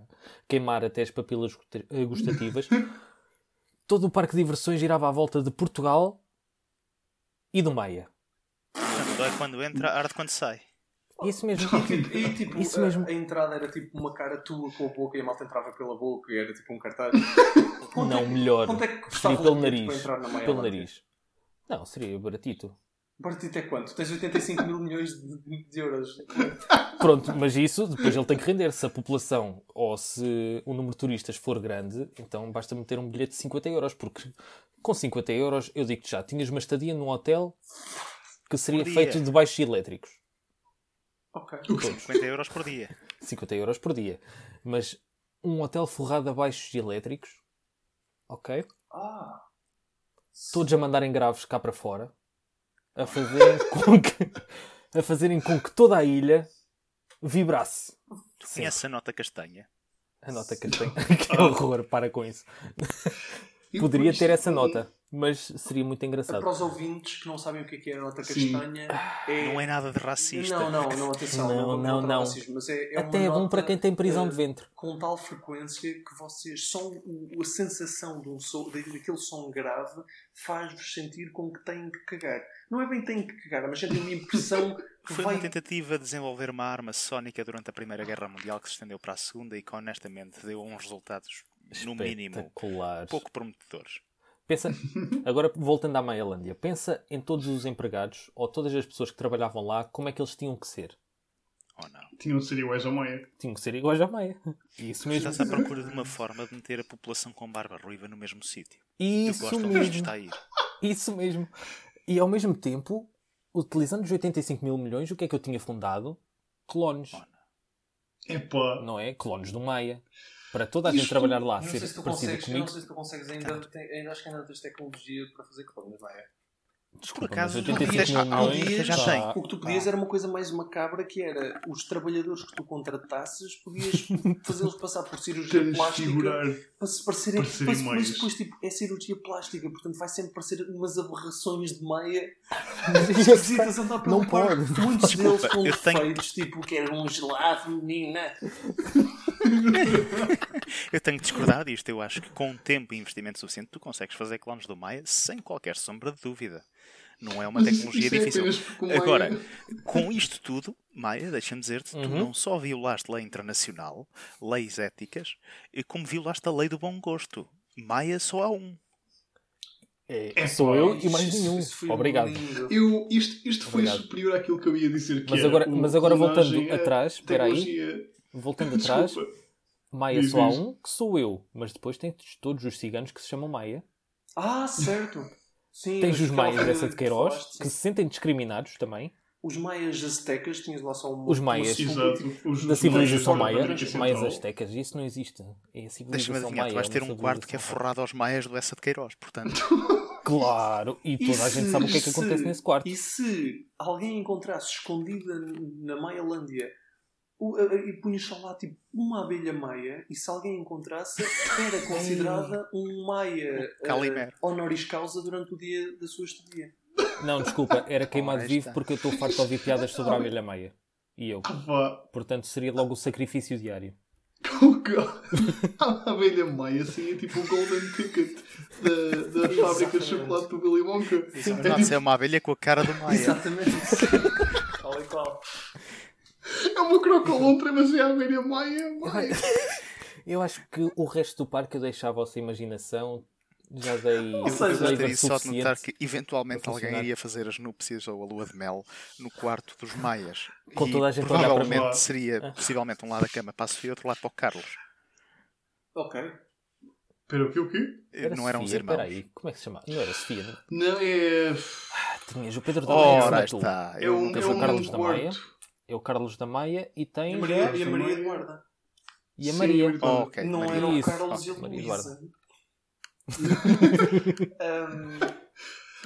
queimar até as papilas eh, gustativas. [laughs] Todo o parque de diversões girava à volta de Portugal e do Maia. Portanto, dói quando entra, arde quando sai. Isso mesmo. Tipo, e tipo, Isso a, mesmo. a entrada era tipo uma cara tua com a boca e a malta entrava pela boca e era tipo um cartaz. [laughs] Não, melhor. Quanto é que custava Seria pelo nariz. para entrar na? Pelo nariz. Não, seria baratito. Partito é quanto? Tens 85 mil milhões de, de euros. Pronto, mas isso depois ele tem que render. Se a população ou se o número de turistas for grande, então basta meter um bilhete de 50 euros, porque com 50 euros, eu digo-te já, tinhas uma estadia num hotel que seria feito de baixos elétricos. Ok. 50 euros por dia. 50 euros por dia. Mas um hotel forrado a baixos elétricos, ok? Ah, Todos a mandarem graves cá para fora, a fazerem [laughs] com que, a fazerem com que toda a ilha vibrasse. Tu conheces a nota castanha? A nota que [laughs] tem. que horror, para com isso. E Poderia ter essa nota, mas seria muito para engraçado. os ouvintes que não sabem o que é, que é a nota castanha, é... Não é nada de racista. Não, não, não, atenção. Não, Não, não, não. racismo, mas é, é uma Até é bom para quem tem prisão eh, de ventre. com tal frequência que vocês só a sensação de um som, da- daquele som grave faz-vos sentir com que têm que cagar. Não é bem têm que cagar, mas sentem uma impressão [laughs] que Foi uma tentativa de desenvolver uma arma sónica durante a Primeira Guerra Mundial que se estendeu para a Segunda e que honestamente deu uns resultados, no mínimo, pouco prometedores. Pensa, [laughs] agora voltando à Maialândia, pensa em todos os empregados ou todas as pessoas que trabalhavam lá, como é que eles tinham que ser? Ou não? Tinham de ser iguais ao Maia. Tinham que ser iguais à Maia. Isso mesmo. Estás à procura de uma forma de meter a população com barba ruiva no mesmo sítio. Eu Isso gosto mesmo. está a ir. Isso mesmo. E ao mesmo tempo, utilizando os 85 mil milhões, o que é que eu tinha fundado? Clones. Epá. Não é? Clones do Maia. Para toda a gente Isto- trabalhar lá, Não ser sei se tu consegues, comigo. não sei se tu consegues ainda, tem- ainda acho que ainda tens tecnologia para fazer clones, não é? Desculpa, Por acaso, mas não 85 podias- mil há um milhões já tem. O que tu podias era uma coisa mais macabra que era os trabalhadores que tu contratasses, podias [laughs] fazê-los passar por cirurgia plástica para se parecerem. Parecerem Mas, mas depois tipo, é cirurgia plástica, portanto vai sempre parecer umas aberrações de meia esquisitas a andar pelo Não pode. Muitos deles com defeitos, tipo que era um gelado, menina. [laughs] Eu tenho que discordar disto. Eu acho que com tempo e investimento suficiente tu consegues fazer clones do Maia sem qualquer sombra de dúvida. Não é uma Mas isso- tecnologia isso é difícil. porque o Maia- Agora, com isto tudo, Maia, deixa-me dizer-te, tu Uhum. não só violaste lei internacional, leis éticas, e como violaste a lei do bom gosto. Maia só há um. É, É, sou eu e mais nenhum. isso foi Obrigado. Eu, isto isto foi Obrigado. superior àquilo que eu ia dizer que Mas era agora- mas agora voltando atrás, espera aí. Voltando atrás. Maia Diz, só há diz. um, que sou eu. Mas depois tens todos os ciganos que se chamam Maia. Ah, certo. Sim, Tens os maias dessa de que Queiroz, falaste, que se sentem discriminados também. Os maias aztecas, tinhas lá só uma. Os maias. Exato. Os- Da os civilização maias maia, América maias astecas, isso não existe. É a Deixa-me civilização adivinhar, maia. tu vais é ter um quarto que é forrado aos maias do Essa de Queiroz, portanto. [laughs] Claro, e E toda a gente se- sabe o que é que se- acontece nesse quarto. E se alguém encontrasse escondida na Maialândia e punhas só lá tipo uma abelha maia e se alguém encontrasse era [laughs] considerada um maia eh, honoris causa durante o dia da sua estadia. Não, desculpa, era [laughs] queimado vivo está. porque eu estou farto de ouvir piadas sobre a abelha maia. E eu. Ah. Portanto, seria logo o sacrifício diário. O go- [laughs] A abelha maia assim é tipo o golden ticket da, da fábrica de chocolate do Billy Wonka. É Não, tipo é uma abelha com a cara do Maia. Exatamente. Tal e qual. É uma crocolontra, mas é a abelha maia. maia. Eu acho que o resto do parque eu deixo à vossa imaginação. Já dei Eu, seja, eu flavor gostaria só de notar que eventualmente alguém iria fazer as núpcias ou a lua de mel no quarto dos Maias. Com toda a gente provavelmente seria possivelmente um lado da cama para a Sofia e outro lado para o Carlos. Ok. Espera, o quê, o quê? Era não eram os Sofia, irmãos. espera aí, como é que se chama? Não era Sofia, não? Não, é... Ah, tinhas o Pedro da Maia, Ora, está. É Eu um, nunca é um Carlos da Maia. É o Carlos da Maia e E tens a Maria, e a Maria Maia. Eduarda. e a Sim, Maria. Maria. Oh, ok. Não Maria. era o Isso. Carlos e a Maria Luísa. Ahm, [laughs]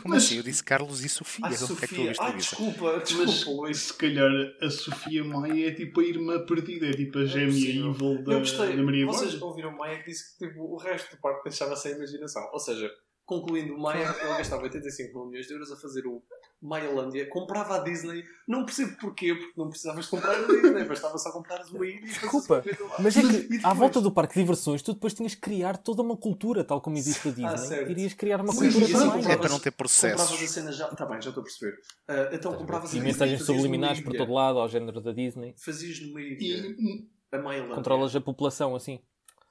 Como Mas- assim? Eu disse Carlos e Sofia. Que é que tu Sofia. Ai, Luísa? desculpa, desculpa, Mas se calhar a Sofia Maia é tipo a irmã perdida, é tipo a gêmea possível. evil da, Eu gostei. da Maria Vocês Eduarda. ouviram o Maia que disse que tipo, o resto do parque deixava sem imaginação. Ou seja, concluindo, o Maia ele gastava 85 milhões de euros a fazer o Maialândia, comprava a Disney, não percebo porquê, porque não precisavas de comprar a Disney, bastava só comprares uma ilha Desculpa. [laughs] Mas é que depois? à volta do parque de diversões tu depois tinhas que criar toda uma cultura, tal como existe a Disney. Ah, certo. Irias criar uma Sim, cultura assim. É para não ter processos. Compravas a cena já. Está bem, já estou a perceber. Ah, então compravas a E mensagens subliminares por todo lado, ao género da Disney. Fazias numa ilha E a Maialândia. Controlas a população assim.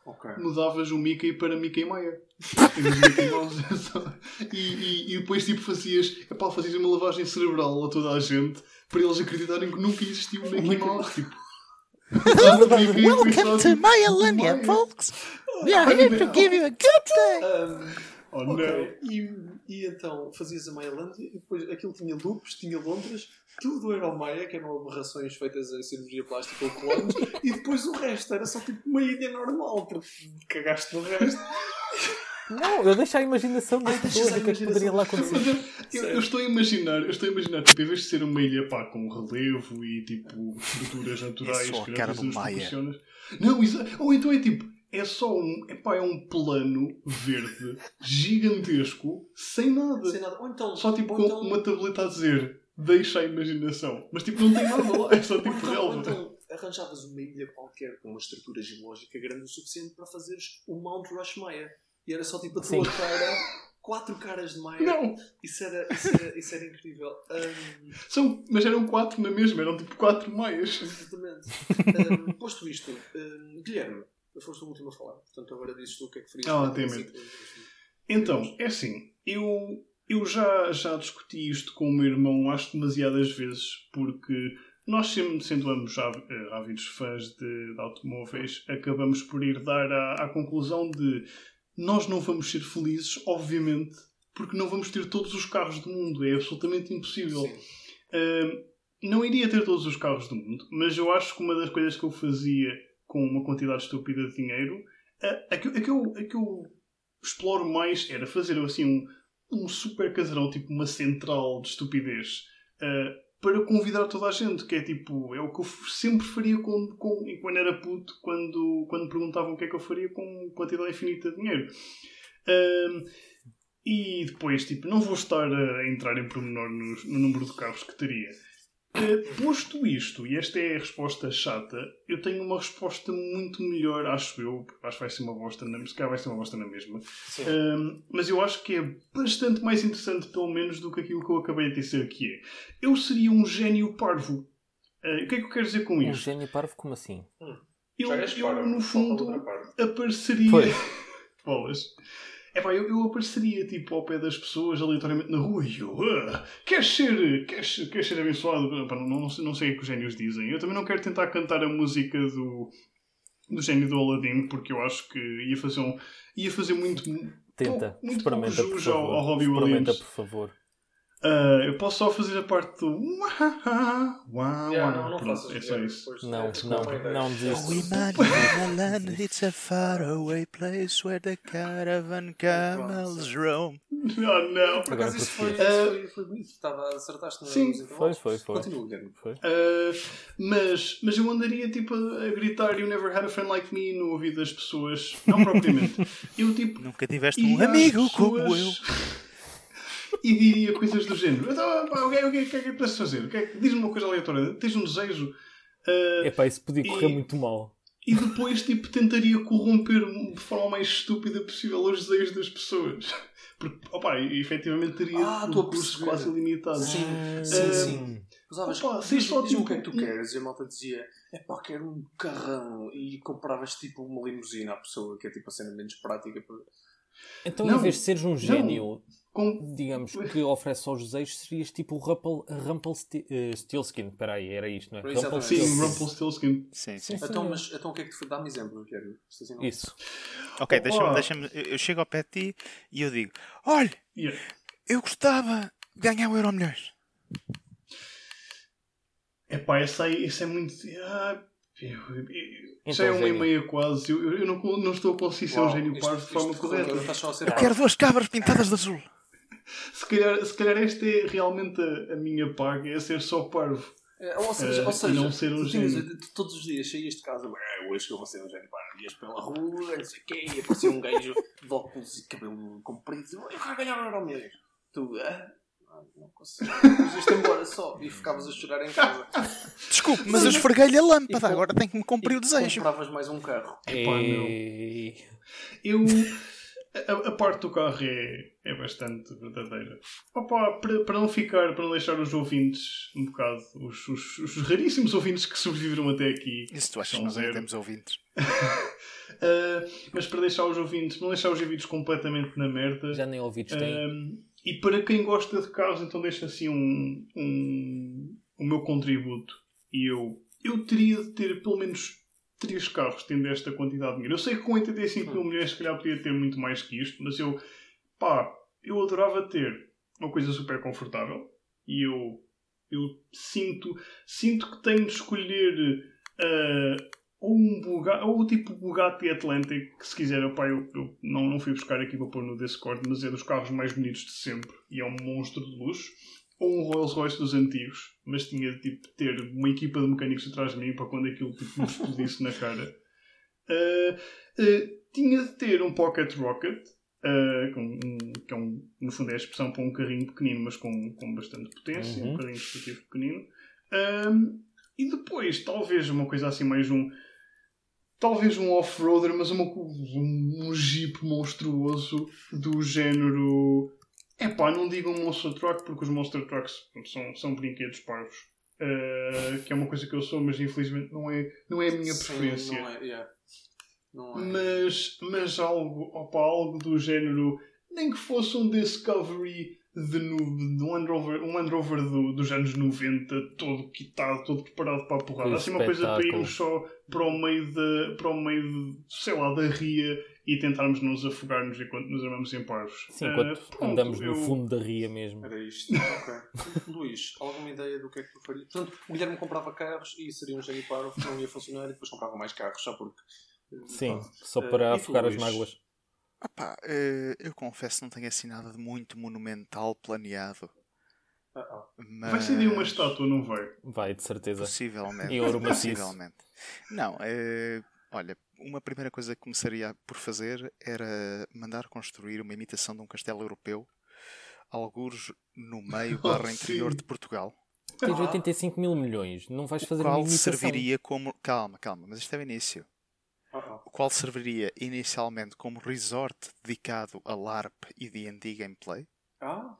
Ok. mudavas o Mickey para Mickey Maia. [laughs] Mouse. e, e, e depois tipo fazias, epá, fazias uma lavagem cerebral a toda a gente para eles acreditarem que nunca existiu um Mickey Mouse. Tipo. Welcome to Maialândia, folks! [laughs] We are here to give you a good day! Oh ok. não. E, e então fazias a Maialândia e depois aquilo tinha loops, tinha lontras, tudo era o Maia, que eram aberrações feitas em cirurgia plástica ou clones, e depois o resto era só tipo uma ilha normal, porque cagaste no resto. Não, eu deixo a imaginação das Ai, deixas pessoas a o que é que poderia lá acontecer. Eu, eu- estou a imaginar, eu estou a imaginar, tipo, em vez de ser uma ilha pá, com relevo e tipo estruturas naturais só a que cara não do Maia. Não, isso, ou então é tipo, é só um, epá, é um plano verde gigantesco, sem nada. Sem nada. Ou então, Só tipo ou com então, uma tableta a dizer deixa a imaginação. Mas tipo, não tem nada lá, é só tipo então, relva. então arranjavas uma ilha qualquer com uma estrutura geológica grande o suficiente para fazeres o Mount Rushmore. E era só tipo a tua cara, quatro caras de Maia. Não, Isso era, isso era, isso era incrível. Ahm, são, mas eram quatro na mesma, eram tipo quatro maias. Exatamente. Um, posto isto, um, Guilherme, foste o último a falar, portanto agora dizes tu o que é que farias. Ah, Então, é assim, eu, eu já, já discuti isto com o meu irmão acho demasiadas vezes, porque nós sempre, sendo ambos eh, ávidos fãs de, de automóveis, acabamos por ir dar à, à conclusão de nós não vamos ser felizes, obviamente, porque não vamos ter todos os carros do mundo. É absolutamente impossível. Uh, não iria ter todos os carros do mundo, mas eu acho que uma das coisas que eu fazia com uma quantidade estúpida de dinheiro, uh, a, que, a que eu, a que eu exploro mais era fazer assim um, um super casarão, tipo uma central de estupidez, uh, para convidar toda a gente, que é tipo, é o que eu sempre faria com, com, quando era puto, quando, quando perguntavam o que é que eu faria com quantidade infinita de dinheiro. Uh, e depois, tipo, não vou estar a entrar em pormenor no, no número de carros que teria. Eh, posto isto, e esta é a resposta chata, eu tenho uma resposta muito melhor, acho eu. porque Acho que vai ser uma bosta na, se calhar vai ser uma bosta na mesma. Um, mas eu acho que é bastante mais interessante, pelo menos, do que aquilo que eu acabei de dizer que é. Eu seria um gênio parvo. Uh, o que é que eu quero dizer com Um isto? gênio parvo, como assim? Eu, és eu, para, no fundo, apareceria. Foi. [laughs] Bolas. É pá, eu, eu apareceria tipo ao pé das pessoas, aleatoriamente na rua, e eu. "Ah, queres ser. Queres, queres ser abençoado? Pá, não, não, sei, não sei o que os génios dizem. Eu também não quero tentar cantar a música do. do gênio do Aladdin, porque eu acho que ia fazer um. ia fazer muito. Tenta, muito experimenta, pouco jus ao, ao Robbie Williams. por favor. Ah, eu posso só fazer a parte do. Yeah, não, não faças é só isso. Não, não, não Oh, desiste. Emmanuel it's a faraway place where the caravan [laughs] camels roam. Oh, não. Por acaso isso foi, isso foi, bonito. Estava, acertaste Sim, foi, foi, foi. Continua, Guilherme. Uh, mas, mas eu andaria tipo a, gritar You never had a friend like me no ouvido das pessoas. Não propriamente. [laughs] Eu tipo. Nunca tiveste um amigo como eu. [laughs] E diria coisas do género. Então, pá, o que é o que é- o que é que podes fazer? É Diz-me uma coisa aleatória. Tens um desejo? Uh, Epá, isso podia correr E- muito mal. e depois tipo, tentaria corromper de forma mais estúpida possível os desejos das pessoas. Porque, opá, e- efetivamente teria Ah, estou a recursos perceber. quase ilimitados. Sim, Ah, sim, Uh, sim. Usavas, opa, só diz-me o tipo que é que tu um- queres. E a malta dizia: é pá, quero um carrão. E compravas tipo uma limusina à pessoa, que é tipo a cena menos prática. para- Então, Não, em vez de seres um gênio, Com- digamos, que oferece só os desejos, serias tipo o Rumpel, Rumpelstiltskin. Espera aí, era isto, não é? Exatamente. Sim, Rumpelstiltskin. Rumpelstiltskin. Sim, sim. Então, mas então o que é que tu Dá-me exemplo. Isto assim Isso. Ok, deixa-me. deixa-me- eu eu chego ao pé de ti e eu digo: Olha, Yeah. eu gostava de ganhar o Euro Milhões. Epá, essa aí, isso é muito. Ah, eu- eu- isso Então, é uma e meia quase. Eu, eu não, não estou a conseguir ser um gênio parvo de forma correta. Eu quero duas cabras pintadas de azul. Se calhar, se calhar esta é realmente a, a minha paga, é ser só parvo. É, ou seja, Eh, ou seja não ser um gênio. todos os dias saías de casa, "Ah, hoje que eu vou ser um gênio, pá, ias pela rua, não sei o quê, e aparecia um gajo de óculos e cabelo comprido, e dizia, eu quero ganhar um euro milhões. Tu, ah, não consigo, mas isto embora só, e ficavas a chorar em casa. Desculpe, mas eu esfreguei-lhe a lâmpada. E Agora tenho que me cumprir E o desejo. Compravas mais um carro. Epá, não. Eu. A, a parte do carro é, é bastante verdadeira. Opa, para, para não ficar, para não deixar os ouvintes um bocado, os, os, os raríssimos ouvintes que sobreviveram até aqui. Se tu achas que nós ainda temos ouvintes? [laughs] Ah, mas para deixar os ouvintes, não deixar os ouvintes completamente na merda. Já nem ouvidos têm. Um, e para quem gosta de carros, então deixa assim um, um, o meu contributo. E eu, eu teria de ter pelo menos 3 carros tendo esta quantidade de dinheiro. Eu sei que com 85 mil milhões se calhar podia ter muito mais que isto, mas eu, pá, eu adorava ter uma coisa super confortável. E eu, eu sinto, sinto que tenho de escolher ah, ou um Bugatti, ou o tipo Bugatti Atlantic, que se quiser, opá, eu, eu não, não fui buscar aqui para pôr no Discord, mas é dos carros mais bonitos de sempre e é um monstro de luxo. Ou um Rolls Royce dos antigos, mas tinha de tipo, ter uma equipa de mecânicos atrás de mim para quando aquilo tipo, me explodisse na cara. Ah, [laughs] ah, tinha de ter um Pocket Rocket, ah, com um- que é um, no fundo é a expressão para um carrinho pequenino, mas com, com bastante potência, Uhum. um carrinho desportivo pequenino. Ahm, e depois, talvez uma coisa assim, mais um. Talvez um off-roader, mas uma, um, um jeep monstruoso do género. Epá, não digo um Monster Truck porque os Monster Trucks são, são brinquedos parvos. Ah, que é uma coisa que eu sou, mas infelizmente não é, não é a minha Sim, preferência. Não é, yeah. Não é. Mas, mas algo, opa, algo do género, nem que fosse um Discovery de, de um Land Rover, um Land Rover do, dos anos 90, todo quitado, todo preparado para a porrada. Que Assim uma coisa para irmos só para o meio da, para o meio de, sei lá, da ria e tentarmos nos afogarmos enquanto nos armamos em parvos. Sim, Ah, enquanto pronto, andamos no eu- fundo da ria mesmo. Era isto. Ok. Luís, alguma ideia do que é que tu farias? Portanto, o Guilherme comprava carros e seria um gênio parvo, não ia funcionar e depois comprava mais carros, só porque. Sim, Pronto. só Eh, para tu, afogar as mágoas. Ah pá, eh, eu confesso que não tenho assim nada de muito monumental planeado. Ah, ah. Mas... Vai ser de uma estátua, não vai? Vai, de certeza. Possivelmente. Em ouro maciço. Possivelmente. Não, eh, olha, uma primeira coisa que começaria por fazer era mandar construir uma imitação de um castelo europeu, algures no meio [laughs] Oh, barra interior sim. de Portugal, Tens Ah. 85 mil milhões, não vais fazer uma qual imitação. serviria como... Calma, calma, mas isto é o início. Ah, ah. O qual serviria inicialmente como resort dedicado a LARP e D&D gameplay, Ah,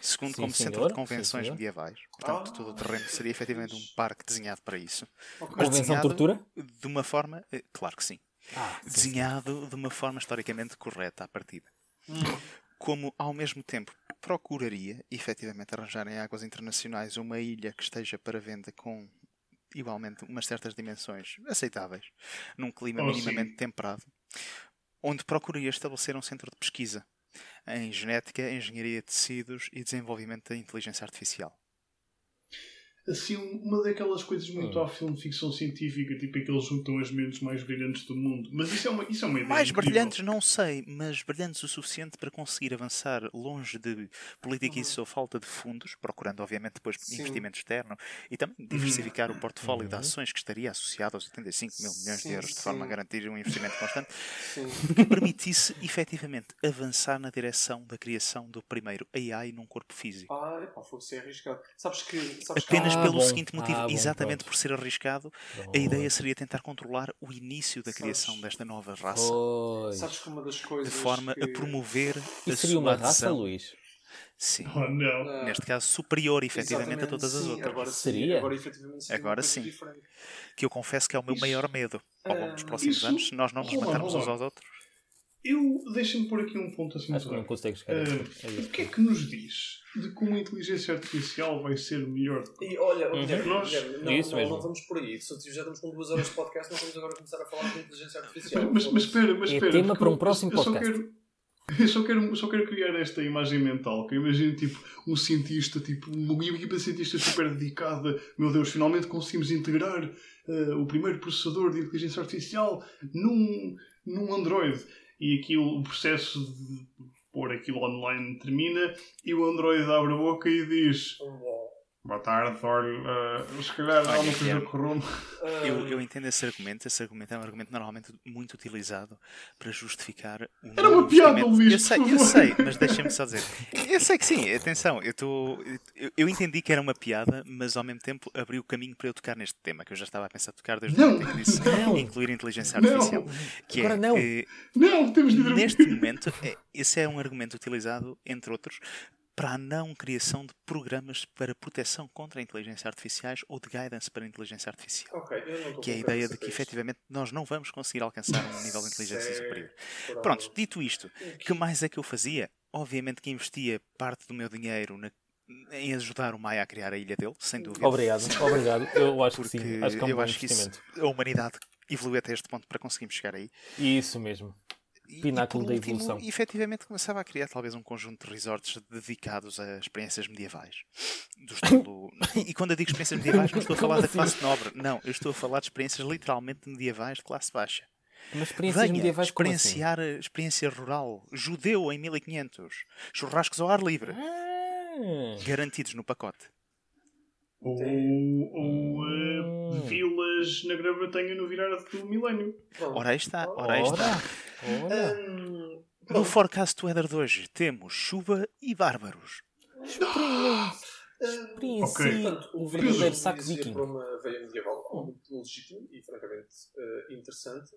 segundo Sim, como centro senhor. de convenções Sim, senhor. medievais. Portanto, Ah. todo o terreno seria efetivamente um parque desenhado para isso. ok. Mas Convenção desenhado- tortura? De uma forma... eh, Claro que sim. Ah, sim, sim. desenhado de uma forma historicamente correta à partida. Hum. Como, ao mesmo tempo, procuraria efetivamente arranjar em águas internacionais uma ilha que esteja para venda com igualmente umas certas dimensões aceitáveis, num clima Oh, minimamente sim. temperado, onde procuraria estabelecer um centro de pesquisa em genética, engenharia de tecidos e desenvolvimento da inteligência artificial. Assim, uma daquelas coisas muito ao filme de ficção científica, tipo em que eles juntam as mentes mais brilhantes do mundo. Mas isso é uma, isso é uma ideia. Mais incrível. brilhantes, não sei, mas brilhantes o suficiente para conseguir avançar longe de política e sua falta de fundos, procurando, obviamente, depois Sim. investimento externo e também diversificar o portfólio de ações que estaria associado aos 85 mil milhões Sim, de euros, de forma a sim. garantir um investimento constante, Sim. que permitisse efetivamente avançar na direção da criação do primeiro AI num corpo físico. Ah, epá, foi ser arriscado. Sabes que. Sabes Apenas Ah, pelo bom. seguinte motivo, Ah, bom, exatamente pronto. por ser arriscado, a ideia seria tentar controlar o início da Sabes- criação desta nova raça. Pois. sabes que uma das De coisas. forma que... a promover a Isso seria sua uma raça, adesão. Luís? Sim. Oh, não. Ah, Neste caso, superior efetivamente a exatamente, todas as sim, outras. Agora sim, Seria? Agora efetivamente seria Agora sim. diferente. Que eu confesso que é o meu Isso- maior medo ao longo dos Ah, próximos isso- anos, se nós não nos on, matarmos uns aos outros. Eu deixa-me pôr aqui um ponto assim Acho que não consegues chegar Ah, a O que é que nos diz de como a inteligência artificial vai ser melhor do que E olha, Uhum. Guilherme, Nós- Guilherme, não, Isso não, mesmo. não vamos por aí. Se já estamos com duas horas de podcast, não vamos agora começar a falar de inteligência artificial. Mas, mas espera, mas É espera. tema porque para um eu- próximo eu só podcast. quero- [laughs] Eu só quero, só quero criar esta imagem mental. Que eu imagino tipo, um cientista, tipo, uma equipa de cientistas super dedicada. Meu Deus, finalmente conseguimos integrar eh, o primeiro processador de inteligência artificial num, num Android. E aquilo, o processo de pôr aquilo online termina e o Android abre a boca e diz: Boa tarde, olha, eh, se calhar há Olha, uma coisa corrompe. Eu, eu entendo esse argumento. Esse argumento é um argumento normalmente muito utilizado para justificar o Era não uma piada. Luís, Eu sei, eu sei, [laughs] mas deixa-me só dizer. Eu sei que sim, atenção, eu, tô, eu, eu entendi que era uma piada, mas ao mesmo tempo abriu o caminho para eu tocar neste tema, que eu já estava a pensar tocar desde Não. o momento em que disse Não. incluir inteligência Não. artificial. Que Agora é, não. eh, Não, temos de ir Neste momento, é- esse é um argumento utilizado, entre outros, para a não criação de programas para proteção contra inteligência artificiais ou de guidance para a inteligência artificial. Ok, eu não estou Que é a ideia de que isto. efetivamente nós não vamos conseguir alcançar um nível de inteligência superior. Pronto, dito isto, que mais é que eu fazia? Obviamente que investia parte do meu dinheiro na- em ajudar o Maia a criar a ilha dele, sem dúvida. Obrigado, obrigado. Eu [laughs] acho que Porque sim. Acho que é um eu bom acho que isso, a humanidade evoluiu até este ponto para conseguirmos chegar aí. Isso mesmo. E- Pináculo e da último, evolução. efetivamente começava a criar talvez um conjunto de resorts dedicados a experiências medievais. Do [laughs] estilo... e quando eu digo experiências medievais, não estou a falar da assim? classe nobre. Não, eu estou a falar de experiências literalmente medievais de classe baixa. Mas experiências Venha medievais assim? experienciar a experiência rural, judeu em 1500, churrascos ao ar livre, Ah, garantidos no pacote. Ou, ou eh, vilas na Grã-Bretanha no virar do milénio. Ora aí está, ora aí está. ora, ora. Hum, No forecast weather de hoje temos chuva e bárbaros. Experiencie Ok. Portanto, o o verdadeiro verdadeiro saco viking. para uma veia medieval, muito legítimo e francamente eh, interessante.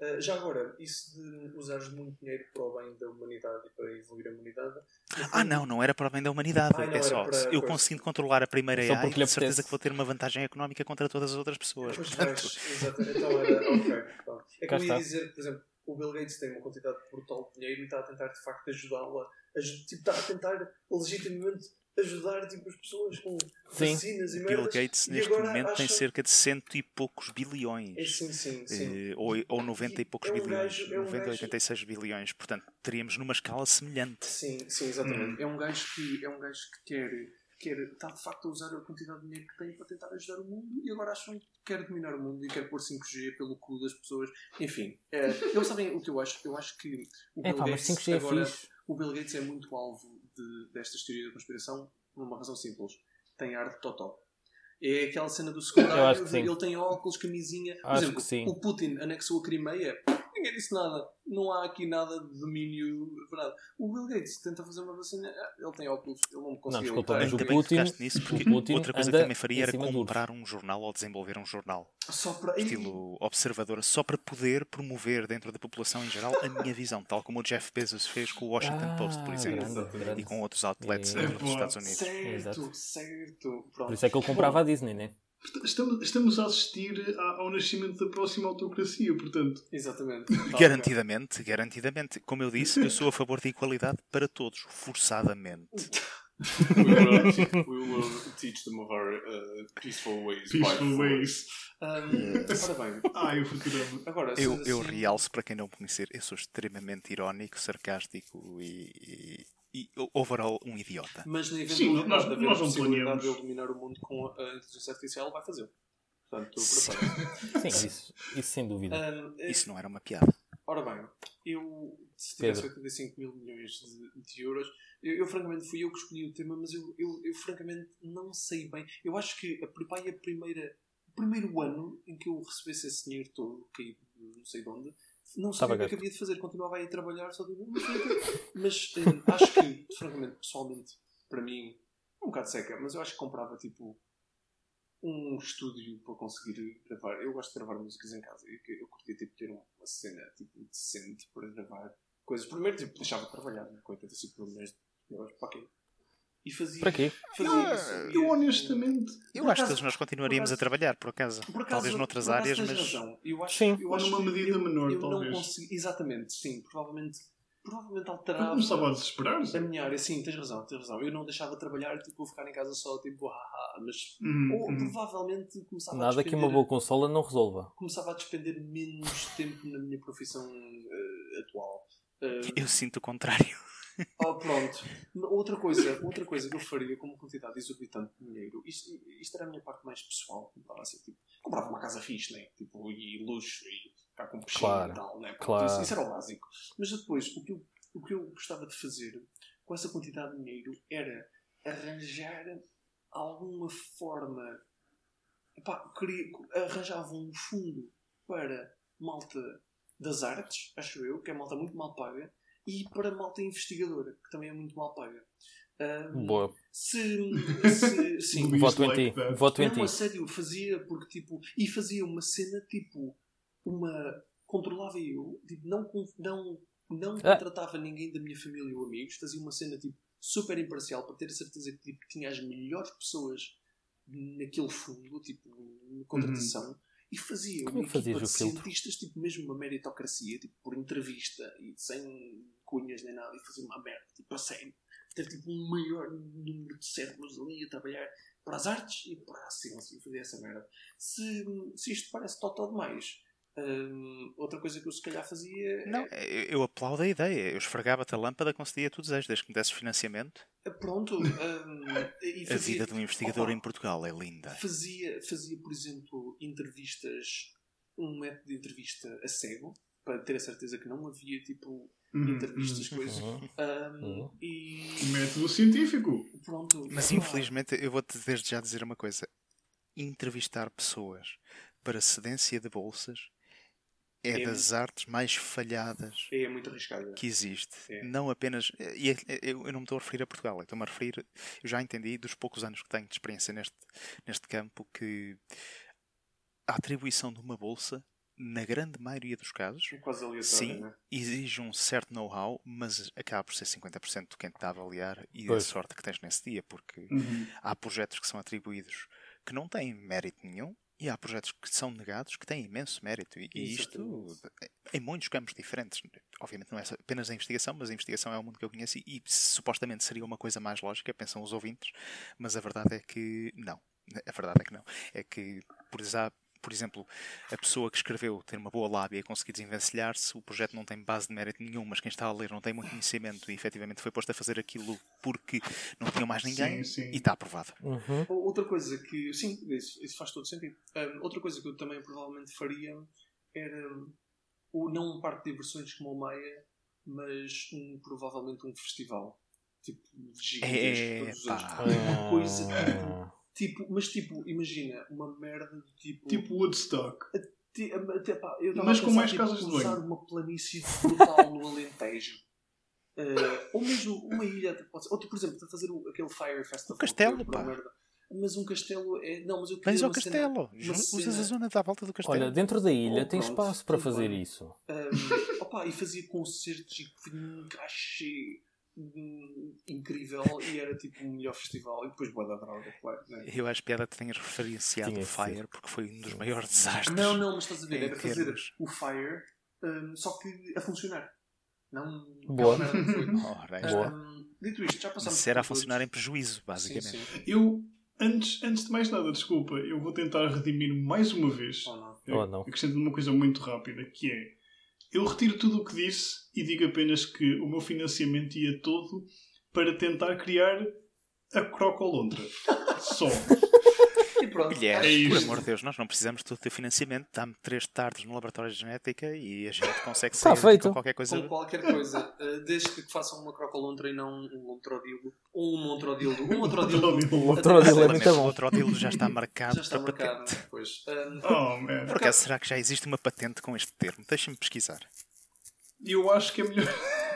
Eh, já agora, isso de usares muito dinheiro para o bem da humanidade e para evoluir a humanidade. Ah, não, não era para o bem da humanidade. Ah, não, é só, para eu coisa. conseguindo controlar a primeira AI, de certeza que vou ter uma vantagem económica contra todas as outras pessoas. Pois Portanto, exato. Então era. Ok. pronto. É que Cá eu ia dizer, por exemplo, o Bill Gates tem uma quantidade brutal de dinheiro e está a tentar de facto ajudá-la. aju- Tipo, está a tentar legitimamente ajudar tipo, as pessoas com Sim. vacinas e Bill merdas. Gates, e neste agora momento, tem acha- cerca de cento e poucos bilhões. É, sim, sim, sim. Eh, ou, ou 90 e poucos É um bilhões. gajo- é um 90, gajo- 86 bilhões. Portanto, teríamos numa escala semelhante. Sim, sim, exatamente. É um gajo que é um gajo que quer, quer está de facto a usar a quantidade de dinheiro que tem para tentar ajudar o mundo e agora acham que quer dominar o mundo e quer pôr 5G pelo cu das pessoas. Enfim, é, eles sabem o que eu acho. Eu acho que o É Bill pá, mas Gates 5G é agora, fixe. o Bill Gates é muito alvo de, destas teorias da conspiração por uma razão simples. Tem ar de totó. É aquela cena do secundário, ele tem óculos, camisinha. Por Acho exemplo, o Putin anexou a Crimeia. Ninguém disse nada. Não há aqui nada de domínio. Verdade. O Bill Gates tenta fazer uma vacina. ah, Ele tem óculos. Ele não conseguiu. desculpa, lutar. mas o Putin- nisso, o porque Putin outra coisa que também faria era comprar um jornal ou desenvolver um jornal. Só para. estilo observador, só para poder promover dentro da população em geral a minha visão, tal como o Jeff Bezos fez com o Washington Ah, Post, por exemplo, grande, grande. e com outros outlets É. dentro dos. Estados Unidos. Certo, certo. Pronto. Por isso é que ele comprava a Disney, né? Estamos, estamos a assistir ao nascimento da próxima autocracia, portanto. Exatamente. [laughs] Garantidamente, garantidamente. Como eu disse, eu sou a favor da igualdade para todos, forçadamente. [laughs] we, will, we will teach them of our uh, peaceful ways. Peaceful ways. Um, ora bem, Ai, Futurama. agora, Eu, se- eu realço para quem não me conhecer, eu sou extremamente irónico, sarcástico e, e, e overall um idiota. Mas na eventualidade nós- de haver nós não planeamos. de ele dominar o mundo com a inteligência artificial, vai fazer. Portanto, Sim. prepara [laughs] Sim, isso, isso sem dúvida. um, Isso não era uma piada. Ora bem, eu se tivesse Pedro. 85 mil milhões de, de euros, eu, eu, francamente fui eu que escolhi o tema, mas eu, eu, eu francamente não sei bem. Eu acho que pai, a primeira, o primeiro ano em que eu recebesse esse dinheiro todo, caído de não sei de onde, não sabia o que é que havia de fazer. Continuava a ir trabalhar, só digo. Mas eh, acho que, francamente, pessoalmente, para mim, é um bocado seca, mas eu acho que comprava tipo um estúdio para conseguir gravar. Eu gosto de gravar músicas em casa e que eu curtia tipo, ter uma cena tipo, decente para gravar coisas. Primeiro, tipo, deixava de trabalhar né, com 85 milhões de euros. Para quê? E fazia. Para quê? Fazia isso. Eu honestamente. Eu acho que acaso- todos nós continuaríamos por a trabalhar, por acaso. Por acaso, Talvez noutras por acaso áreas, mas. razão. Eu acho, Sim. eu acho numa que medida eu, menor, eu talvez. Não consegui, exatamente, sim. Provavelmente, provavelmente alterava. começava a desesperar. A minha área, sim, tens razão, tens razão. Eu não deixava de trabalhar, tipo, vou ficar em casa só, tipo, haha, mas. Uhum, Ou uhum. provavelmente começava a Nada que uma boa consola não resolva. começava a despender menos tempo na minha profissão eh, atual. Eh, Eu sinto o contrário. [laughs] oh, pronto. Outra coisa, outra coisa que eu faria com uma quantidade exorbitante de dinheiro, isto, isto era a minha parte mais pessoal, comprava assim, tipo, comprava uma casa fixe, né? Tipo, e luxo, e ficar com piscina Claro, e tal, né? Pronto, claro. Isso, isso era o básico. Mas depois, o que, eu, o que eu gostava de fazer com essa quantidade de dinheiro era arranjar alguma forma. Epá, queria, arranjava um fundo para malta das artes, acho eu, que é malta muito mal paga, e para malta investigadora, que também é muito mal paga. Boa. Se, se, [laughs] sim, Voto em like ti. Voto em não, ti. a sério, fazia porque tipo. E fazia uma cena tipo. Uma. Controlava eu, tipo, não, não, não Ah. contratava ninguém da minha família ou amigos, fazia uma cena tipo super imparcial para ter a certeza que tipo, tinha as melhores pessoas naquele fundo, tipo, na contratação. E fazia Como uma é fazias equipa de o filtro? cientistas, tipo, mesmo uma meritocracia, tipo, por entrevista e sem cunhas nem nada, e fazia uma merda, tipo, a sério. Ter tipo um maior número de cérebros ali a trabalhar para as artes e para a ciência e fazer essa merda. Se, se isto parece total demais, hum, outra coisa que eu se calhar fazia Não, eu, eu aplaudo a ideia. Eu esfregava-te a lâmpada, concedia tu desejo, desde que me desses financiamento. Pronto. [laughs] hum, e A fazia, vida de um investigador Opa, em Portugal é linda. fazia, fazia, por exemplo, entrevistas, um método de entrevista a cego, para ter a certeza que não havia tipo Uhum, entrevistas, uhum. coisas. Uhum. Hum, Uhum. E Método científico. pronto. Mas infelizmente, eu vou-te desde já dizer uma coisa: entrevistar pessoas para cedência de bolsas é É. das artes mais falhadas É muito arriscado. que existe. É. Não apenas. E é- é- eu não me estou a referir a Portugal, estou-me a referir. Eu já entendi dos poucos anos que tenho de experiência neste, neste campo que a atribuição de uma bolsa, na grande maioria dos casos, É Sim, né? exige um certo know-how, mas acaba por ser 50% de quem te está a avaliar e Pois. a sorte que tens nesse dia, porque Uhum. há projetos que são atribuídos que não têm mérito nenhum e há projetos que são negados que têm imenso mérito. E, e isto em muitos campos diferentes. Obviamente não é apenas a investigação, mas a investigação é o mundo que eu conheço e, e supostamente seria uma coisa mais lógica, pensam os ouvintes, mas a verdade é que não. A verdade é que não. É que, por exemplo, por exemplo, a pessoa que escreveu ter uma boa lábia e conseguir desenvencilhar-se, o projeto não tem base de mérito nenhum, mas quem está a ler não tem muito conhecimento e efetivamente foi posto a fazer aquilo porque não tinham mais ninguém Sim, sim. e está aprovado. Uhum. Ou- Outra coisa que. Sim, isso, isso faz todo sentido. Hum, outra coisa que eu também provavelmente faria era. hum, o, não um parque de diversões como o Maia, mas um, provavelmente um festival. Tipo, gigantesco todos os anos. Uma coisa Ah, tipo. Mas tipo, imagina, uma merda do tipo. Tipo Woodstock. ti- até, pá, eu Mas com mais tipo, casas de banho. uma planície brutal no [laughs] Alentejo. Eh, ou mesmo uma ilha, pode ser. Ou, por exemplo, fazer o- aquele Fire Festival. Um castelo, é pá. merda. Mas um castelo é. Não, mas eu queria Vens ao cena- castelo, usas cena- a zona da volta do castelo. Olha, dentro da ilha Oh, tem pronto, espaço para fazer bem. isso. Um, [laughs] opa, e fazia concertos e um cachê incrível e era tipo o melhor festival. E depois boa da droga, claro. Né? Eu acho piada que tenhas referenciado Tinha o ser. Fire porque foi um dos maiores desastres. Não, não, mas estás a ver, era fazer termos. o Fire, hum, só que a funcionar. Não. Boa. não. [laughs] Ora, aí está. Ahm, dito isto, já passamos Isso era a por todos. funcionar em prejuízo, Sim, basicamente. sim. Eu, antes, antes de mais nada, desculpa, eu vou tentar redimir mais uma vez. Ou não. Oh, não. Acrescento uma coisa muito rápida, que é... Eu retiro tudo o que disse e digo apenas que o meu financiamento ia todo para tentar criar a Crocolontra. Só. Pronto. Guilherme, É por isto. amor de Deus, nós não precisamos do teu financiamento. Dá-me três tardes no laboratório de genética e a gente consegue Está sair feito. com qualquer coisa. Com qualquer coisa, eh, desde que façam uma crocolontra e não um lontrodilo, ou um montrodilo, um lontrodilo. [laughs] O lontrodilo é muito o bom. outro odilo já está marcado Já está para marcado, patente. pois. Oh, man. Por acaso, será que já existe uma patente com este termo? Deixa-me pesquisar. Eu acho que é melhor...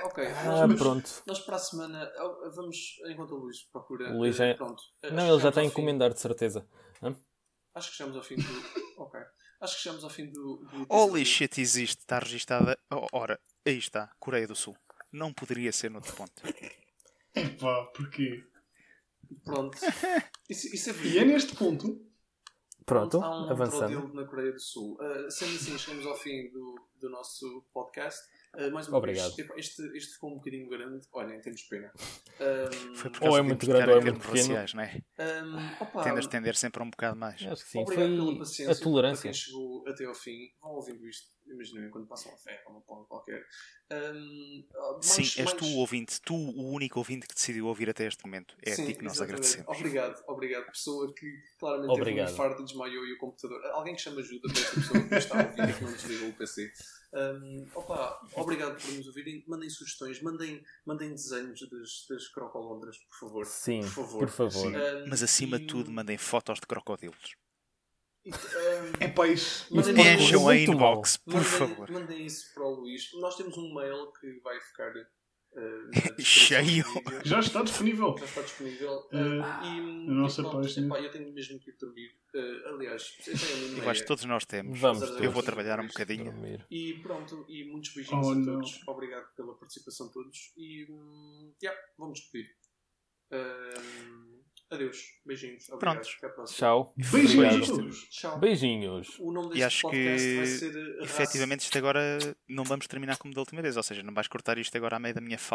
ok, [laughs] Ah, nós, pronto. nós para a semana oh, vamos, enquanto o Luís procura. O Luís eh, já- pronto, eh, Não, ele já está a encomendar, de certeza. Acho que chegamos ao fim do. [laughs] ok. Acho que chegamos ao fim do. do Holy episódio. shit, existe, está registada. Oh, ora, aí está, Coreia do Sul. Não poderia ser noutro ponto. [laughs] Epá, porquê? Pronto. [laughs] Isso, isso é E é neste ponto... Pronto, Há um avançando. Na Coreia do Sul. Uh, sendo assim, chegamos ao fim do, do nosso podcast. Uh, mais uma Obrigado. vez, este, este ficou um bocadinho grande. Olhem, temos pena. Um, Foi por Ou é muito grande ou é muito pequeno. raciais, não é? um, opa, Tendas a tender sempre a um bocado mais. Acho que sim. obrigado pela Foi paciência. a Para tolerância. quem chegou até ao fim, vão ouvindo isto. Imaginem quando passam a fé, uma pão qualquer. Um, ah, mais- Sim, és mais- tu o ouvinte, tu o único ouvinte que decidiu ouvir até este momento. É a Sim, ti que nós exatamente. agradecemos. Obrigado, obrigado. Pessoa que claramente Obrigado. teve um infarto e desmaiou e o computador. Alguém que chama ajuda para esta pessoa que está a ouvir e que não desligou o PC. Um, opa, obrigado por nos ouvirem. Mandem sugestões, mandem, mandem desenhos das, das crocolondras, por favor. Sim, por favor. por favor. Um, Mas acima e- de tudo, mandem fotos de crocodilos. e, um, pode correr Encham a inbox, por mandem, favor. mandem isso para o Luís. Nós temos um mail que vai ficar [laughs] uh, descrição Cheio. Já está disponível. Já está disponível. Eh, Uh, e, na nossa e pronto, epá, eu tenho mesmo que ir dormir. Uh, aliás, eu tenho a minha Eu acho que todos nós temos. Vamos Eu Eu vou trabalhar um bocadinho. dormir. E pronto, e muitos beijinhos Oh, a não. todos. Obrigado pela participação todos. E hum, yeah, vamos despedir. Adeus, beijinhos. Obrigado. Pronto. Até à próxima. Tchau. Beijinhos. Tchau. Beijinhos. O nome E deste acho podcast que, vai ser. Raça- efetivamente, isto agora não vamos terminar como da última vez. Ou seja, não vais cortar isto agora à meio da minha fala.